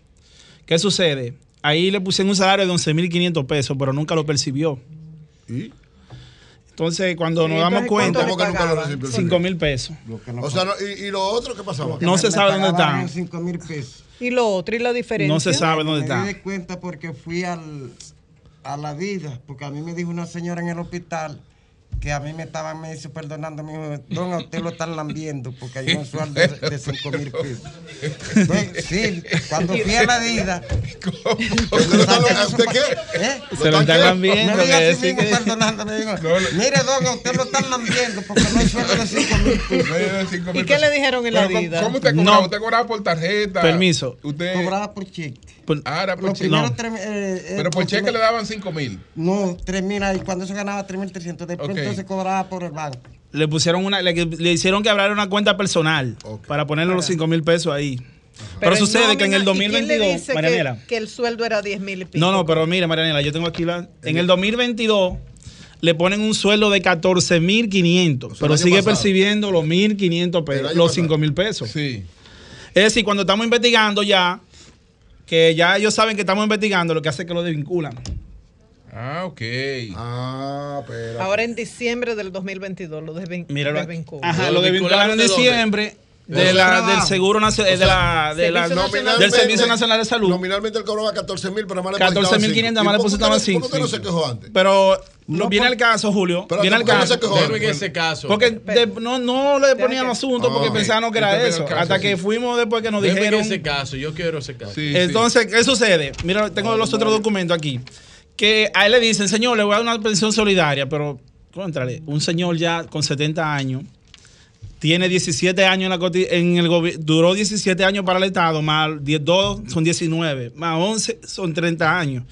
¿Qué sucede? Ahí le pusieron un salario de 11.500 pesos, pero nunca lo percibió. ¿Y? Entonces, cuando Sí, nos damos cuenta, ¿cuánto ¿Cómo que nunca lo recibió? 5 mil pesos. O sea, no- y, y lo otro qué pasaba? No se sabe dónde están. están. 5 mil pesos. Y lo otro, y la diferencia. No se sabe dónde me están. di cuenta porque fui al, a la vida, porque a mí me dijo una señora en el hospital que a mí me estaban me hizo perdonando, me dijo, don, a usted lo están lambiendo porque hay un (laughs) sueldo de, de 5 mil pesos. Sí, cuando fui a la vida. ¿Usted lo está- ¿Usted qué? ¿Eh? Se lo están lambiendo, Me dijo así sí mismo, que- perdonando, me dijo, mire, don, a usted lo están lambiendo porque no hay sueldo de 5 mil pesos. ¿Y qué le dijeron en la Pero, ¿cómo- vida? ¿Cómo usted cobraba? No. ¿Usted cobraba por tarjeta? Permiso. Usted. Cobraba por cheque. Ah, era por cheque. primeros No. tres, eh, eh, Pero por cheque le daban 5 mil. No, 3 mil ahí. Cuando se ganaba 3.300, después Entonces cobraba por el banco. Le pusieron una, le, le hicieron que abrir una cuenta personal para ponerle los 5 mil pesos ahí. Pero, sucede que en el nómina, ¿y quién le 2022, dice que- Marianela. Que, el sueldo era 10 mil y pico. No, no, pero mire, Marianela, yo tengo aquí la. En el 2022 le ponen un sueldo de 14.500, pero año sigue pasado. percibiendo los 1.500 El pesos, los pasado. 5.000 pesos. Sí. Es decir, cuando estamos investigando ya, que ya ellos saben que estamos investigando, lo que hace es que lo desvinculan. Ah, ok. Ah, pero. Ahora en diciembre del 2022 lo desvin Míralo. desvinculan. Ajá, ¿Lo lo desvincularon en desvincularon de diciembre de Del la, del Seguro Nacional, de la, de la- Servicio Nacional del Servicio Nacional de Salud. Nominalmente él cobraba 14 mil, pero más le 14.500 más le depositaban 5. ¿Por qué no se quejó antes? Pero lo, viene el caso, Julio. Pero viene el ¿por qué no caso. se quejó Déjeme en ese caso. Porque de- no, no le ponían asunto porque Ah, pensaban que era este eso. caso, hasta sí. que fuimos después que nos Déjeme en dijeron. ese caso. Yo quiero ese caso. Sí, Entonces, ¿qué sucede? Mira, tengo los otros documentos aquí. Que a él le dicen, señor, le voy a dar una pensión solidaria, pero, contrale, un señor ya con 70 años, tiene 17 años en, la, en el gobierno, duró 17 años para el Estado, más 10, 2 son 19, más 11 son 30 años.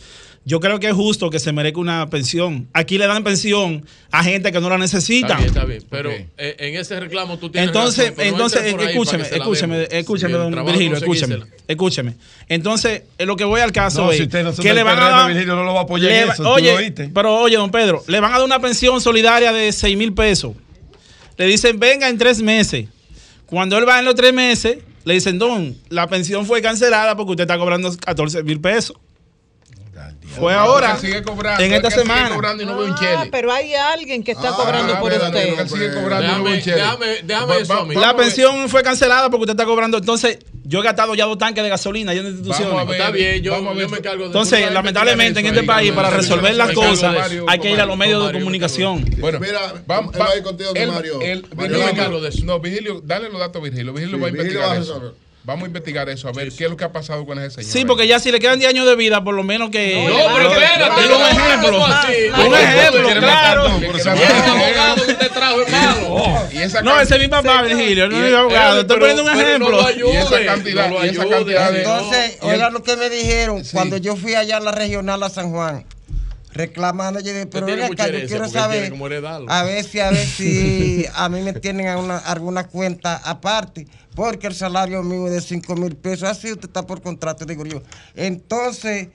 Yo creo que es justo que se merezca una pensión. Aquí le dan pensión a gente que no la necesita. Está bien, está bien. Pero eh, en ese reclamo tú tienes Entonces, razón, entonces, escúcheme, escúcheme, escúcheme, don Virgilio, escúcheme, escúcheme. Entonces, eh, lo que voy al caso No, es si usted no son que le van a dar, Virgilio no lo va a apoyar en le va- eso, tú lo oye, oíste. pero oye, don Pedro, le van a dar una pensión solidaria de 6 mil pesos. Le dicen, venga en tres meses. Cuando él va en los tres meses, le dicen, don, la pensión fue cancelada porque usted está cobrando 14 mil pesos. Fue ahora, sigue cobrando, en es esta él sigue semana. cobrando y no ve un Ah, chele. pero hay alguien que está Ah, cobrando por usted. él sigue cobrando y no ve Déjame, un chele. déjame, déjame Va- eso va-. La ver. pensión fue cancelada porque usted está cobrando. Entonces, Yo he gastado ya dos tanques de gasolina ya en instituciones. Ver, Está bien, yo- vamos a ver. yo me encargo de- Entonces, lamentablemente en este investigar país, para ahí, resolver yo las cosas, hay que ir a los medios de comunicación. Bueno, Mira, vamos, a ir contigo, Mario. vamos. me encargo de eso. No, Virgilio, dale los datos a Virgilio. Virgilio va a investigar eso. Vamos a investigar eso, a ver qué es lo que ha pasado con ese señor. Sí, porque ya si le quedan 10 años de vida, por lo menos que. No, pero espérate, Digo un ejemplo. Un ejemplo, claro. no, ese es malo. Y esa No, ese es mi papá, Virgilio, no es mi abogado. Estoy poniendo un ejemplo. Y esa cantidad, y esa cantidad de. Entonces, oiga lo que me dijeron cuando yo fui allá a la regional a San Juan, reclamando, yo dije, pero tiene ven mucha acá, yo quiero saber, a ver si, a ver si (laughs) a mí me tienen a una- alguna cuenta aparte, porque el salario mío es de 5 mil pesos, así usted está por contrato, digo yo. Entonces,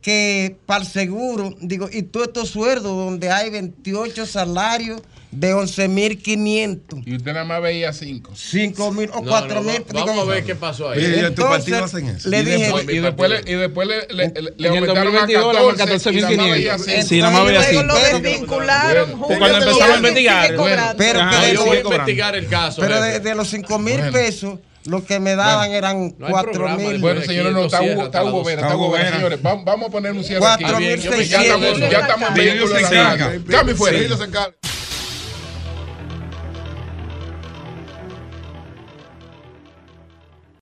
que para el seguro, digo, y todos estos sueldos donde hay 28 salarios de 11.500. Y usted nada más veía cinco. 5 mil o No, 4 no, mil. va- vamos a ver qué pasó ahí. Entonces, ¿Y en tu partido hacen eso? le y dije, después, y después, le, y después le, le, le- aumentaron a 2022 le 14 y nada más veía 14.500. cinco. Sí, nada más veía Luego cinco. lo desvincularon. Pues cuando empezamos a investigar. Pero Ajá, yo los- voy a investigar el caso. Pero de, de los 5 mil Bueno. pesos, lo que me daban eran No hay 4 programa mil. Bueno, señores, no, está Hugo, está Hugo Vera, está Hugo Vera, señores. Vamos, vamos a poner un cierre aquí. Cuatro mil Ya estamos, ya estamos en vehículos en la calle. Cambio fuera. Virgilio se encarga.